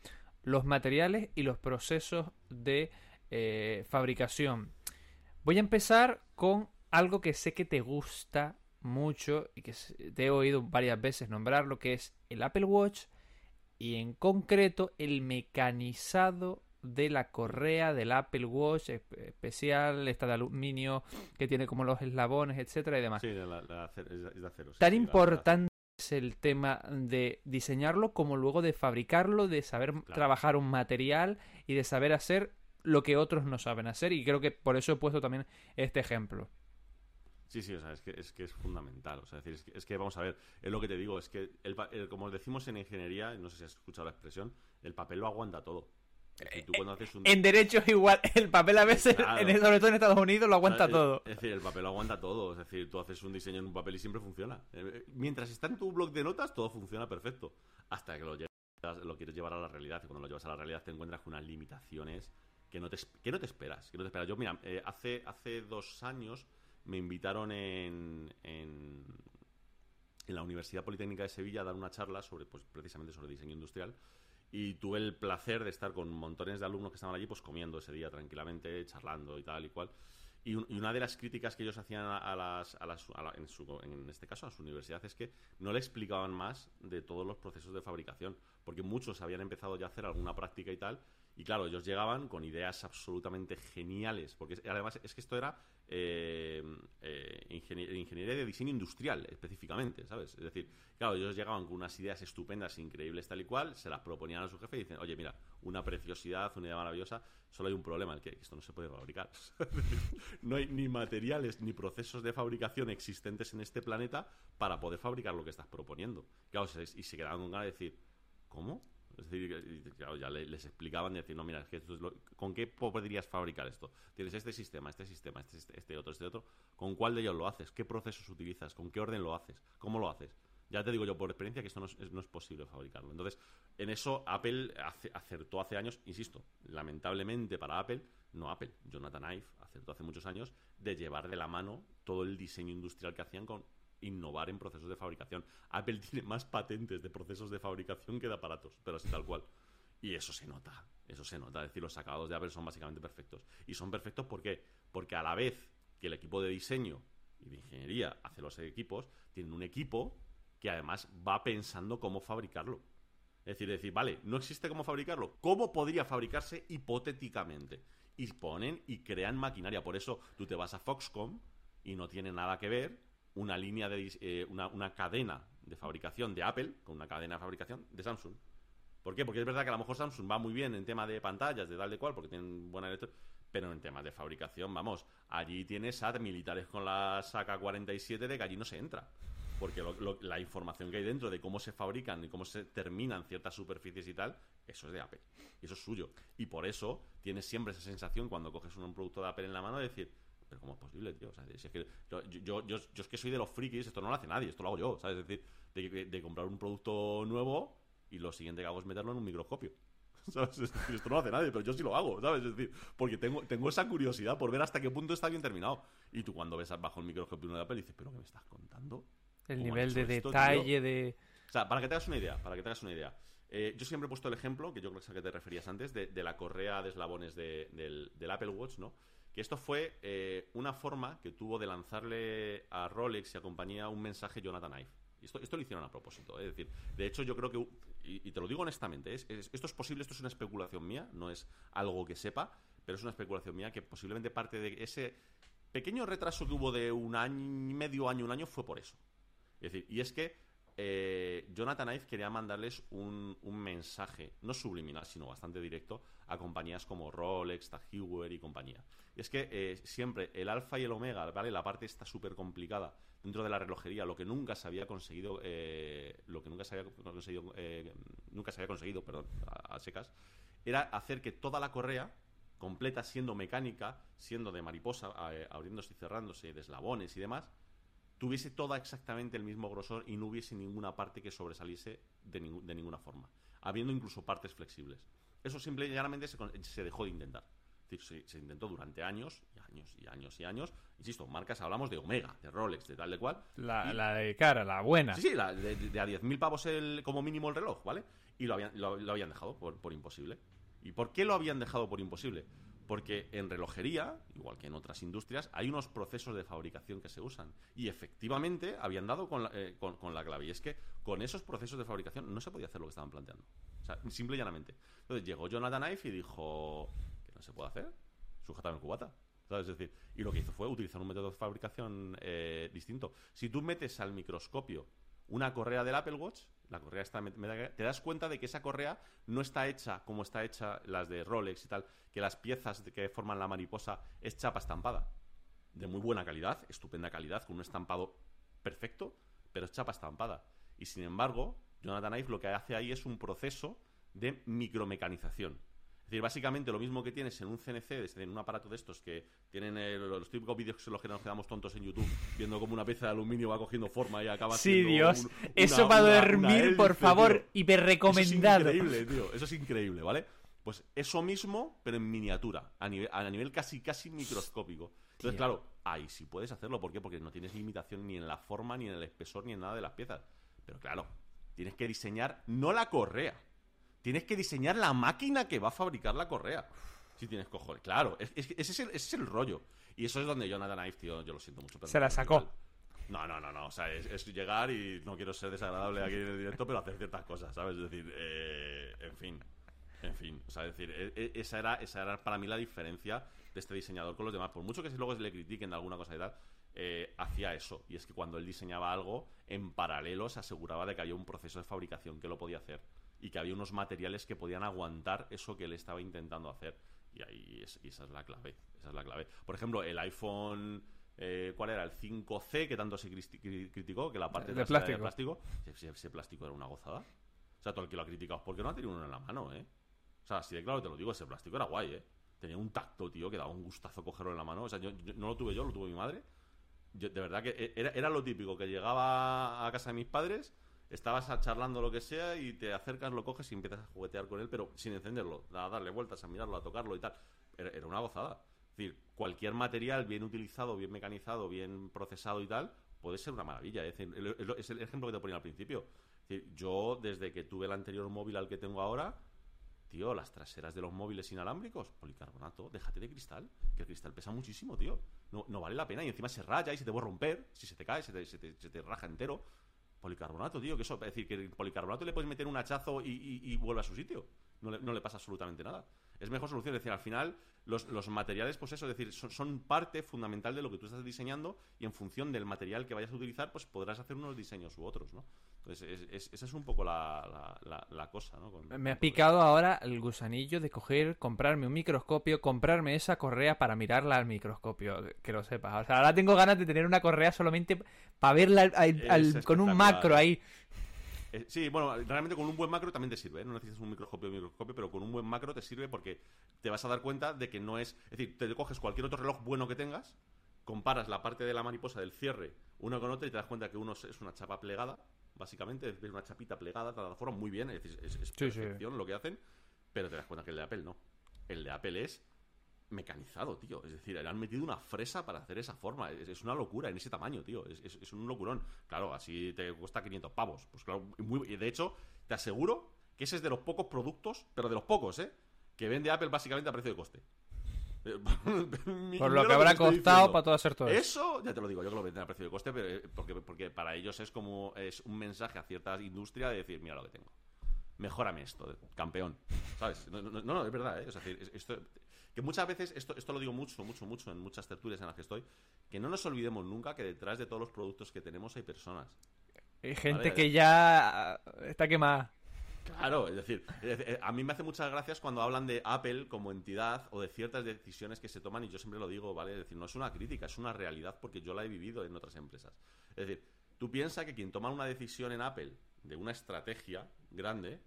los materiales y los procesos de eh, fabricación. Voy a empezar con algo que sé que te gusta mucho y que te he oído varias veces nombrarlo, que es el Apple Watch y en concreto el mecanizado de la correa del Apple Watch espe- especial, esta de aluminio que tiene como los eslabones, etcétera y demás. Sí, de la- la acer- es de- acero. sí, Tan sí, la- importante es el tema de diseñarlo como luego de fabricarlo, de saber trabajar un material y de saber hacer lo que otros no saben hacer y creo que por eso he puesto también este ejemplo. Sí, sí, o sea, es que es, que es fundamental. O sea, es, decir, es, que, es que, vamos a ver, es lo que te digo, es que, el- como decimos en ingeniería, no sé si has escuchado la expresión, el papel lo aguanta todo. Es decir, tú cuando haces un- En derechos igual, *laughs* el papel a veces, Claro. en- sobre todo en Estados Unidos, lo aguanta todo. Es decir, el papel lo aguanta todo. Es decir, tú haces un diseño en un papel y siempre funciona. Eh, Mientras está en tu blog de notas, todo funciona perfecto. Hasta que lo, llevas, lo quieres llevar a la realidad. Y cuando lo llevas a la realidad te encuentras con unas limitaciones que no te, que no te esperas. Que no te esperas. Yo, mira, eh, hace, hace dos años me invitaron en, en, en la Universidad Politécnica de Sevilla a dar una charla sobre, pues, precisamente sobre diseño industrial. Y tuve el placer de estar con montones de alumnos que estaban allí, pues comiendo ese día tranquilamente, charlando y tal y cual. Y, un- y una de las críticas que ellos hacían a, las, a las- en, en este caso a su universidad es que no le explicaban más de todos los procesos de fabricación, porque muchos habían empezado ya a hacer alguna práctica y tal, y claro, ellos llegaban con ideas absolutamente geniales, porque además es que esto era eh, eh, ingenie- ingeniería de diseño industrial específicamente, ¿sabes? Es decir, claro, ellos llegaban con unas ideas estupendas, increíbles, tal y cual, se las proponían a su jefe y dicen, oye, mira, una preciosidad, una idea maravillosa, solo hay un problema, el que esto no se puede fabricar. *laughs* no hay ni materiales ni procesos de fabricación existentes en este planeta para poder fabricar lo que estás proponiendo. Claro, y se quedaban con ganas de decir, ¿cómo? Es decir, claro, ya le- les explicaban y decir, no, mira, es que esto es lo- ¿con qué podrías fabricar esto? Tienes este sistema, este sistema, este, este, este otro, este otro. ¿Con cuál de ellos lo haces? ¿Qué procesos utilizas? ¿Con qué orden lo haces? ¿Cómo lo haces? Ya te digo yo por experiencia que esto no es, no es posible fabricarlo. Entonces, en eso Apple ace- acertó hace años, insisto, lamentablemente para Apple, no Apple, Jonathan Ive acertó hace muchos años de llevar de la mano todo el diseño industrial que hacían con innovar en procesos de fabricación. Apple *laughs* tiene más patentes de procesos de fabricación que de aparatos, pero así tal cual. Y eso se nota, eso se nota. Es decir, los acabados de Apple son básicamente perfectos. Y son perfectos ¿por qué? Porque a la vez que el equipo de diseño y de ingeniería hace los equipos, tienen un equipo que además va pensando cómo fabricarlo. Es decir, decir, vale, no existe cómo fabricarlo. ¿Cómo podría fabricarse hipotéticamente? Y ponen y crean maquinaria. Por eso tú te vas a Foxconn y no tiene nada que ver una línea de eh, una, una cadena de fabricación de Apple con una cadena de fabricación de Samsung. ¿Por qué? Porque es verdad que a lo mejor Samsung va muy bien en tema de pantallas, de tal de cual, porque tienen buena electro... Pero en temas de fabricación, vamos, allí tienes a militares con la saca 47 de que allí no se entra. Porque lo- lo- la información que hay dentro de cómo se fabrican y cómo se terminan ciertas superficies y tal, eso es de Apple. Y eso es suyo. Y por eso tienes siempre esa sensación cuando coges un producto de Apple en la mano de decir, pero ¿cómo es posible, tío? O sea, si es que yo, yo, yo, yo es que soy de los frikis, esto no lo hace nadie, esto lo hago yo, ¿sabes? Es decir, de, de comprar un producto nuevo y lo siguiente que hago es meterlo en un microscopio. *laughs* ¿Sabes? Es decir, esto no lo hace nadie, pero yo sí lo hago, ¿sabes? Es decir, porque tengo, tengo esa curiosidad por ver hasta qué punto está bien terminado. Y tú cuando ves bajo el microscopio uno de Apple dices, ¿pero qué me estás contando? El ¿Cómo nivel de esto, detalle tío? de... O sea, para que te hagas una idea, para que te hagas una idea. Eh, yo siempre he puesto el ejemplo, que yo creo que es al que te referías antes, de, de la correa de eslabones de- del, del Apple Watch, ¿no? Que esto fue eh, una forma que tuvo de lanzarle a Rolex y a compañía un mensaje Jonathan Ive. Esto, esto lo hicieron a propósito. ¿eh? Es decir, de hecho, yo creo que, y, te lo digo honestamente, es- es- esto es posible, esto es una especulación mía, no es algo que sepa, pero es una especulación mía que posiblemente parte de ese pequeño retraso que hubo de un año medio, año, un año, fue por eso. Es decir, y es que eh, Jonathan Ive quería mandarles un, mensaje, no subliminal, sino bastante directo, a compañías como Rolex, Tag y compañía. Y es que eh, siempre el alfa y el omega, ¿vale? La parte está súper complicada dentro de la relojería, lo que nunca se había conseguido, eh, lo que nunca se había conseguido, eh, nunca se había conseguido, perdón, a, a secas, era hacer que toda la correa completa siendo mecánica, siendo de mariposa, abriéndose y cerrándose, de eslabones y demás, tuviese toda exactamente el mismo grosor y no hubiese ninguna parte que sobresaliese de, ninguna forma, habiendo incluso partes flexibles. Eso simple y llanamente se, dejó de intentar. Es decir, se, se intentó durante años y años y años y años. Insisto, marcas hablamos de Omega, de Rolex, de tal de cual. La, Y- la de cara, la buena. Sí, sí, la- de, de a 10.000 pavos el, como mínimo el reloj, ¿vale? Y lo habían, lo, lo habían dejado por, por imposible. ¿Y por qué lo habían dejado por imposible? Porque en relojería, igual que en otras industrias, hay unos procesos de fabricación que se usan. Y efectivamente habían dado con la, eh, con, la clave. Y es que con esos procesos de fabricación no se podía hacer lo que estaban planteando. O sea, simple y llanamente. Entonces llegó Jonathan Ive y dijo que no se puede hacer. Sujátame el cubata. Es decir, y lo que hizo fue utilizar un método de fabricación eh, distinto. Si tú metes al microscopio una correa del Apple Watch, la correa está te das cuenta de que esa correa no está hecha como está hecha las de Rolex y tal, que las piezas que forman la mariposa es chapa estampada. De muy buena calidad, estupenda calidad, con un estampado perfecto, pero es chapa estampada. Y sin embargo, Jonathan Ive lo que hace ahí es un proceso de micromecanización. Es decir, básicamente lo mismo que tienes en un CNC, en un aparato de estos que tienen eh, los típicos vídeos en los que nos quedamos tontos en YouTube, *laughs* viendo como una pieza de aluminio va cogiendo forma y acaba Sí, Dios. un- Eso para una- dormir, una por favor, tío. hiperrecomendado. Eso es increíble, tío. Eso es increíble, ¿vale? Pues eso mismo, pero en miniatura, a nivel, a nivel casi, casi microscópico. Entonces, claro, ahí sí puedes hacerlo. ¿Por qué? Porque no tienes limitación ni en la forma, ni en el espesor, ni en nada de las piezas. Pero claro, tienes que diseñar no la correa, tienes que diseñar la máquina que va a fabricar la correa. Si tienes cojones. Claro, es- es ese, es el, ese es el rollo. Y eso es donde Jonathan Ive, tío, yo lo siento mucho. pero Se la sacó. igual. No, no, no, no. O sea, es, es llegar y no quiero ser desagradable aquí en el directo, pero hacer ciertas cosas, ¿sabes? Es decir, eh, en fin. En fin. O sea, es decir, e- e- esa era, esa era para mí la diferencia de este diseñador con los demás. Por mucho que luego se le critiquen de alguna cosa y tal, eh, hacía eso. Y es que cuando él diseñaba algo, en paralelo se aseguraba de que había un proceso de fabricación que lo podía hacer. Y que había unos materiales que podían aguantar eso que él estaba intentando hacer. Y ahí es- y esa es la clave. Esa es la clave. Por ejemplo, el iPhone. eh, ¿Cuál era? El 5C, que tanto se criticó, que la parte De trasera era plástico. plástico. Ese, ese plástico era una gozada. O sea, todo el que lo ha criticado, ¿por qué no ha tenido uno en la mano, eh? O sea, así de claro te lo digo, ese plástico era guay, eh. Tenía un tacto, tío, que daba un gustazo cogerlo en la mano. O sea, yo, yo- no lo tuve yo, lo tuvo mi madre. yo, de verdad que e, era, era lo típico, que llegaba a casa de mis padres, estabas charlando lo que sea y te acercas, lo coges y empiezas a juguetear con él, pero sin encenderlo, a darle vueltas, a mirarlo, a tocarlo y tal. Era, una gozada. Es decir, cualquier material bien utilizado, bien mecanizado, bien procesado y tal, puede ser una maravilla. Es, el- ejemplo que te ponía al principio. Yo, desde que tuve el anterior móvil al que tengo ahora, Tío, las traseras de los móviles inalámbricos, policarbonato, déjate de cristal, que el cristal pesa muchísimo, tío. No, vale la pena y encima se raya y se te puede romper, si se te cae, se te- se te raja entero. Policarbonato, tío, que eso, es decir, que el policarbonato le puedes meter un hachazo y, y- vuelve a su sitio. No le, no le pasa absolutamente nada. Es mejor solución, es decir, al final los, los materiales, pues eso, es decir, son, son parte fundamental de lo que tú estás diseñando y en función del material que vayas a utilizar, pues podrás hacer unos diseños u otros, ¿no? Entonces, es- es- esa es un poco la, la- la- la cosa, ¿no? Con- Me ha picado ahora el gusanillo de coger, comprarme un microscopio, comprarme esa correa para mirarla al microscopio, que lo sepas. O sea, ahora tengo ganas de tener una correa solamente para verla al- al- con un macro ahí. Eh, sí, bueno, realmente con un buen macro también te sirve, ¿eh? no necesitas un microscopio microscopio, pero con un buen macro te sirve porque te vas a dar cuenta de que no es, es decir, te coges cualquier otro reloj bueno que tengas, comparas la parte de la mariposa del cierre una con otra y te das cuenta que uno es una chapa plegada, básicamente, es una chapita plegada, de forma muy bien, es decir, es, es Sí, sí. perfección lo que hacen, pero te das cuenta que el de Apple no. El de Apple es mecanizado, tío. Es decir, le han metido una fresa para hacer esa forma. Es, es una locura en ese tamaño, tío. Es, es- es un locurón. Claro, así te cuesta 500 pavos. Pues claro, muy- y de hecho, te aseguro que ese es de los pocos productos, pero de los pocos, ¿eh? Que vende Apple básicamente a precio de coste. Mi- Por lo que habrá costado para todo hacer todo eso. Ya te lo digo, yo que lo venden a precio de coste, pero, eh, porque, porque para ellos es como es un mensaje a cierta industria de decir, mira lo que tengo mejórame esto, campeón. ¿Sabes? No, no, es verdad, ¿eh? Es decir, esto, que muchas veces, esto, esto lo digo mucho, mucho, mucho en muchas tertulias en las que estoy, que no nos olvidemos nunca que detrás de todos los productos que tenemos hay personas. Hay gente Vale. que ya está quemada. Claro, es decir, a mí me hace muchas gracias cuando hablan de Apple como entidad o de ciertas decisiones que se toman y yo siempre lo digo, ¿vale? Es decir, no es una crítica, es una realidad porque yo la he vivido en otras empresas. Es decir, tú piensas que quien toma una decisión en Apple de una estrategia grande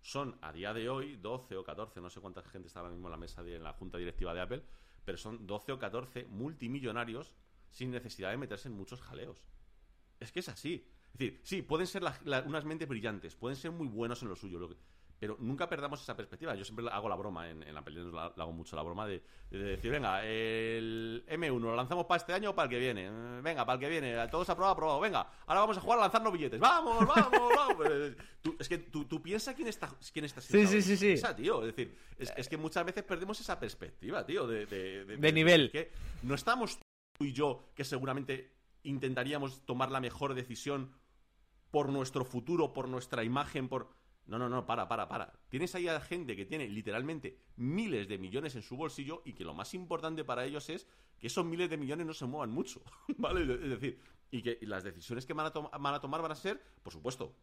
son a día de hoy 12 o 14, no sé cuánta gente está ahora mismo en la mesa de en la junta directiva de Apple, pero son 12 o 14 multimillonarios sin necesidad de meterse en muchos jaleos. Es que es así. Es decir, sí, pueden ser la- la- unas mentes brillantes, pueden ser muy buenos en lo suyo, lo que- pero nunca perdamos esa perspectiva. Yo siempre hago la broma en, en la pelea, la, la hago mucho la broma de, de decir, venga, el M1 lo lanzamos para este año o para el que viene. Eh, Venga, para el que viene, todos aprobado, aprobado. Venga, ahora vamos a jugar a lanzarnos billetes. Vamos, vamos, vamos. *laughs* Eh, tú- es que tú, tú piensas quién está, quién está Sí, sí, sí, esa sí. tío. Es decir, es, es que muchas veces perdemos esa perspectiva, tío, de, de, De nivel. que no estamos tú y yo que seguramente intentaríamos tomar la mejor decisión por nuestro futuro, por nuestra imagen, por... No, no, no, para, para, para. Tienes ahí a gente que tiene literalmente miles de millones en su bolsillo y que lo más importante para ellos es que esos miles de millones no se muevan mucho, *laughs* ¿vale? Es decir, y que las decisiones que van a, van a tomar van a ser, por supuesto,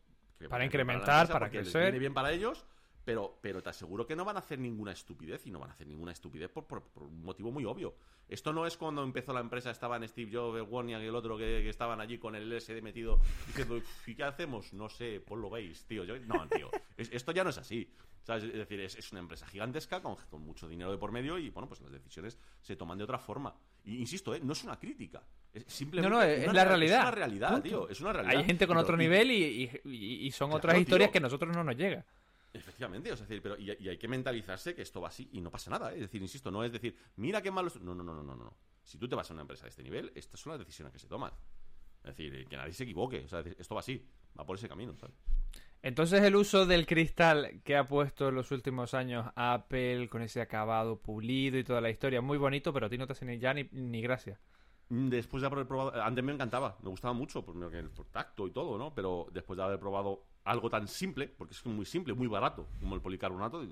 Para incrementar, para les crecer. viene bien para ellos, pero, pero te aseguro que no van a hacer ninguna estupidez y no van a hacer ninguna estupidez por, por- por un motivo muy obvio. Esto no es cuando empezó la empresa, estaban Steve Jobs, Wozniak y el otro que, que estaban allí con el LSD metido diciendo, ¿y qué hacemos? No sé, pues lo veis, tío. Yo- no, tío, es- esto ya no es así. ¿sabes? Es decir, es, es una empresa gigantesca con, con mucho dinero de por medio y, bueno, pues las decisiones se toman de otra forma. Y insisto, ¿eh? no es una crítica. Es simplemente No, no, es, una la real- realidad. Es una realidad, tío. Es una realidad. Hay gente con Pero- otro nivel y, y- y- y son Claro, otras historias tío. que a nosotros no nos llega. Efectivamente, o sea, es decir, pero y, y hay que mentalizarse que esto va así y no pasa nada, ¿eh? es decir, insisto, no es decir, mira qué malo No, no, no, no, no, no. Si tú te vas a una empresa de este nivel, estas son las decisiones que se toman. Es decir, que nadie se equivoque, o sea, esto va así, va por ese camino, ¿sabes? Entonces el uso del cristal que ha puesto en los últimos años Apple con ese acabado pulido y toda la historia, muy bonito, pero a ti no te hace ni ya ni, ni gracia. Mm, Después de haber probado, antes me encantaba, me gustaba mucho, por, por tacto y todo, ¿no? Pero después de haber probado algo tan simple, porque es muy simple, muy barato, como el policarbonato, que,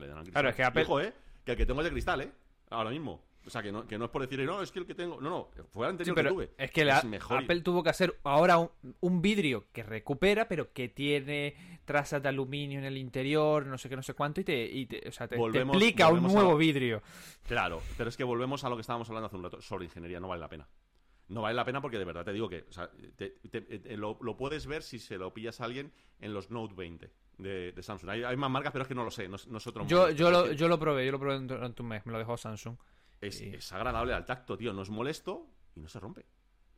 le dan al cristal. Claro, es que Apple- ojo, ¿eh? Que el que tengo es de cristal, ¿eh? Ahora mismo. O sea, que no, que no es por decir, no, es que el que tengo. No, no, fue el Sí, anterior pero que tuve. es que la- mejor. Apple tuvo que hacer ahora un, un vidrio que recupera, pero que tiene trazas de aluminio en el interior, no sé qué, no sé cuánto, y te, y te- o sea, te, te Volvemos- explica un volvemos nuevo vidrio. Claro, pero es que volvemos a lo que estábamos hablando hace un rato. Sobre ingeniería no vale la pena. No vale la pena porque de verdad te digo que o sea, te- te- te- lo, lo puedes ver si se lo pillas a alguien en los Note 20 de, de Samsung. Hay, hay más marcas, pero es que no lo sé. No, es- no es otro Yo, yo, lo, yo lo probé, yo lo probé durante un mes, me lo dejó Samsung. es, es agradable al tacto, tío. No es molesto y no se rompe.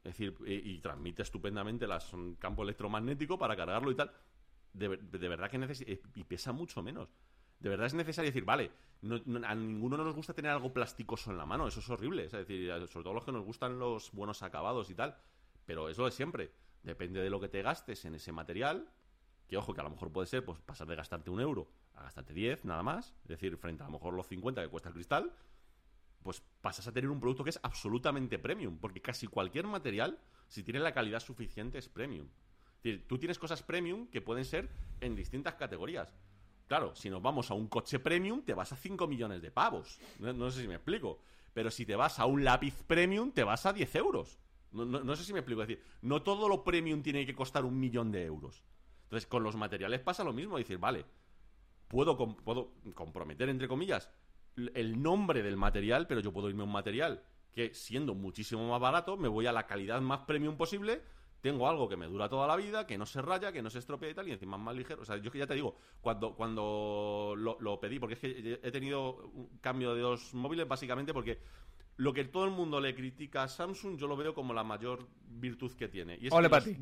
Es decir, y, y transmite estupendamente las, un campo electromagnético para cargarlo y tal. De, de verdad que necesita. Y pesa mucho menos. De verdad es necesario decir, vale, no- no- a ninguno nos gusta tener algo plasticoso en la mano, eso es horrible. Es decir, a- sobre todo los que nos gustan los buenos acabados y tal. Pero es lo de siempre. Depende de lo que te gastes en ese material. Que ojo, que a lo mejor puede ser pues pasar de gastarte un euro a gastarte 10, nada más. Es decir, frente a lo mejor los 50 que cuesta el cristal pues pasas a tener un producto que es absolutamente premium, porque casi cualquier material, si tiene la calidad suficiente, es premium. Es decir, tú tienes cosas premium que pueden ser en distintas categorías. Claro, si nos vamos a un coche premium, te vas a 5 millones de pavos. No, sé si me explico. Pero si te vas a un lápiz premium, te vas a 10 euros. No, sé si me explico. Es decir, no todo lo premium tiene que costar un millón de euros. Entonces, con los materiales pasa lo mismo. Decir, vale, puedo, puedo comprometer, entre comillas, el nombre del material, pero yo puedo irme a un material que, siendo muchísimo más barato, me voy a la calidad más premium posible. Tengo algo que me dura toda la vida, que no se raya, que no se estropea y tal, y encima es más ligero. O sea, yo que ya te digo, cuando, cuando lo, lo pedí, porque es que he tenido un cambio de dos móviles, básicamente porque lo que todo el mundo le critica a Samsung, yo lo veo como la mayor virtud que tiene. Y es Ole que pa' los- ti.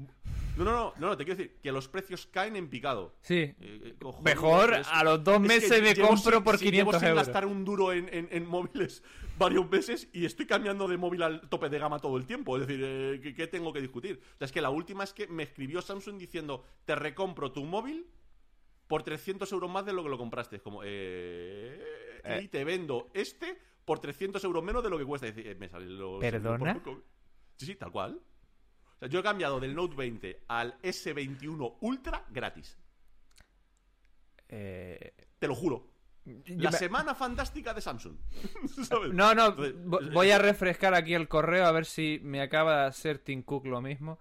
No, no, no, no, te quiero decir que los precios caen en picado. Sí. Eh, eh, Mejor es- a los dos es que meses me llevo compro sin- por sin- llevo 500 sin euros. gastar un duro en, en- en móviles *laughs* varios meses y estoy cambiando de móvil al tope de gama todo el tiempo. Es decir, eh, ¿qué, qué tengo que discutir? O sea, es que la última es que me escribió Samsung diciendo, te recompro tu móvil por 300 euros más de lo que lo compraste. Es como, Eh. Y te vendo este por 300 euros menos de lo que cuesta. Decir, eh, me sale lo- ¿Perdona? por. Sí, sí, tal cual. O sea, yo he cambiado del Note 20 al S21 Ultra gratis. Eh, Te lo juro. La semana fantástica de Samsung. *laughs* ¿Sabes? No, no, Entonces, voy a refrescar aquí el correo a ver si me acaba de hacer Tim Cook lo mismo.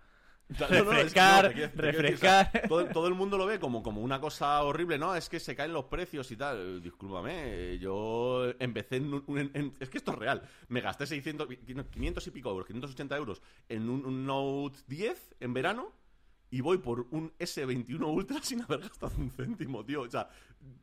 *laughs* Refrescar, refrescar. *laughs* todo, todo el mundo lo ve como, como una cosa horrible, ¿no? Es que se caen los precios y tal. Discúlpame, yo empecé en, un- en- en- Es que esto es real. Me gasté 600, 500 y pico euros, 580 euros en un, un Note 10 en verano y voy por un S21 Ultra *laughs* sin haber gastado un céntimo, tío. O sea,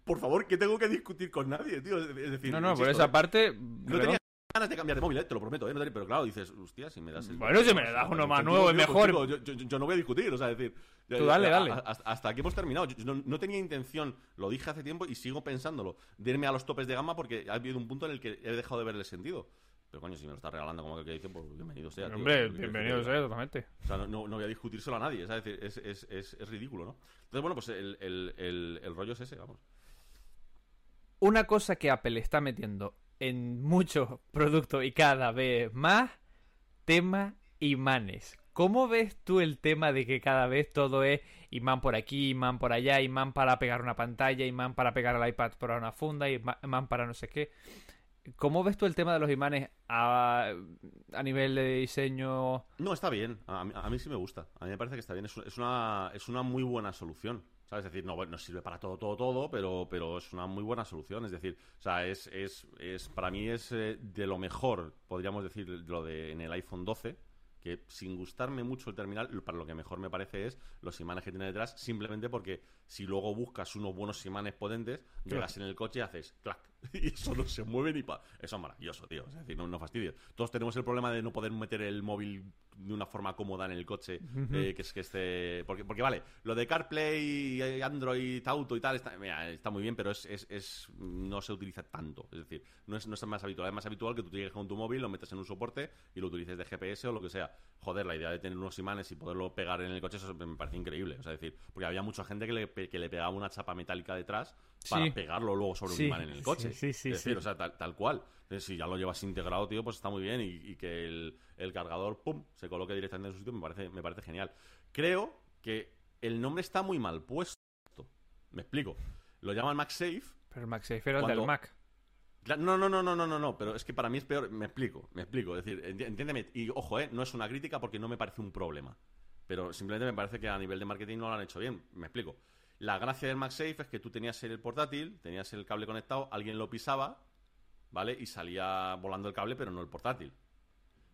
por favor, que tengo que discutir con nadie, tío. Es decir, No, no, por esa parte. No tenía ganas de cambiar de móvil, eh, te lo prometo, eh, pero claro, dices, hostia, si me das el... Bueno, si me das uno más nuevo y Tío, mejor. yo, yo- yo no voy a discutir, o sea, es decir... Tú dale, dale. hasta, hasta aquí hemos terminado. Yo, yo no, no tenía intención, lo dije hace tiempo y sigo pensándolo, de irme a los topes de gama porque ha habido un punto en el que he dejado de ver el sentido. Pero coño, si me lo está regalando como que dice, pues bienvenido sea. tío. Hombre, ¿Qué quieres bienvenido sea, totalmente. O sea, no, no- no voy a discutírselo a nadie, ¿sabes? Es, decir, es, es, es, es ridículo, ¿no? Entonces, bueno, pues el, el, el, el rollo es ese, vamos. Una cosa que Apple está metiendo en muchos productos y cada vez más, tema imanes. ¿Cómo ves tú el tema de que cada vez todo es imán por aquí, imán por allá, imán para pegar una pantalla, imán para pegar al iPad por una funda, imán para no sé qué? ¿Cómo ves tú el tema de los imanes a, a nivel de diseño? No, está bien. A a mí sí me gusta. A mí me parece que está bien. Es una, es una muy buena solución. ¿Sabes? Es decir, no, no sirve para todo, todo, todo, pero, pero es una muy buena solución. Es decir, o sea, es, es, es para mí es eh, de lo mejor, podríamos decir, lo de en el iPhone 12, que sin gustarme mucho el terminal, para lo que mejor me parece es los imanes que tiene detrás, simplemente porque si luego buscas unos buenos imanes potentes, llegas en el coche y haces clac, *laughs* y eso no se mueve ni pa. Eso es maravilloso, tío. Es decir, no, no fastidies. Todos tenemos el problema de no poder meter el móvil de una forma cómoda en el coche, eh, que es que esté. Porque, porque vale, lo de CarPlay, eh, Android Auto y tal, está, mira, está muy bien, pero es, es, es- no se utiliza tanto. Es decir, no es, no es más habitual. Es más habitual que tú llegues con tu móvil, lo metas en un soporte y lo utilices de GPS o lo que sea. Joder, la idea de tener unos imanes y poderlo pegar en el coche, eso me parece increíble. O sea, es decir, porque había mucha gente que le, que le pegaba una chapa metálica detrás para Sí. pegarlo luego sobre Sí, un imán en el coche. sí, sí, sí, es decir, o sea, tal, tal cual. Si ya lo llevas integrado, tío, pues está muy bien. Y, y que el, el cargador, pum, se coloque directamente en su sitio, me parece, me parece genial. Creo que el nombre está muy mal puesto. Me explico. Lo llaman MagSafe. Pero el MagSafe era el Cuando- del Mac. No, no, no, no, no, no, no, pero es que para mí es peor. Me explico, me explico. Es decir, enti- entiéndeme. Y ojo, eh, no es una crítica porque no me parece un problema. Pero simplemente me parece que a nivel de marketing no lo han hecho bien. Me explico. La gracia del MagSafe es que tú tenías el portátil, tenías el cable conectado, alguien lo pisaba, ¿vale? Y salía volando el cable, pero no el portátil.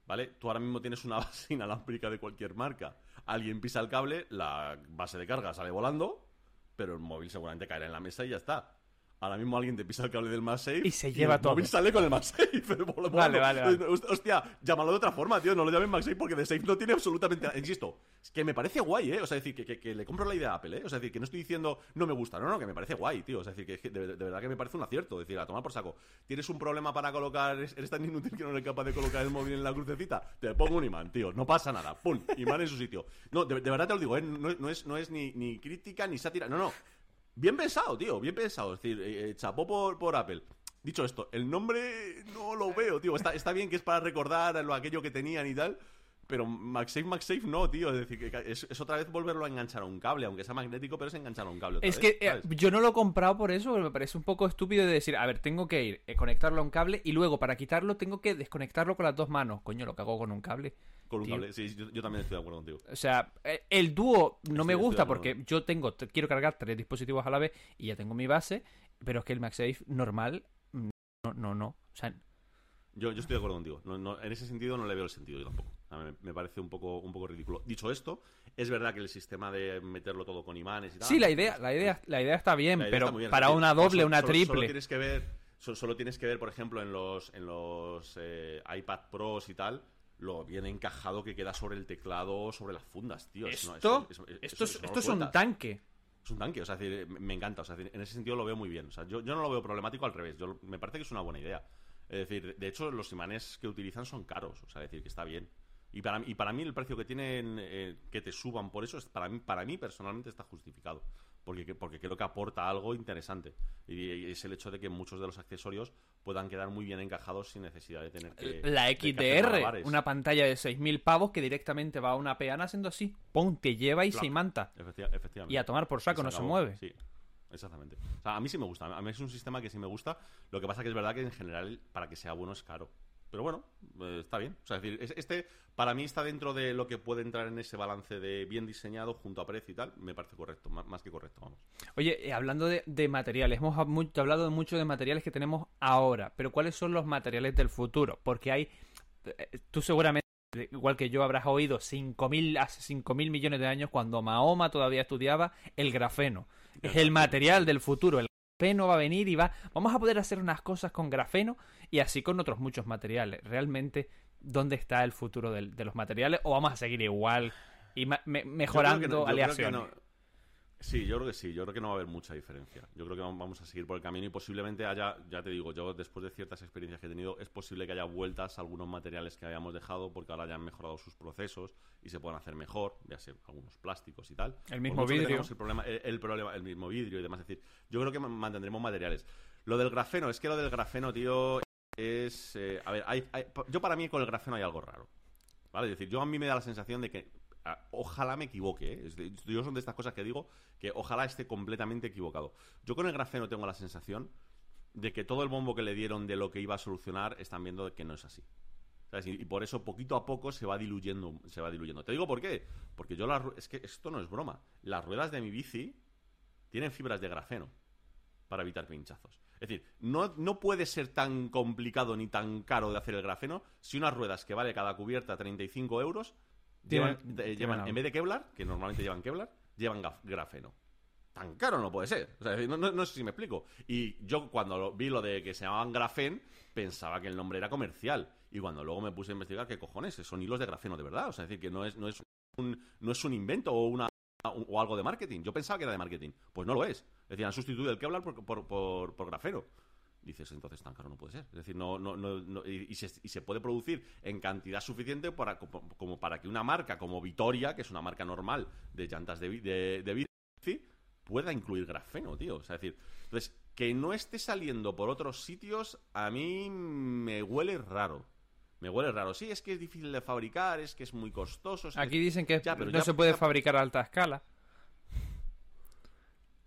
¿Vale? Tú ahora mismo tienes una *laughs* base inalámbrica de cualquier marca. Alguien pisa el cable, la base de carga sale volando, pero el móvil seguramente caerá en la mesa y ya está. Ahora mismo alguien te pisa el cable del MagSafe Y se lleva el todo. móvil sale con el MagSafe. *laughs* Vale, vale, vale. Hostia, llámalo de otra forma, tío. No lo llamen MagSafe porque de Safe no tiene absolutamente nada. Insisto, es que me parece guay, ¿eh? O sea, decir, que, que- que le compro la idea a Apple, ¿eh? O sea, decir, que no estoy diciendo no me gusta. No, no, que me parece guay, tío. O sea, decir, que, de, de verdad que me parece un acierto. Es decir, a tomar por saco. ¿Tienes un problema para colocar? ¿Eres, eres tan inútil que no eres capaz de colocar el móvil en la crucecita? Te pongo un imán, tío. No pasa nada. Pum, imán en su sitio. No, de, de verdad te lo digo, ¿eh? No, no es, no es ni, ni crítica ni sátira. No, no. Bien pensado, tío, bien pensado. Es decir, eh, eh, chapó por, por Apple. Dicho esto, el nombre no lo veo, tío. Está, está bien que es para recordar lo aquello que tenían y tal. Pero MagSafe, MagSafe no, tío. Es decir, que es, es otra vez volverlo a enganchar a un cable, aunque sea magnético, pero es enganchar a un cable. otra Es vez, que eh, yo no lo he comprado por eso, porque me parece un poco estúpido de decir, a ver, tengo que ir, eh, conectarlo a un cable y luego para quitarlo tengo que desconectarlo con las dos manos. Coño, lo que hago con un cable. Con un tío. cable, sí, yo, yo también estoy de acuerdo contigo. O sea, eh, el dúo no me gusta porque yo tengo, te- quiero cargar tres dispositivos a la vez y ya tengo mi base, pero es que el MagSafe normal, mm, no, no, no. O sea, Yo, yo estoy de acuerdo contigo. No, no, en ese sentido no le veo el sentido yo tampoco. Me, parece un poco, un poco ridículo. Dicho esto, es verdad que el sistema de meterlo todo con imanes y tal. sí, la idea, la idea, la idea está bien, idea pero está muy bien. para una doble, solo- una triple. Solo tienes que ver, so- solo tienes que ver, por ejemplo, en los, en los eh, iPad Pros y tal, lo bien encajado que queda sobre el teclado, sobre las fundas, tío. Esto, eso- eso- esto, es, esto es un tanque. Es un tanque, o sea, decir, me encanta. O sea, decir, en ese sentido lo veo muy bien. O sea, yo, yo no lo veo problemático al revés. Yo, me parece que es una buena idea. Es decir, de hecho, los imanes que utilizan son caros. O sea, decir, que está bien. Y para, y para mí el precio que tienen eh, que te suban por eso, es para mí, para mí personalmente está justificado. Porque, porque creo que aporta algo interesante. Y, y es el hecho de que muchos de los accesorios puedan quedar muy bien encajados sin necesidad de tener que... La XDR, una pantalla de 6.000 pavos que directamente va a una peana haciendo así. Pum, te lleva y Claro, se imanta. efecti- efectivamente. Y a tomar por saco, no se mueve. Sí, exactamente. O sea, a mí sí me gusta. A mí es un sistema que sí me gusta. Lo que pasa que es verdad que en general, para que sea bueno, es caro. Pero bueno, eh, está bien. O sea, es decir, es- este para mí está dentro de lo que puede entrar en ese balance de bien diseñado junto a precio y tal. Me parece correcto, má- más que correcto, vamos. Oye, eh, hablando de, de materiales, hemos hablado mucho de materiales que tenemos ahora, pero ¿cuáles son los materiales del futuro? Porque hay, eh, tú seguramente, igual que yo, habrás oído 5.000, hace 5.000 millones de años, cuando Mahoma todavía estudiaba, el grafeno. Es el material del futuro, el grafeno va a venir y va, vamos a poder hacer unas cosas con grafeno y así con otros muchos materiales. Realmente, ¿dónde está el futuro del- de los materiales? ¿O vamos a seguir igual y me- mejorando no- aleaciones? no. Sí, yo creo que sí, yo creo que no va a haber mucha diferencia. Yo creo que vam- vamos a seguir por el camino y posiblemente haya, ya te digo, yo después de ciertas experiencias que he tenido, es posible que haya vueltas a algunos materiales que habíamos dejado porque ahora ya han mejorado sus procesos y se pueden hacer mejor, ya sé, algunos plásticos y tal. El mismo vidrio. El problema, el, el problema, el mismo vidrio y demás. Es decir, yo creo que ma- mantendremos materiales. Lo del grafeno, es que lo del grafeno, tío, es. eh, a ver, hay- yo para mí con el grafeno hay algo raro. ¿Vale? Es decir, yo a mí me da la sensación de que. Ojalá me equivoque, ¿eh? Yo son de estas cosas que digo que ojalá esté completamente equivocado. Yo con el grafeno tengo la sensación de que todo el bombo que le dieron de lo que iba a solucionar están viendo que no es así. ¿Sabes? Y, por eso poquito a poco se va diluyendo, se va diluyendo. Te digo por qué. Porque yo es que esto no es broma. Las ruedas de mi bici tienen fibras de grafeno para evitar pinchazos. Es decir, no, no puede ser tan complicado ni tan caro de hacer el grafeno si unas ruedas que vale cada cubierta 35 euros llevan, eh, llevan en vez de Kevlar, que normalmente llevan Kevlar, llevan grafeno. Tan caro no puede ser. O sea, no, no- no sé si me explico. Y yo cuando vi lo de que se llamaban grafen, pensaba que el nombre era comercial. Y cuando luego me puse a investigar, ¿qué cojones? Son hilos de grafeno de verdad. O sea, es decir, que no es, no es, un, no es un invento o una o algo de marketing. Yo pensaba que era de marketing. Pues no lo es. Es decir, han sustituido el Kevlar por, por, por, por. Dices, entonces tan caro no puede ser. Es decir, no, no, no, no- y, se, y se puede producir en cantidad suficiente para, como, para que una marca como Vitoria, que es una marca normal de llantas de, de, de bici, pueda incluir grafeno, tío. O sea, es decir, entonces, que no esté saliendo por otros sitios, a mí me huele raro. Me huele raro. Sí, es que es difícil de fabricar, es que es muy costoso. es que- Aquí dicen que Ya, pero no ya- se puede fabricar a alta escala.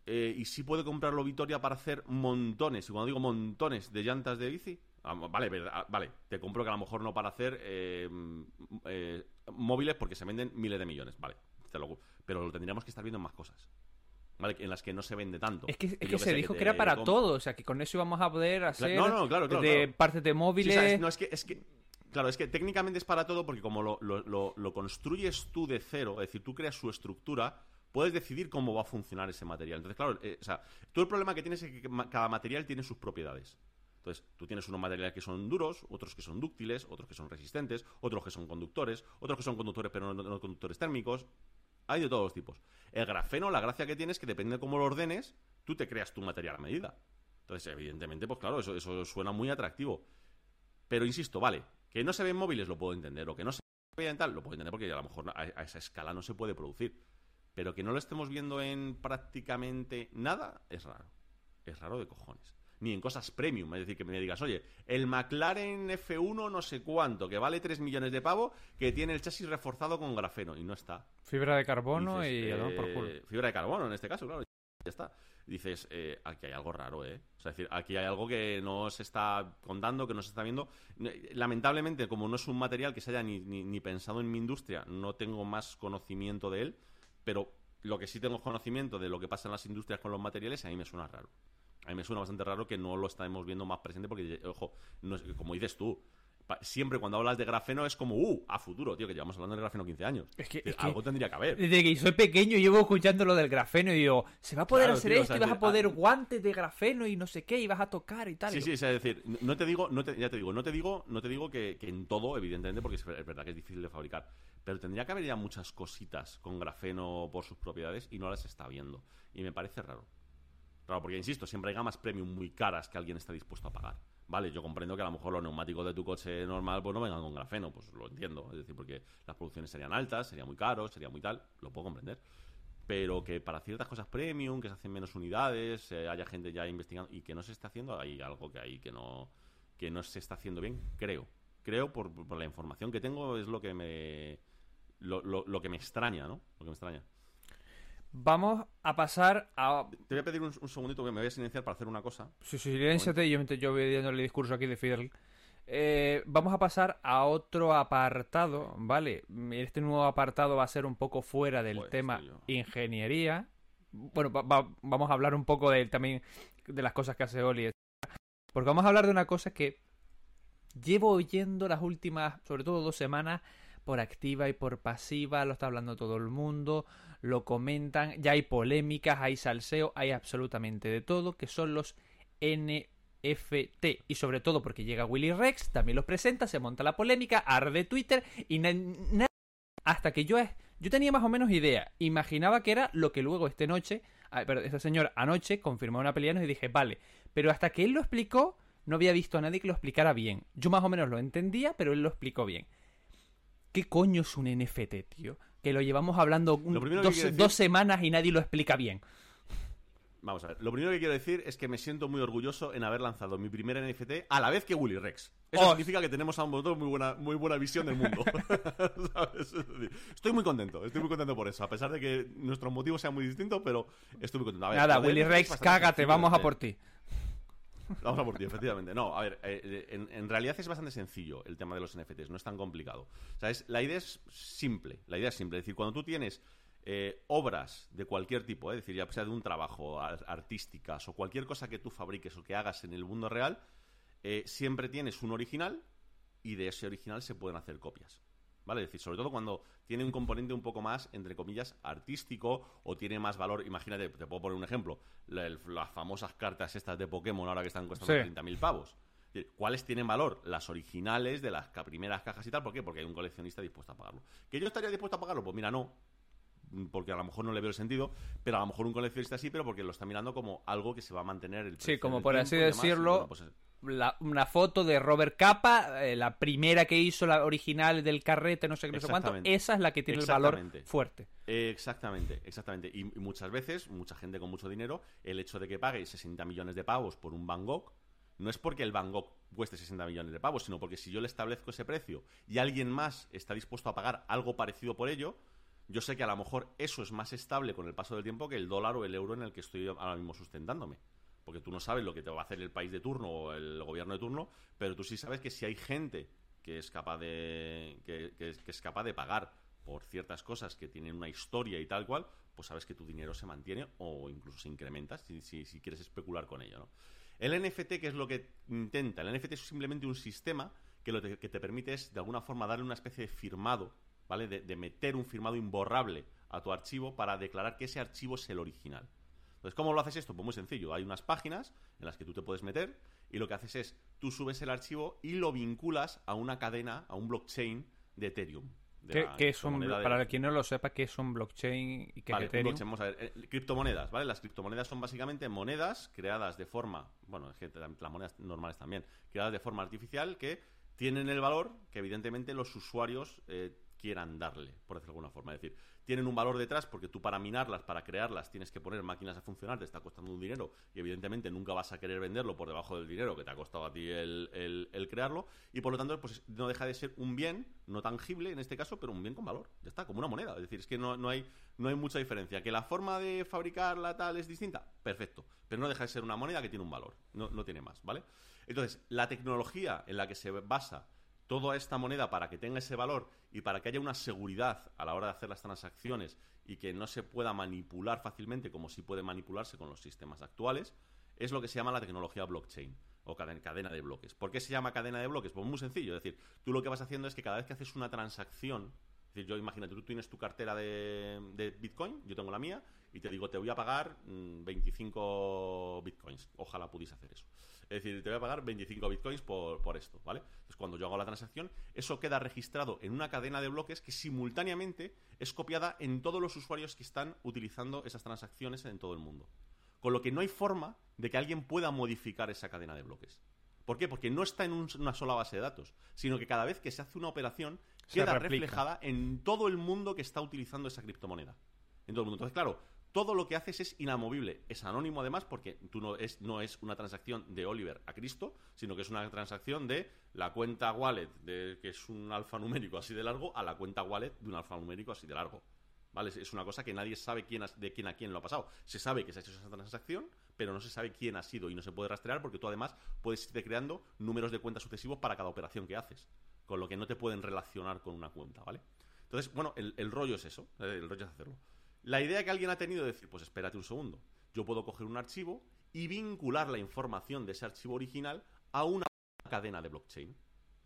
eh, y sí puede comprarlo Vitoria para hacer montones, y cuando digo montones de llantas de bici, ah, vale, verdad, vale, te compro que a lo mejor no para hacer eh, m- eh, móviles porque se venden miles de millones, vale, te lo- pero lo tendríamos que estar viendo en más cosas. ¿Vale? En las que no se vende tanto. Es que, es se sé, dijo que, era para todo, o sea, que con eso íbamos a poder hacer no, no, claro, claro, de partes de móviles. no, es que, es que, claro, es que técnicamente es para todo porque como lo, construyes tú de cero, es decir, tú creas su estructura, puedes decidir cómo va a funcionar ese material. Entonces, claro, eh, o sea, tú el problema que tienes es que cada material tiene sus propiedades. Entonces, tú tienes unos materiales que son duros, otros que son dúctiles, otros que son resistentes, otros que son conductores, otros que son conductores pero no, conductores térmicos. Hay de todos los tipos. El grafeno, la gracia que tiene es que depende de cómo lo ordenes, tú te creas tu material a medida. Entonces, evidentemente, pues claro, eso suena muy atractivo. Pero insisto, vale, que no se ven móviles lo puedo entender, o que no se ve en tal, lo puedo entender porque a lo mejor a, esa escala no se puede producir. Pero que no lo estemos viendo en prácticamente nada, es raro. Es raro de cojones. Ni en cosas premium, es decir, que me digas, oye, el McLaren F1 no sé cuánto, que vale 3 millones de pavo, que tiene el chasis reforzado con grafeno, y no está. Fibra de carbono Dices, y por eh, culo. Fibra de carbono, en este caso, claro. Ya está. Dices, eh, aquí hay algo raro, ¿eh? O sea, es decir, aquí hay algo que no se está contando, que no se está viendo. Lamentablemente, como no es un material que se haya ni, ni- pensado en mi industria, no tengo más conocimiento de él, pero lo que sí tengo conocimiento de lo que pasa en las industrias con los materiales, a mí me suena raro. A mí me suena bastante raro que no lo estemos viendo más presente porque, ojo, no es- como dices tú, siempre cuando hablas de grafeno es como, uh, a futuro, tío, que llevamos hablando de grafeno 15 años. Es que- es que- algo tendría que haber. Desde que soy pequeño llevo escuchando lo del grafeno y digo, se va a poder Claro, hacer tío, o esto sea, y vas a de- poder guantes de grafeno y no sé qué y vas a tocar y tal. Sí, Y sí, es decir, no te digo, no te- ya te digo, no te digo, no te digo que, que en todo, evidentemente, porque es ver- es verdad que es difícil de fabricar, pero tendría que haber ya muchas cositas con grafeno por sus propiedades y no las está viendo. Y me parece raro. Raro, porque insisto, siempre hay gamas premium muy caras que alguien está dispuesto a pagar. Vale, yo comprendo que a lo mejor los neumáticos de tu coche normal pues no vengan con grafeno, pues lo entiendo, es decir, porque las producciones serían altas, sería muy caro, sería muy tal, lo puedo comprender. Pero que para ciertas cosas premium, que se hacen menos unidades, eh, haya gente ya investigando y que no se está haciendo, hay algo que hay que no, que no se está haciendo bien, creo. Creo, por, la información que tengo, es lo que me. Lo- lo que me extraña, ¿no? Lo que me extraña. Vamos a pasar a... Te voy a pedir un, un segundito que me voy a silenciar para hacer una cosa. Sí, sí, silénciate, yo, yo voy el discurso aquí de Fidel. Eh, vamos a pasar a otro apartado, ¿vale? Este nuevo apartado va a ser un poco fuera del tema ingeniería. Bueno, va- va- vamos a hablar un poco de, también de las cosas que hace Oli. Porque vamos a hablar de una cosa que llevo oyendo las últimas, sobre todo dos semanas, por activa y por pasiva, lo está hablando todo el mundo, lo comentan, ya hay polémicas, hay salseo, hay absolutamente de todo, que son los NFT. Y sobre todo porque llega Willy Rex, también los presenta, se monta la polémica, arde Twitter y na- na- hasta que yo, yo tenía más o menos idea, imaginaba que era lo que luego esta noche, ah, perdón, este señor anoche confirmó una pelea y dije, vale, pero hasta que él lo explicó, no había visto a nadie que lo explicara bien. Yo más o menos lo entendía, pero él lo explicó bien. ¿Qué coño es un NFT, tío? Que lo llevamos hablando un- Lo dos, quiero decir- dos semanas y nadie lo explica bien. Vamos a ver. Lo primero que quiero decir es que me siento muy orgulloso en haber lanzado mi primer NFT a la vez que Willy Rex. Eso Oh. significa que tenemos ambos dos muy buena, muy buena visión del mundo. *laughs* *laughs* Estoy muy contento, estoy muy contento por eso. A pesar de que nuestros motivos sean muy distintos, pero estoy muy contento. A ver, Nada, Willy Rex, cágate, vamos a por ti. Vamos a por ti, efectivamente. No, a ver, eh, en, en realidad es bastante sencillo el tema de los NFTs, no es tan complicado. La idea es simple, la idea es simple. Es decir, cuando tú tienes eh, obras de cualquier tipo, eh, es decir, ya sea de un trabajo, ar- artísticas o cualquier cosa que tú fabriques o que hagas en el mundo real, eh, siempre tienes un original y de ese original se pueden hacer copias. ¿Vale? Es decir, sobre todo cuando tiene un componente un poco más, entre comillas, artístico o tiene más valor. Imagínate, te puedo poner un ejemplo: la- el- las famosas cartas estas de Pokémon ahora que están costando Sí. 30.000 pavos. ¿Cuáles tienen valor? Las originales de las ca- primeras cajas y tal. ¿Por qué? Porque hay un coleccionista dispuesto a pagarlo. ¿Que yo estaría dispuesto a pagarlo? Pues mira, no. Mm, Porque a lo mejor no le veo el sentido, pero a lo mejor un coleccionista sí, pero porque lo está mirando como algo que se va a mantener el Sí, precio como del por tiempo así demás, decirlo, bueno, pues, la- una foto de Robert Capa, eh, la primera que hizo, la original del carrete, no sé qué, no sé cuánto, esa es la que tiene el valor fuerte. Exactamente, exactamente. Y, y muchas veces, mucha gente con mucho dinero, el hecho de que pague 60 millones de pavos por un Van Gogh no es porque el Van Gogh cueste 60 millones de pavos, sino porque si yo le establezco ese precio y alguien más está dispuesto a pagar algo parecido por ello, yo sé que a lo mejor eso es más estable con el paso del tiempo que el dólar o el euro en el que estoy ahora mismo sustentándome. Porque tú no sabes lo que te va a hacer el país de turno o el gobierno de turno, pero tú sí sabes que si hay gente que es capaz de que, que- que es capaz de pagar por ciertas cosas que tienen una historia y tal cual, pues sabes que tu dinero se mantiene o incluso se incrementa si, si- si quieres especular con ello. ¿no? El NFT, ¿qué es lo que intenta? El NFT es simplemente un sistema que lo te- que te permite es, de alguna forma, darle una especie de firmado, ¿vale? De, de meter un firmado imborrable a tu archivo para declarar que ese archivo es el original. Entonces, ¿cómo lo haces esto? Pues muy sencillo. Hay unas páginas en las que tú te puedes meter y lo que haces es, tú subes el archivo y lo vinculas a una cadena, a un blockchain de Ethereum. de ¿Qué, la qué es un, de- para quien no lo sepa, ¿qué es un blockchain y qué Vale, es Ethereum? blockchain, vamos a ver. eh, criptomonedas, ¿vale? Las criptomonedas son básicamente monedas creadas de forma, bueno, es que las monedas normales también, creadas de forma artificial que tienen el valor que evidentemente los usuarios eh, quieran darle, por decirlo de alguna forma. Es decir, tienen un valor detrás porque tú para minarlas, para crearlas, tienes que poner máquinas a funcionar, te está costando un dinero y evidentemente nunca vas a querer venderlo por debajo del dinero que te ha costado a ti el, crearlo y por lo tanto pues no deja de ser un bien no tangible en este caso, pero un bien con valor. Ya está, como una moneda. Es decir, es que no, no hay, no hay mucha diferencia. ¿Que la forma de fabricarla tal es distinta? Perfecto. Pero no deja de ser una moneda que tiene un valor. No, no tiene más, ¿vale? Entonces, la tecnología en la que se basa toda esta moneda para que tenga ese valor y para que haya una seguridad a la hora de hacer las transacciones y que no se pueda manipular fácilmente como si puede manipularse con los sistemas actuales, es lo que se llama la tecnología blockchain o caden- cadena de bloques. ¿Por qué se llama cadena de bloques? Pues muy sencillo, es decir, tú lo que vas haciendo es que cada vez que haces una transacción, es decir, yo imagínate, tú tienes tu cartera de, de Bitcoin, yo tengo la mía, y te digo, te voy a pagar mm, 25 Bitcoins. Ojalá pudiese hacer eso. Es decir, te voy a pagar 25 Bitcoins por, por esto, ¿vale? Entonces, cuando yo hago la transacción, eso queda registrado en una cadena de bloques que simultáneamente es copiada en todos los usuarios que están utilizando esas transacciones en todo el mundo. Con lo que no hay forma de que alguien pueda modificar esa cadena de bloques. ¿Por qué? Porque no está en un- una sola base de datos, sino que cada vez que se hace una operación Se queda replica. reflejada en todo el mundo que está utilizando esa criptomoneda. En todo el mundo. Entonces, claro, todo lo que haces es inamovible. Es anónimo además porque tú no es, no es una transacción de Oliver a Cristo, sino que es una transacción de la cuenta wallet, de, que es un alfanumérico así de largo, a la cuenta wallet de un alfanumérico así de largo. ¿Vale? Es- una cosa que nadie sabe quién ha- de quién a quién lo ha pasado. Se sabe que se ha hecho esa transacción, pero no se sabe quién ha sido y no se puede rastrear porque tú además puedes irte creando números de cuentas sucesivos para cada operación que haces. Con lo que no te pueden relacionar con una cuenta, ¿vale? Entonces, bueno, el, el rollo es eso, eh, el rollo es hacerlo. La idea que alguien ha tenido de decir, pues espérate un segundo, yo puedo coger un archivo y vincular la información de ese archivo original a una cadena de blockchain.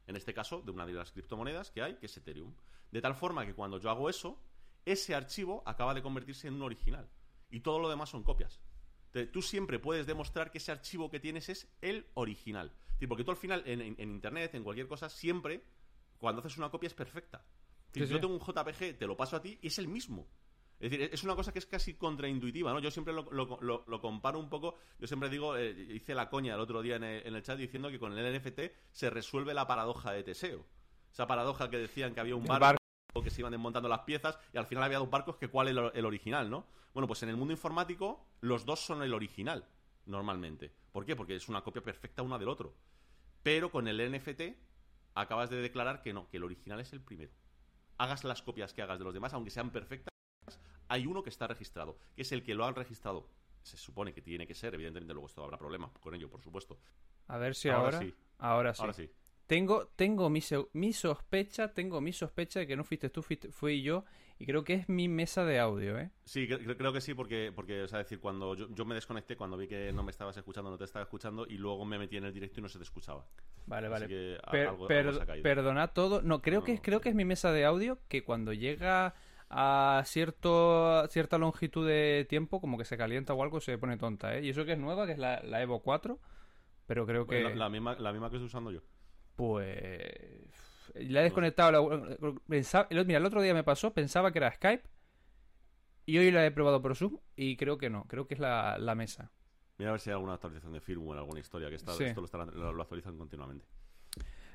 En este caso, de una de las criptomonedas que hay, que es Ethereum. De tal forma que cuando yo hago eso, ese archivo acaba de convertirse en un original. Y todo lo demás son copias. Entonces, tú siempre puedes demostrar que ese archivo que tienes es el original. Porque tú al final, en, en- en Internet, en cualquier cosa, siempre, cuando haces una copia es perfecta. Sí, yo sí. tengo un JPG, te lo paso a ti y es el mismo. Es decir, es una cosa que es casi contraintuitiva, ¿no? Yo siempre lo, lo- lo- lo comparo un poco, yo siempre digo, eh, hice la coña el otro día en el, en el chat diciendo que con el NFT se resuelve la paradoja de Teseo. Esa paradoja que decían que había un barco, barco. que se iban desmontando las piezas y al final había dos barcos que cuál es el, el original, ¿no? Bueno, pues en el mundo informático los dos son el original, normalmente. ¿Por qué? Porque es una copia perfecta una del otro. Pero con el NFT acabas de declarar que no, que el original es el primero. Hagas las copias que hagas de los demás, aunque sean perfectas, hay uno que está registrado, que es el que lo han registrado. Se supone que tiene que ser, evidentemente luego esto habrá problema con ello, por supuesto. A ver si Ahora ahora. sí. Ahora sí. Ahora sí. Tengo, tengo mi, sospecha, tengo mi sospecha de que no fuiste tú, fuiste- fui yo, y creo que es mi mesa de audio, ¿eh? Sí, cre- cre- creo que sí, porque, porque o sea, decir, cuando yo, yo me desconecté, cuando vi que no me estabas escuchando, no te estaba escuchando, y luego me metí en el directo y no se te escuchaba. Vale, Así vale. que a- Per- algo- per- algo se ha caído. perdona todo. No, creo que creo que es mi mesa de audio que cuando llega a cierto cierta longitud de tiempo como que se calienta o algo se pone tonta, ¿eh? Y eso que es nueva, que es la, la Evo 4, pero creo que Bueno, la, misma, la misma que estoy usando yo. pues la he desconectado. la- pensaba- mira, el otro día me pasó, pensaba que era Skype y hoy la he probado por Zoom y creo que no, creo que es la, la mesa. Mira a ver si hay alguna actualización de firmware, alguna historia, que está, Sí. esto lo, estarán- lo- lo actualizan continuamente.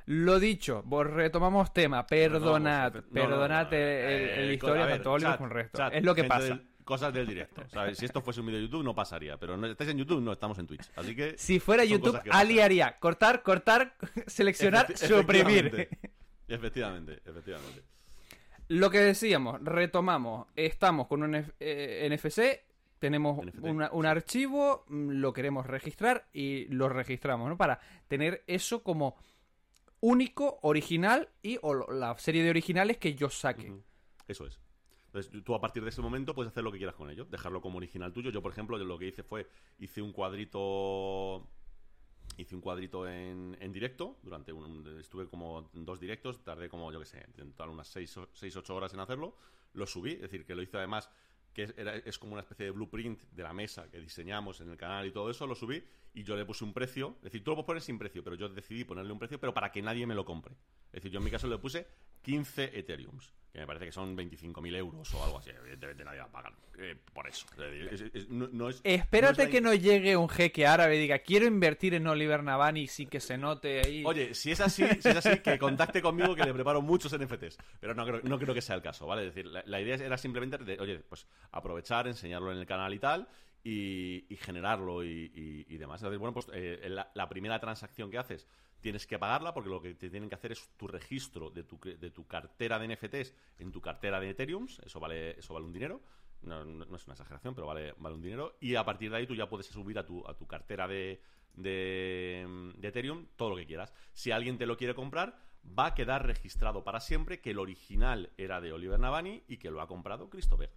Lo dicho, vos retomamos tema, perdonad, no, no, perdonad no, el, eh, el co- historia ver, chat, como el resto. chat, es lo que pasa. del- cosas del directo. ¿sabes? Si esto fuese un vídeo de YouTube no pasaría, pero no estáis en YouTube, no estamos en Twitch. Así que Si fuera YouTube, Ali haría cortar, cortar, *laughs* seleccionar, Efecti- suprimir. efectivamente. Efectivamente, efectivamente. Lo que decíamos, retomamos. Estamos con un F- eh, NFC, tenemos una- un archivo, mm, lo queremos registrar y lo registramos, ¿no? Para tener eso como único, original y la serie de originales que yo saque. Eso es. Entonces, tú a partir de ese momento puedes hacer lo que quieras con ello, dejarlo como original tuyo. Yo, por ejemplo, lo que hice fue, hice un cuadrito hice un cuadrito en, en directo, durante un, estuve como dos directos, tardé como, yo qué sé, en total unas 6-8 horas en hacerlo, lo subí, es decir, que lo hice además que era- es como una especie de blueprint de la mesa que diseñamos en el canal y todo eso, lo subí y yo le puse un precio. Es decir, tú lo puedes poner sin precio, pero yo decidí ponerle un precio, pero para que nadie me lo compre. Es decir, yo en mi caso le puse 15 Ethereums, que me parece que son 25.000 euros o algo así. Evidentemente nadie va a pagar eh, por eso. Es es- es- no, no es- Espérate no que nos llegue un jeque árabe y diga, quiero invertir en Oliver Navani sin que se note ahí. Oye, si es así, si es así, que contacte conmigo que le preparo muchos NFTs. Pero no creo, no creo que sea el caso, ¿vale? Es decir, la, la idea era simplemente de, oye, pues aprovechar, enseñarlo en el canal y tal, y, y generarlo y, y- y demás. Es decir, bueno, pues eh, la, la primera transacción que haces tienes que pagarla porque lo que te tienen que hacer es tu registro de tu, de tu cartera de NFTs en tu cartera de Ethereum. Eso vale, eso vale un dinero. No, no- es una exageración, pero vale, vale un dinero. Y a partir de ahí tú ya puedes subir a tu, a tu cartera de, de, de Ethereum todo lo que quieras. Si alguien te lo quiere comprar, va a quedar registrado para siempre que el original era de Oliver Navani y que lo ha comprado Christopher.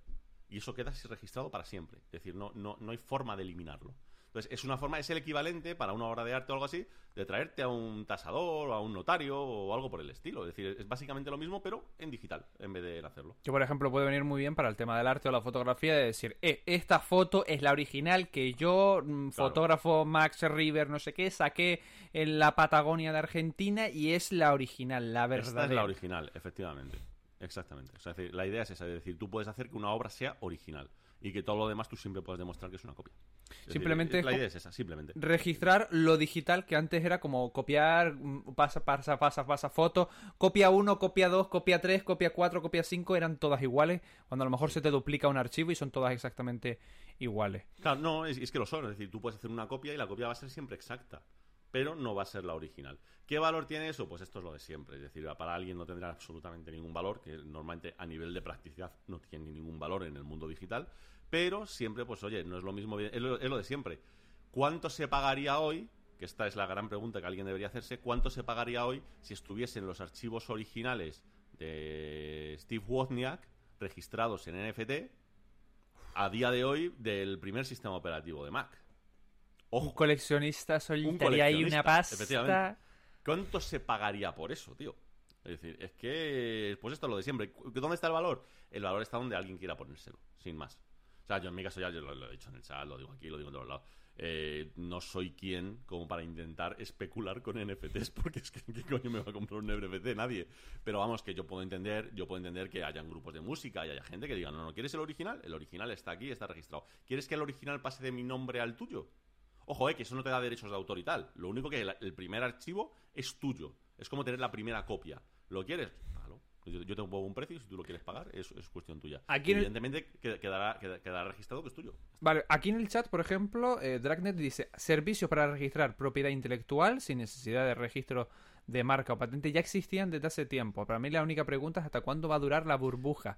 Y eso queda así registrado para siempre. Es decir, no, no, no hay forma de eliminarlo. Entonces, es una forma, es el equivalente para una obra de arte o algo así, de traerte a un tasador o a un notario o algo por el estilo. Es decir, es básicamente lo mismo, pero en digital, en vez de hacerlo. Que por ejemplo puede venir muy bien para el tema del arte o la fotografía de decir, eh, esta foto es la original que yo, mm, fotógrafo Max River, no sé qué, saqué en la Patagonia de Argentina y es la original, la Esta es la original, efectivamente. Exactamente. O sea, es decir, la idea es esa, es decir, tú puedes hacer que una obra sea original y que todo lo demás tú siempre puedes demostrar que es una copia. Simplemente la idea es esa, simplemente. registrar lo digital que antes era como copiar, mm, pasa, pasa, pasa, pasa foto, copia 1, copia 2, copia 3, copia 4, copia 5, eran todas iguales, cuando a lo mejor se te duplica un archivo y son todas exactamente iguales. Claro, no, es, es que lo son. Es decir, tú puedes hacer una copia y la copia va a ser siempre exacta, pero no va a ser la original. ¿Qué valor tiene eso? Pues esto es lo de siempre. Es decir, para alguien no tendrá absolutamente ningún valor, que normalmente a nivel de practicidad no tiene ningún valor en el mundo digital, pero siempre, pues oye, no es lo mismo, es lo, es lo de siempre. ¿Cuánto se pagaría hoy? Que esta es la gran pregunta que alguien debería hacerse. ¿Cuánto se pagaría hoy si estuviesen los archivos originales de Steve Wozniak registrados en NFT a día de hoy del primer sistema operativo de Mac? Un coleccionista Un solitaría ahí una pasta. ¿Cuánto se pagaría por eso, tío? Es decir, es que, pues esto es lo de siempre. ¿Dónde está el valor? El valor está donde alguien quiera ponérselo, sin más. O sea, yo en mi caso ya yo lo, he dicho en el chat, lo digo aquí, lo digo en todos lados. Eh, no soy quien como para intentar especular con NFTs, *laughs* porque es que ¿qué coño me va a comprar un NFT? Nadie. Pero vamos, que yo puedo entender, yo puedo entender que hayan grupos de música y haya gente que diga, no, no, ¿quieres el original? El original está aquí, está registrado. ¿Quieres que el original pase de mi nombre al tuyo? Ojo, eh, que eso no te da derechos de autor y tal. Lo único que el primer archivo es tuyo. Es como tener la primera copia. ¿Lo quieres? Págalo. Yo, yo te pongo un precio y si tú lo quieres pagar, es, es cuestión tuya. Aquí en el- Evidentemente qued- quedará, qued- quedará registrado que es tuyo. Vale, aquí en el chat, por ejemplo, eh, Dragnet dice, servicios para registrar propiedad intelectual sin necesidad de registro de marca o patente ya existían desde hace tiempo. Para mí la única pregunta es hasta cuándo va a durar la burbuja.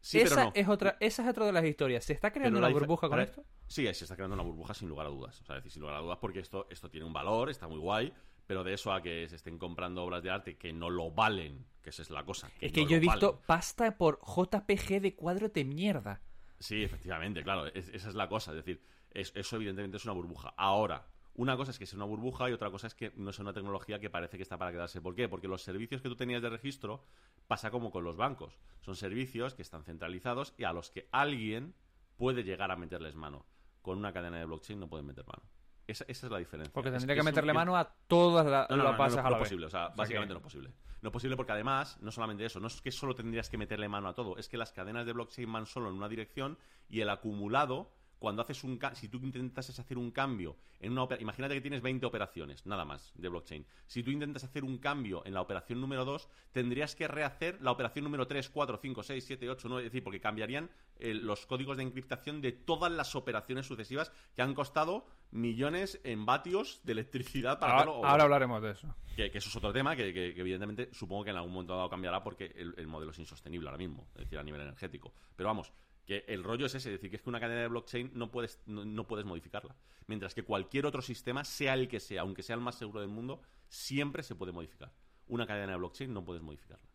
Sí, esa, pero no. es otra, esa es otra de las historias. ¿Se está creando una burbuja con para- esto? Sí, se está creando una burbuja sin lugar a dudas. O sea, es decir, sin lugar a dudas, porque esto, esto tiene un valor, está muy guay, pero de eso a que se estén comprando obras de arte que no lo valen, que esa es la cosa. Es que no yo he visto valen. pasta por JPG de cuadro de mierda. Sí, efectivamente, claro, es- esa es la cosa. Es decir, es- eso evidentemente es una burbuja. Ahora, una cosa es que sea una burbuja y otra cosa es que no es una tecnología que parece que está para quedarse. ¿Por qué? Porque los servicios que tú tenías de registro pasa como con los bancos. Son servicios que están centralizados y a los que alguien puede llegar a meterles mano. Con una cadena de blockchain no pueden meter mano. Esa, esa es la diferencia. Porque Es tendría que meterle mano a todas la- no, no, las no, no, a no la vez. posible, o sea, O sea básicamente que- no es posible. No es posible porque además, no solamente eso, no es que solo tendrías que meterle mano a todo, es que las cadenas de blockchain van solo en una dirección y el acumulado, cuando haces un si tú intentas hacer un cambio en una imagínate que tienes 20 operaciones, nada más, de blockchain. Si tú intentas hacer un cambio en la operación número 2, tendrías que rehacer la operación número 3, 4, 5, 6, 7, 8, 9, es decir, porque cambiarían eh, los códigos de encriptación de todas las operaciones sucesivas que han costado millones en vatios de electricidad para Ahora, hacerlo. ahora hablaremos de eso. Que, que eso es otro tema que, que- que evidentemente supongo que en algún momento dado cambiará porque el, el modelo es insostenible ahora mismo, es decir, a nivel energético. Pero vamos, que el rollo es ese, es decir, que es que una cadena de blockchain no puedes, no, puedes modificarla. Mientras que cualquier otro sistema, sea el que sea, aunque sea el más seguro del mundo, siempre se puede modificar. Una cadena de blockchain no puedes modificarla.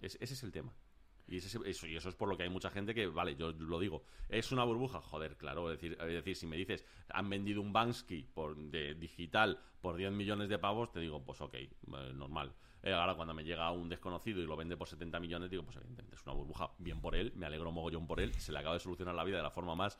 Es- ese es el tema. Y, ese- eso, y eso es por lo que hay mucha gente que, vale, yo lo digo, es una burbuja, joder, claro, es decir, decir si me dices, han vendido un Bansky por, de digital por 10 millones de pavos, te digo, pues ok, eh, normal. Eh, ahora cuando me llega un desconocido y lo vende por 70 millones, digo, pues evidentemente es una burbuja, bien por él, me alegro mogollón por él, se le acaba de solucionar la vida de la forma más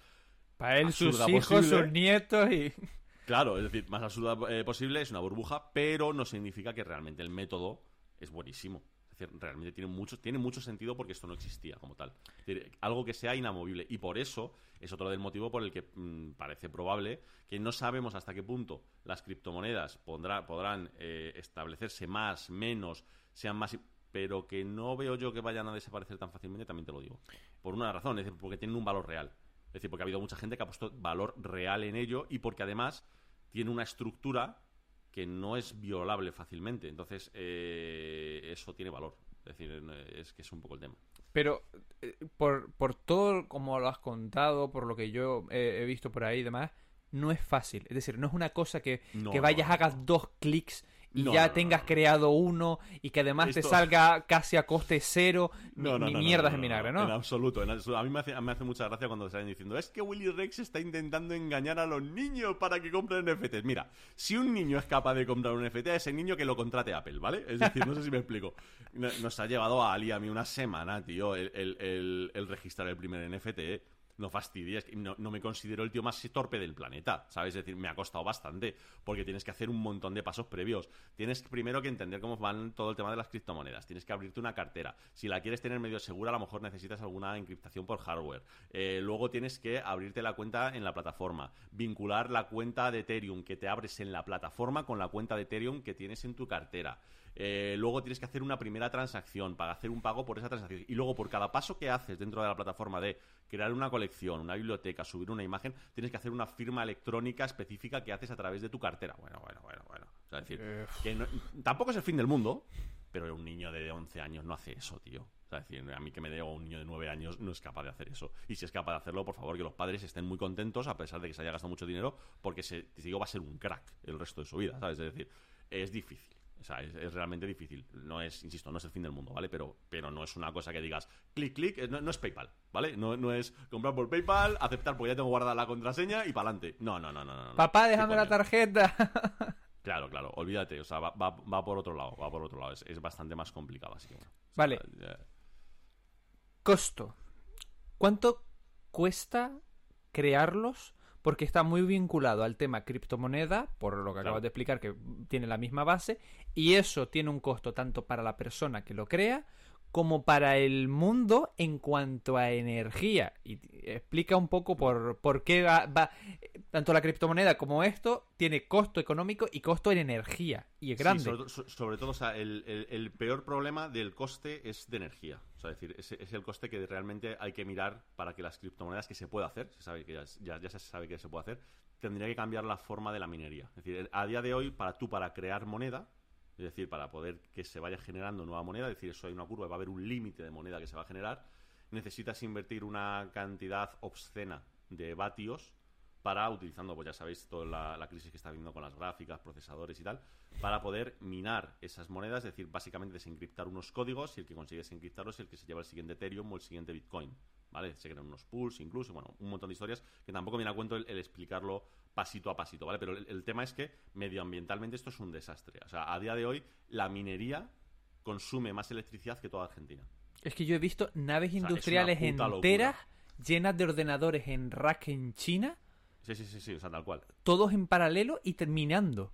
Para él, sus hijos, posible. sus nietos y... *laughs* Claro, es decir, más absurda eh, posible, es una burbuja, pero no significa que realmente el método es buenísimo. Decir, realmente tiene mucho, tiene mucho sentido porque esto no existía como tal. Es decir, algo que sea inamovible. Y por eso es otro del motivo por el que mm, parece probable que no sabemos hasta qué punto las criptomonedas pondrá- podrán eh, establecerse más, menos, sean más pero que no veo yo que vayan a desaparecer tan fácilmente, también te lo digo. Por una razón, es decir, porque tienen un valor real. Es decir, porque ha habido mucha gente que ha puesto valor real en ello y porque además tiene una estructura que no es violable fácilmente. Entonces, eh, eso tiene valor. Es decir, eh, es que es un poco el tema. Pero eh, por, por todo como lo has contado, por lo que yo eh, he visto por ahí y demás, no es fácil. Es decir, no es una cosa que, No, que no, vayas, no. hagas dos clics y No, ya no, no, tengas creado uno y que además te salga casi a coste cero ni, ni mierdas en vinagre, no. En absoluto. en absoluto. A mí me hace, me hace mucha gracia cuando salen diciendo es que Willy Rex está intentando engañar a los niños para que compren NFTs. Mira, si un niño es capaz de comprar un NFT, a ese niño que lo contrate Apple, ¿vale? Es decir, no sé si me explico. No- Nos ha llevado a Ali a mí una semana, tío, el, el- el- el registrar el primer NFT. No fastidies, no me considero el tío más torpe del planeta, ¿sabes? Es decir, me ha costado bastante, porque tienes que hacer un montón de pasos previos. Tienes primero que entender cómo van todo el tema de las criptomonedas. Tienes que abrirte una cartera. Si la quieres tener medio segura, a lo mejor necesitas alguna encriptación por hardware. Eh, luego tienes que abrirte la cuenta en la plataforma. Vincular la cuenta de Ethereum que te abres en la plataforma con la cuenta de Ethereum que tienes en tu cartera. Eh, luego tienes que hacer una primera transacción para hacer un pago por esa transacción. Y luego por cada paso que haces dentro de la plataforma de crear una colección, una biblioteca, subir una imagen, tienes que hacer una firma electrónica específica que haces a través de tu cartera. Bueno, bueno, bueno, bueno. O sea, es decir, que no- tampoco es el fin del mundo, pero un niño de 11 años no hace eso, tío. O sea, es decir, a mí que me diga un niño de 9 años no es capaz de hacer eso. Y si es capaz de hacerlo, por favor, que los padres estén muy contentos, a pesar de que se haya gastado mucho dinero, porque se, te digo, va a ser un crack el resto de su vida, ¿sabes? Es decir, es difícil. O sea, es, es realmente difícil. No es, insisto, no es el fin del mundo, ¿vale? Pero, pero no es una cosa que digas clic, clic, no, no es PayPal, ¿vale? No, no es comprar por PayPal, aceptar porque ya tengo guardada la contraseña y para adelante. No, no, no, no, no. Papá, ¿Qué déjame la tarjeta. *laughs* Claro, claro, olvídate, o sea, va, va- va por otro lado, va por otro lado, es, es bastante más complicado, así que bueno. O sea, Vale. ya- Costo. ¿Cuánto cuesta crearlos? Porque está muy vinculado al tema criptomoneda, por lo que acabas de explicar, que tiene la misma base, y eso tiene un costo tanto para la persona que lo crea como para el mundo en cuanto a energía. Y explica un poco por, por qué va, va- tanto la criptomoneda como esto tiene costo económico y costo en energía. Y es Sí, grande. sobre, to- so- sobre todo, o sea, el, el- el peor problema del coste es de energía. Es decir, es, el coste que realmente hay que mirar para que las criptomonedas que se puede hacer, se sabe que ya se sabe que se puede hacer, tendría que cambiar la forma de la minería. Es decir, a día de hoy, para tú, para crear moneda, es decir, para poder que se vaya generando nueva moneda, es decir, eso hay una curva, va a haber un límite de moneda que se va a generar, necesitas invertir una cantidad obscena de vatios para, utilizando, pues ya sabéis, toda la, la crisis que está habiendo con las gráficas, procesadores y tal, para poder minar esas monedas, es decir, básicamente desencriptar unos códigos y el que consigue desencriptarlos es el que se lleva el siguiente Ethereum o el siguiente Bitcoin. ¿Vale? Se crean unos pools incluso, bueno, un montón de historias que tampoco viene a cuento el, el explicarlo pasito a pasito, ¿vale? Pero el, el tema es que medioambientalmente esto es un desastre. O sea, a día de hoy la minería consume más electricidad que toda Argentina. Es que yo he visto naves industriales locura. enteras llenas de ordenadores en rack en China, Sí, sí, sí, sí, o sea, tal cual. todos en paralelo y terminando.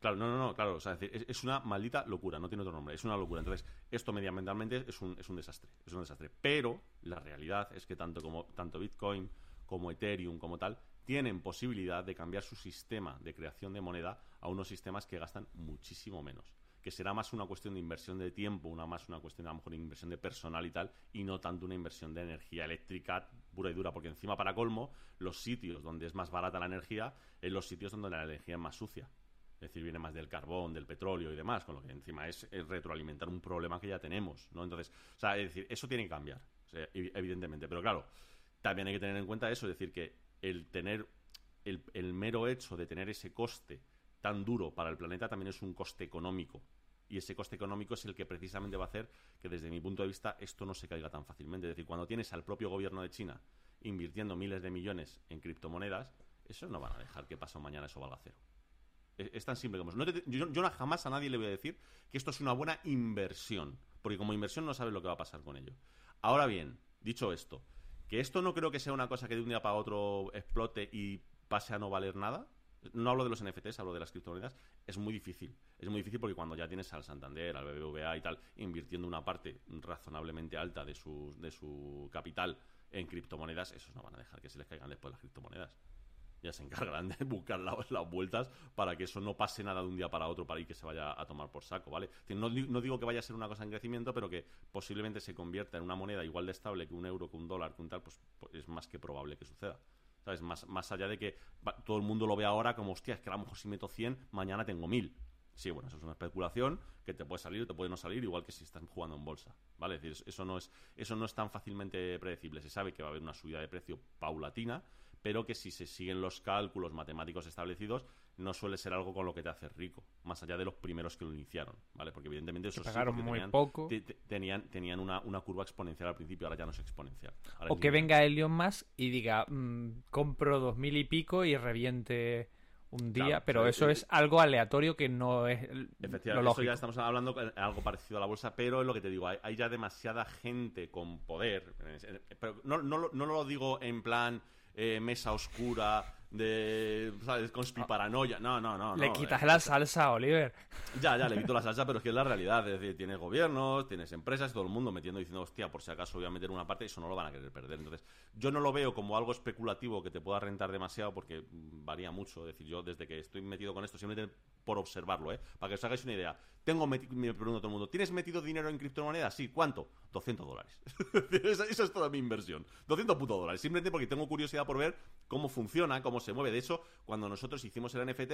Claro, no, no, no, claro, o sea, es, decir, es- es una maldita locura, no tiene otro nombre, es una locura. Entonces, esto medioambientalmente es un, es un desastre, es un desastre. Pero la realidad es que tanto como tanto Bitcoin como Ethereum como tal tienen posibilidad de cambiar su sistema de creación de moneda a unos sistemas que gastan muchísimo menos. Que será más una cuestión de inversión de tiempo, una más una cuestión a lo mejor de inversión de personal y tal, y no tanto una inversión de energía eléctrica pura y dura, porque encima para colmo, los sitios donde es más barata la energía, es los sitios donde la energía es más sucia. Es decir, viene más del carbón, del petróleo y demás, con lo que encima es, retroalimentar un problema que ya tenemos, ¿no? Entonces, o sea, es decir, eso tiene que cambiar, evidentemente. Pero claro, también hay que tener en cuenta eso, es decir, que el tener, el, el mero hecho de tener ese coste tan duro para el planeta también es un coste económico. Y ese coste económico es el que precisamente va a hacer que desde mi punto de vista esto no se caiga tan fácilmente. Es decir, cuando tienes al propio gobierno de China invirtiendo miles de millones en criptomonedas, eso no van a dejar que pasado mañana eso valga cero. Es, tan simple como eso. No yo jamás a nadie le voy a decir que esto es una buena inversión, porque como inversión no sabes lo que va a pasar con ello. Ahora bien, dicho esto, que esto no creo que sea una cosa que de un día para otro explote y pase a no valer nada. No hablo de los NFTs, hablo de las criptomonedas. Es muy difícil. Es muy difícil porque cuando ya tienes al Santander, al BBVA y tal, invirtiendo una parte razonablemente alta de su, de su capital en criptomonedas, esos no van a dejar que se les caigan después las criptomonedas. Ya se encargarán de *laughs* buscar la- las vueltas para que eso no pase nada de un día para otro para ir que se vaya a tomar por saco, ¿vale? No, no digo que vaya a ser una cosa en crecimiento, pero que posiblemente se convierta en una moneda igual de estable que un euro, que un dólar, que un tal, pues, pues es más que probable que suceda. Más, más allá de que todo el mundo lo ve ahora como, hostia, es que a lo mejor si meto 100, mañana tengo 1000. Sí, bueno, eso es una especulación que te puede salir o te puede no salir, igual que si estás jugando en bolsa, ¿vale? Es decir, eso no es, eso no es tan fácilmente predecible. Se sabe que va a haber una subida de precio paulatina, pero que si se siguen los cálculos matemáticos establecidos, no suele ser algo con lo que te haces rico, más allá de los primeros que lo iniciaron, ¿vale? Porque evidentemente eso sí, pagaron porque muy tenían, poco. te- te- tenían, tenían una, una curva exponencial al principio, ahora ya no es exponencial. Ahora O es que lineal. venga Elon Musk y diga, mm, compro dos mil y pico y reviente un día, Claro, pero o sea, eso eh, es algo aleatorio que no es lo Efectivamente, eso lógico. ya estamos hablando de algo parecido a la bolsa, pero es lo que te digo, hay, hay ya demasiada gente con poder. Pero no, no, lo- no lo digo en plan eh, mesa oscura, de ¿sabes? conspiparanoia. No, no, no. Le no, quitas eh, la salsa Oliver. Ya, ya, le quito la *laughs* salsa, pero es que es la realidad. Es decir, tienes gobiernos, tienes empresas, todo el mundo metiendo diciendo, hostia, por si acaso voy a meter una parte, eso no lo van a querer perder. Entonces, yo no lo veo como algo especulativo que te pueda rentar demasiado porque varía mucho. Es decir, yo desde que estoy metido con esto, simplemente por observarlo, ¿eh? Para que os hagáis una idea. Tengo meti- me pregunto a todo el mundo, ¿tienes metido dinero en criptomonedas? Sí, ¿cuánto? 200 dólares. *laughs* Esa es toda mi inversión. 200 putos dólares. Simplemente porque tengo curiosidad por ver cómo funciona, cómo se mueve. De hecho, cuando nosotros hicimos el NFT,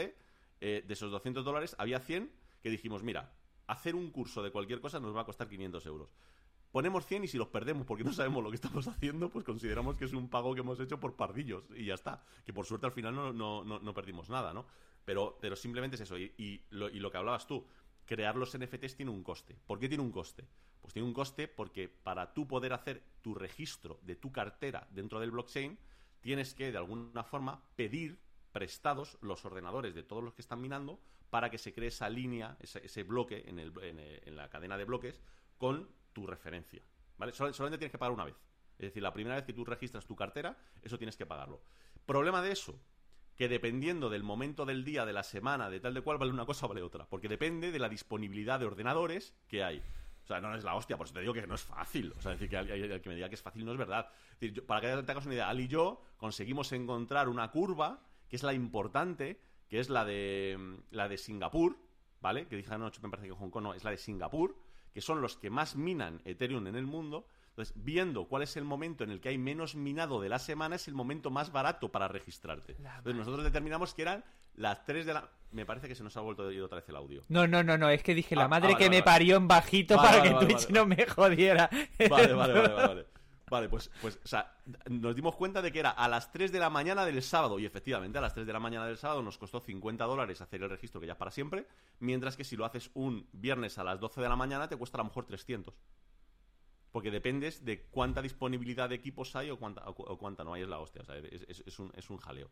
eh, de esos 200 dólares había 100 que dijimos, mira, hacer un curso de cualquier cosa nos va a costar 500 euros. Ponemos 100 y si los perdemos porque no sabemos lo que estamos *laughs* haciendo, pues consideramos que es un pago que hemos hecho por pardillos y ya está. Que por suerte al final no, no, no perdimos nada, ¿no? Pero, pero simplemente es eso. Y, y lo, y lo que hablabas tú, crear los NFTs tiene un coste. ¿Por qué tiene un coste? Pues tiene un coste porque para tú poder hacer tu registro de tu cartera dentro del blockchain, tienes que de alguna forma pedir prestados los ordenadores de todos los que están minando para que se cree esa línea, ese, bloque en, el- en, la cadena de bloques con tu referencia. ¿Vale? Sol- solamente tienes que pagar una vez. Es decir, la primera vez que tú registras tu cartera, eso tienes que pagarlo. Problema de eso, que dependiendo del momento del día, de la semana, de tal de cual, vale una cosa o vale otra. Porque depende de la disponibilidad de ordenadores que hay. O sea, no es la hostia, por eso te digo que no es fácil. O sea, decir que el que me diga que es fácil no es verdad. Para que te hagas una idea, Ali y yo conseguimos encontrar una curva, que es la importante, que es la de, mm, la de Singapur, ¿vale? Que dije anoche, me parece que Hong Kong no, es la de Singapur, que son los que más minan Ethereum en el mundo. Entonces, viendo cuál es el momento en el que hay menos minado de la semana, es el momento más barato para registrarte. Entonces, nosotros determinamos que eran las 3 de la... Me parece que se nos ha vuelto a ir otra vez el audio. No, no, no, no, es que dije la Ah, madre ah, vale, que vale, me vale. parió en bajito para que Twitch no me jodiera. Vale, vale, vale, vale, *laughs* vale. Vale, pues, pues, o sea, nos dimos cuenta de que era a las 3 de la mañana del sábado, y efectivamente a las 3 de la mañana del sábado nos costó 50 dólares hacer el registro, que ya es para siempre, mientras que si lo haces un viernes a las 12 de la mañana te cuesta a lo mejor 300. Porque dependes de cuánta disponibilidad de equipos hay o cuánta, o, cu- o cuánta no hay, es la hostia. O sea, es, es- es un, es un jaleo.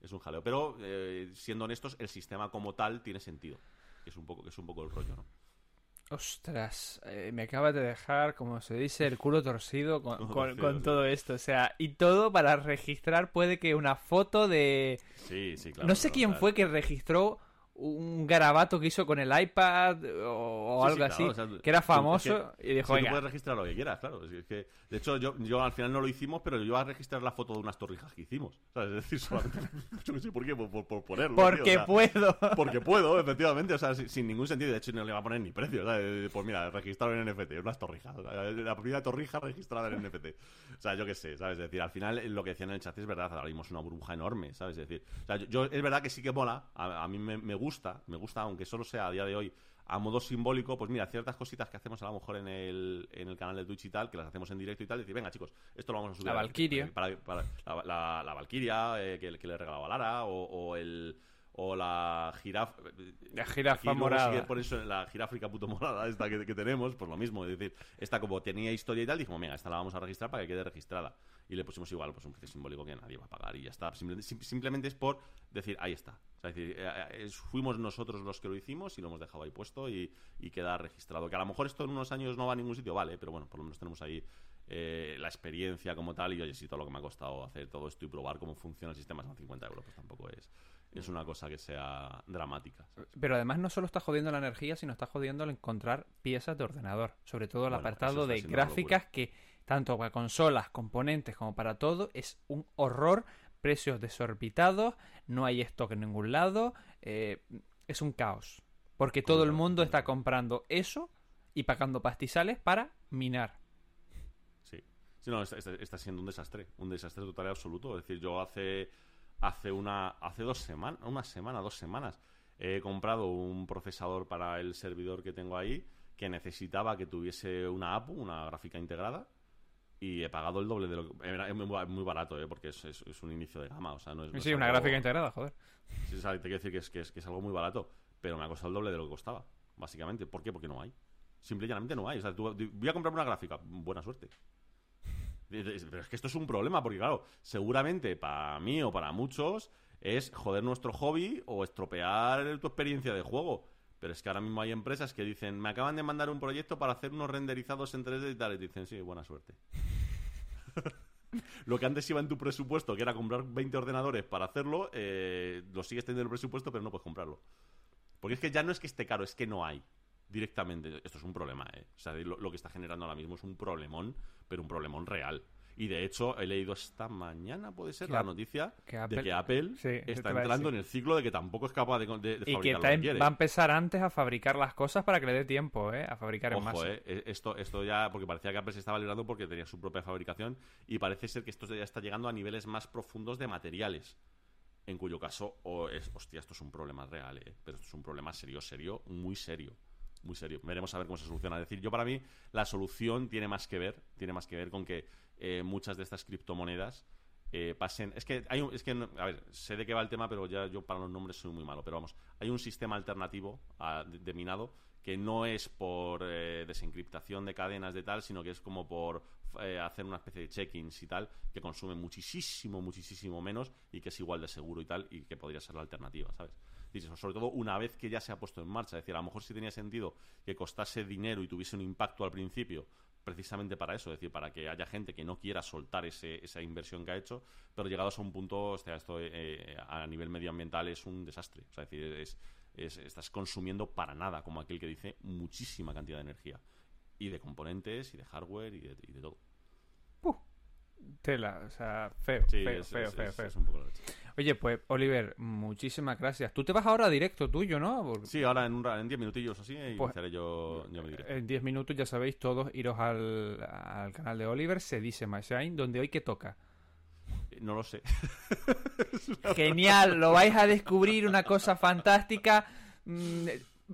Es un jaleo. Pero, eh, siendo honestos, el sistema como tal tiene sentido. Es un poco, es un poco el rollo, ¿no? Ostras, eh, me acabas de dejar, como se dice, el culo torcido con, *laughs* con- Torcido, con sí. todo esto. O sea, y todo para registrar puede que una foto de... Sí, sí, claro. no sé claro, quién claro. fue que registró un garabato que hizo con el iPad o, Sí, algo sí, así, claro, o sea, que era es famoso que- y dijo, tú venga, puedes registrar lo que quieras, claro. Es que, de hecho, yo, yo al final no lo hicimos, pero yo iba a registrar la foto de unas torrijas que hicimos. ¿sabes? *laughs* Es decir, solamente, *laughs* yo no sé por qué, por, por- por ponerlo. Porque tío, o sea, puedo. *laughs* Porque puedo, efectivamente, o sea, sin, sin ningún sentido. De hecho, no le va a poner ni precio. ¿sabes? Pues mira, registrado en NFT, unas torrijas. la primera torrija registrada en NFT. O sea, yo qué sé, ¿sabes? Es decir, al final lo que decían en el chat es verdad, ahora mismo es una burbuja enorme, ¿sabes? Es decir, o sea, yo, yo- es verdad que sí que mola, a, a mí me, me gusta, me gusta, aunque solo sea a día de hoy a modo simbólico, pues mira, ciertas cositas que hacemos a lo mejor en el, en el canal de Twitch y tal, que las hacemos en directo y tal, decir, venga chicos, esto lo vamos a subir. La Valkyria. para- para- la, la, la Valkyria, eh, que, que le regalaba a Lara, o, o el o la jirafa. La jirafa morada. por eso la jiráfrica puto morada esta que, que tenemos, pues lo mismo. Es decir, esta como tenía historia y tal, dijimos, venga, esta la vamos a registrar para que quede registrada. Y le pusimos igual, pues un precio simbólico que nadie va a pagar y ya está. Simplemente, sim- simplemente es por decir, ahí está. O sea, es decir, eh, eh, fuimos nosotros los que lo hicimos y lo hemos dejado ahí puesto y, queda registrado. Que a lo mejor esto en unos años no va a ningún sitio, vale, pero bueno, por lo menos tenemos ahí eh, la experiencia como tal y oye, si todo lo que me ha costado hacer todo esto y probar cómo funciona el sistema son 50 euros, pues tampoco es, es una cosa que sea dramática. ¿sabes? Pero además no solo está jodiendo la energía, sino está jodiendo el encontrar piezas de ordenador. Sobre todo el Bueno, apartado de gráficas que, tanto para consolas, componentes como para todo, es un horror. Precios desorbitados, no hay stock en ningún lado, eh, es un caos. Porque todo el mundo está comprando eso y pagando pastizales para minar. Sí. Sí, no, está, está- está siendo un desastre. Un desastre total y absoluto. Es decir, yo hace, hace, una, hace dos semanas, una semana, dos semanas, he comprado un procesador para el servidor que tengo ahí que necesitaba que tuviese una APU, una gráfica integrada. Y he pagado el doble de lo que... Es muy, barato, ¿eh? porque es, es- es un inicio de gama. O sea, no es, no es Sí, una algo- gráfica integrada, joder. Sí, o sea, te quiero decir que es, que, es, que es algo muy barato, pero me ha costado el doble de lo que costaba, básicamente. ¿Por qué? Porque no hay. Simple y llanamente no hay. O sea, tú, voy a comprar una gráfica, buena suerte. Pero es que esto es un problema, porque claro, seguramente para mí o para muchos es joder nuestro hobby o estropear tu experiencia de juego. Pero es que ahora mismo hay empresas que dicen, me acaban de mandar un proyecto para hacer unos renderizados en 3D y tal. Y dicen, sí, buena suerte. *laughs* Lo que antes iba en tu presupuesto, que era comprar 20 ordenadores para hacerlo, eh, lo sigues teniendo en el presupuesto, pero no puedes comprarlo. Porque es que ya no es que esté caro, es que no hay. Directamente. Esto es un problema, ¿eh? O sea, lo que está generando ahora mismo es un problemón, pero un problemón real. Y de hecho, he leído esta mañana, puede ser, Que la noticia que de que Apple Sí, está entrando en el ciclo de que tampoco es capaz de, de, de Y que fabricar lo en- va a empezar antes a fabricar las cosas para que le dé tiempo, ¿eh? A fabricar en Ojo, masa. eh, eh, esto, esto ya, porque parecía que Apple se estaba librando porque tenía su propia fabricación y parece ser que esto ya está llegando a niveles más profundos de materiales. En cuyo caso, o es, hostia, esto es un problema real, eh, pero esto es un problema serio, serio, muy serio. Muy serio. Veremos a ver cómo se soluciona. Es decir, yo para mí la solución tiene más que ver, tiene más que ver con que eh, muchas de estas criptomonedas eh, pasen. Es que hay un, es que a ver, sé de qué va el tema, pero ya yo para los nombres soy muy malo. Pero vamos, hay un sistema alternativo a- de, de minado que no es por eh, desencriptación de cadenas de tal, sino que es como por eh, hacer una especie de check-ins y tal, que consume muchísimo, muchísimo menos y que es igual de seguro y tal, y que podría ser la alternativa, ¿sabes? Sobre todo una vez que ya se ha puesto en marcha. Es decir, a lo mejor sí tenía sentido que costase dinero y tuviese un impacto al principio, precisamente para eso, es decir, para que haya gente que no quiera soltar ese- esa inversión que ha hecho, pero llegados a un punto, o sea, esto eh, a nivel medioambiental es un desastre. O sea, es decir, es, es- estás consumiendo para nada, como aquel que dice, muchísima cantidad de energía. Y de componentes, y de hardware, y de, y de todo. Tela, o sea, feo, Sí, feo, es- feo, es- feo, es- feo. es un poco la leche. Oye, pues, Oliver, muchísimas gracias. Tú te vas ahora a directo tuyo, ¿no? Sí, ahora en, un en 10 minutillos así, y Pues- yo, yo mi directo. En 10 minutos, ya sabéis, todos iros al, al canal de Oliver, se dice My Shine, donde hoy que toca. Eh, No lo sé. *laughs* Genial, lo vais a descubrir, una cosa fantástica.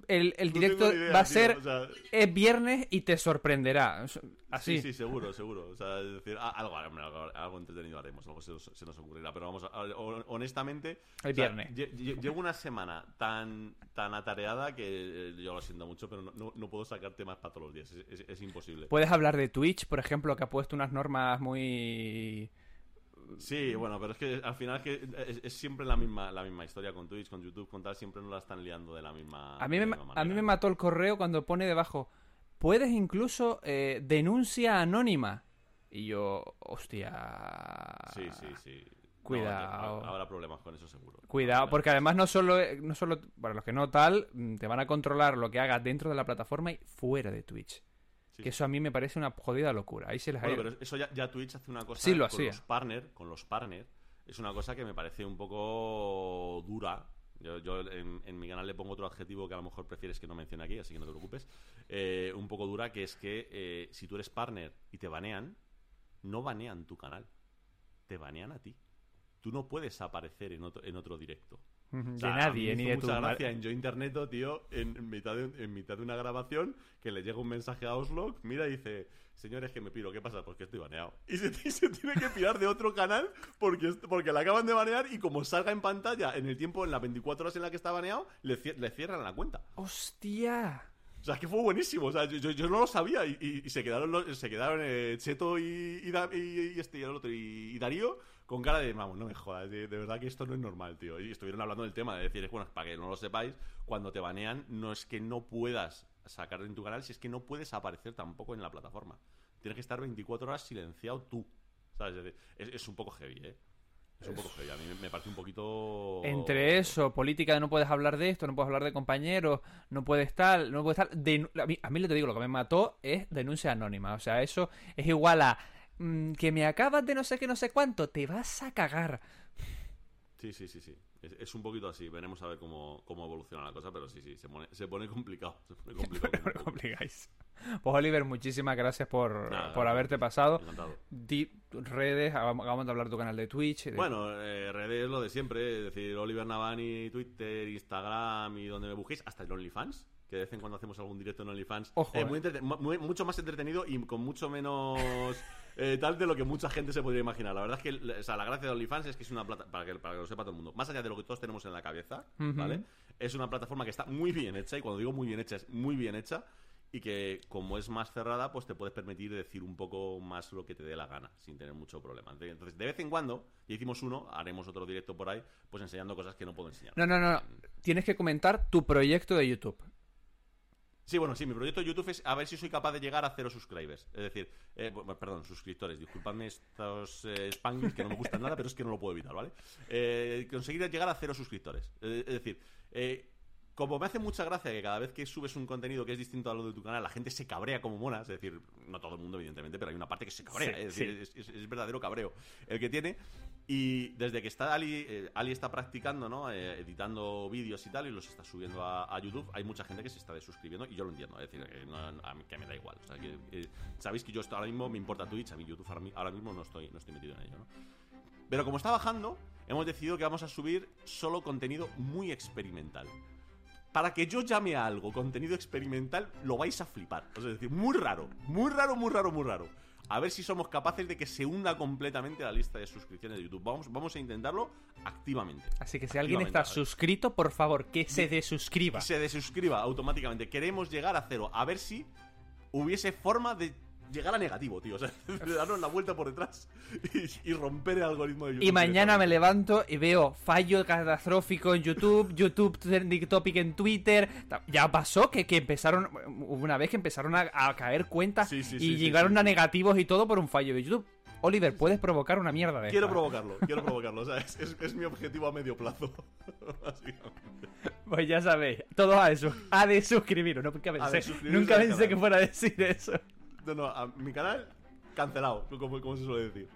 El, el directo idea, va a ser o sea- es viernes y te sorprenderá. Así. Sí, sí, seguro, seguro. O sea, es decir, algo, algo, algo entretenido haremos, algo se, nos- se nos ocurrirá. Pero vamos, a- a- hon- honestamente. El o sea, viernes. lle- Llevo una semana tan, tan atareada que eh, yo lo siento mucho, pero no, no- no puedo sacar temas para todos los días. Es, es- es imposible. Puedes hablar de Twitch, por ejemplo, que ha puesto unas normas muy... Sí, bueno, pero es que al final es, que es, es siempre la misma, la misma historia con Twitch, con YouTube, con tal, siempre nos la están liando de la misma, A mí, me, a mí me mató el correo cuando pone debajo, puedes incluso eh, denuncia anónima. Y yo, hostia... Sí, sí, sí. Cuidado. habrá- habrá problemas con eso seguro. Cuidado, porque además no solo, no solo, para los que no tal, mm, te van a controlar lo que hagas dentro de la plataforma y fuera de Twitch. Que eso a mí me parece una jodida locura. Ahí se ha Bueno, pero eso ya, ya Twitch hace una cosa Sí, lo con hacía. los partner, con los partner, es una cosa que me parece un poco dura. Yo, yo en, en mi canal le pongo otro adjetivo que a lo mejor prefieres que no mencione aquí, así que no te preocupes. Eh, un poco dura, que es que eh, si tú eres partner y te banean, no banean tu canal, te banean a ti. Tú no puedes aparecer en otro, en otro directo. O sea, de nadie, a mí me ni de mucha tu gracia en Yo Interneto, tío, en, mitad de, en mitad de una grabación, que le llega un mensaje a Oslo, mira y dice, señores, que me piro, ¿qué pasa? Porque estoy baneado. Y se, *laughs* y se tiene que pirar de otro canal porque, porque la acaban de banear y como salga en pantalla en el tiempo, en las 24 horas en la que está baneado, le, le cierran la cuenta. ¡Hostia! O sea, que fue buenísimo. O sea, yo, yo- no lo sabía. Y, y- y se quedaron, los- se quedaron eh, Cheto y, este, y el otro, y Darío con cara de, vamos, no me jodas. De, de verdad que esto no es normal, tío. Y estuvieron hablando del tema de decir, bueno, para que no lo sepáis, cuando te banean, no es que no puedas sacar en tu canal, si es que no puedes aparecer tampoco en la plataforma. Tienes que estar 24 horas silenciado tú. ¿Sabes? Es, un poco heavy, ¿eh? Es un poco heavy. A mí me parece un poquito. Entre eso, política de no puedes hablar de esto, no puedes hablar de compañeros, no puedes tal, no puedes tal. a, mí, a lo te digo, lo que me mató es denuncia anónima. O sea, eso es igual a que me acabas de no sé qué, no sé cuánto, te vas a cagar. Sí, sí, sí, sí. Es, es un poquito así. Veremos a ver cómo, cómo evoluciona la cosa, pero sí, sí, se pone, se pone complicado. Se pone *laughs* complicado. No lo complicáis. Pues Oliver, muchísimas gracias por, Nada, por haberte pasado. encantado. Di redes, acabamos acabamos de hablar de tu canal de Twitch. de- Bueno, eh, redes lo de siempre, es decir, Oliver Navani, Twitter, Instagram y donde me busquéis, hasta el OnlyFans, que de vez en cuando hacemos algún directo en OnlyFans. Ojo, Eh, eh. muy muy- mucho más entretenido y con mucho menos *laughs* eh, tal de lo que mucha gente se podría imaginar. La verdad es que o sea, la gracia de OnlyFans es que es una plata para que, para que lo sepa todo el mundo, más allá de lo que todos tenemos en la cabeza. ¿vale? Es una plataforma que está muy bien hecha y cuando digo muy bien hecha es muy bien hecha y que como es más cerrada, pues te puedes permitir decir un poco más lo que te dé la gana, sin tener mucho problema. Entonces, de vez en cuando, ya hicimos uno, haremos otro directo por ahí, pues enseñando cosas que no puedo enseñar. No, no, no. Tienes que comentar tu proyecto de YouTube. Sí, bueno, sí, mi proyecto de YouTube es a ver si soy capaz de llegar a cero subscribers. Es decir, eh, perdón, suscriptores. Disculpadme estos eh, que no me gustan nada, pero es que no lo puedo evitar, ¿vale? Eh, conseguir llegar a cero suscriptores. Eh, es decir, eh, como me hace mucha gracia que cada vez que subes un contenido que es distinto a lo de tu canal, la gente se cabrea como monas. Es decir, no todo el mundo, evidentemente, pero hay una parte que se cabrea. Sí, es, decir, sí. es, es- es verdadero cabreo el que tiene. Y desde que está Ali, eh, Ali está practicando, ¿no? Eh, editando vídeos y tal, y los está subiendo a, a YouTube, hay mucha gente que se está desuscribiendo, y yo lo entiendo, es decir, que, no- a mí- que me da igual. O sea, que, eh, Sabéis que yo ahora mismo me importa Twitch, a mí YouTube ahora mi- ahora mismo no estoy, no estoy metido en ello, ¿no? Pero como está bajando, hemos decidido que vamos a subir solo contenido muy experimental. Para que yo llame a algo contenido experimental, lo vais a flipar. Es decir, muy raro, muy raro, muy raro, muy raro. A ver si somos capaces de que se hunda completamente la lista de suscripciones de YouTube. Vamos, vamos a intentarlo activamente. Así que si alguien está suscrito, por favor, que se desuscriba. se desuscriba automáticamente. Queremos llegar a cero. A ver si hubiese forma de llegar a negativo, tío. O sea, *laughs* de darnos la vuelta por detrás y, y romper el algoritmo de YouTube. Y mañana me levanto y veo fallo catastrófico en YouTube, YouTube trending topic en Twitter. Ya pasó que, que empezaron, una vez que empezaron a, a caer cuentas sí, y sí, llegaron a negativos y todo por un fallo de YouTube. Oliver, puedes provocar una mierda de Quiero esta. provocarlo, quiero *laughs* provocarlo. O sea, es, es- es mi objetivo a medio plazo. *laughs* Básicamente. Pues ya sabéis, todos a, desus- a desuscribiros. No, nunca pensé, nunca pensé que fuera a decir eso. No, no, a mi canal cancelado, como, como se suele decir.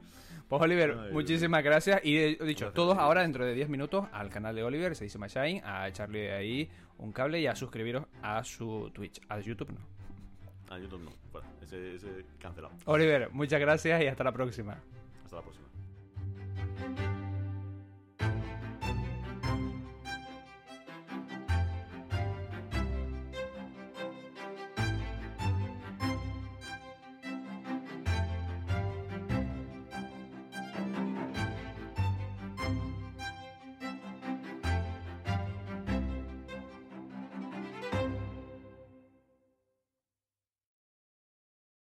Pues Oliver, Ay, muchísimas gracias. Y he dicho, todos ahora dentro de 10 minutos al canal de Oliver, se dice Shine, a echarle ahí un cable y a suscribiros a su Twitch. A YouTube no. A YouTube no, fuera. Ese, ese cancelado. Oliver, muchas gracias y hasta la próxima. Hasta la próxima.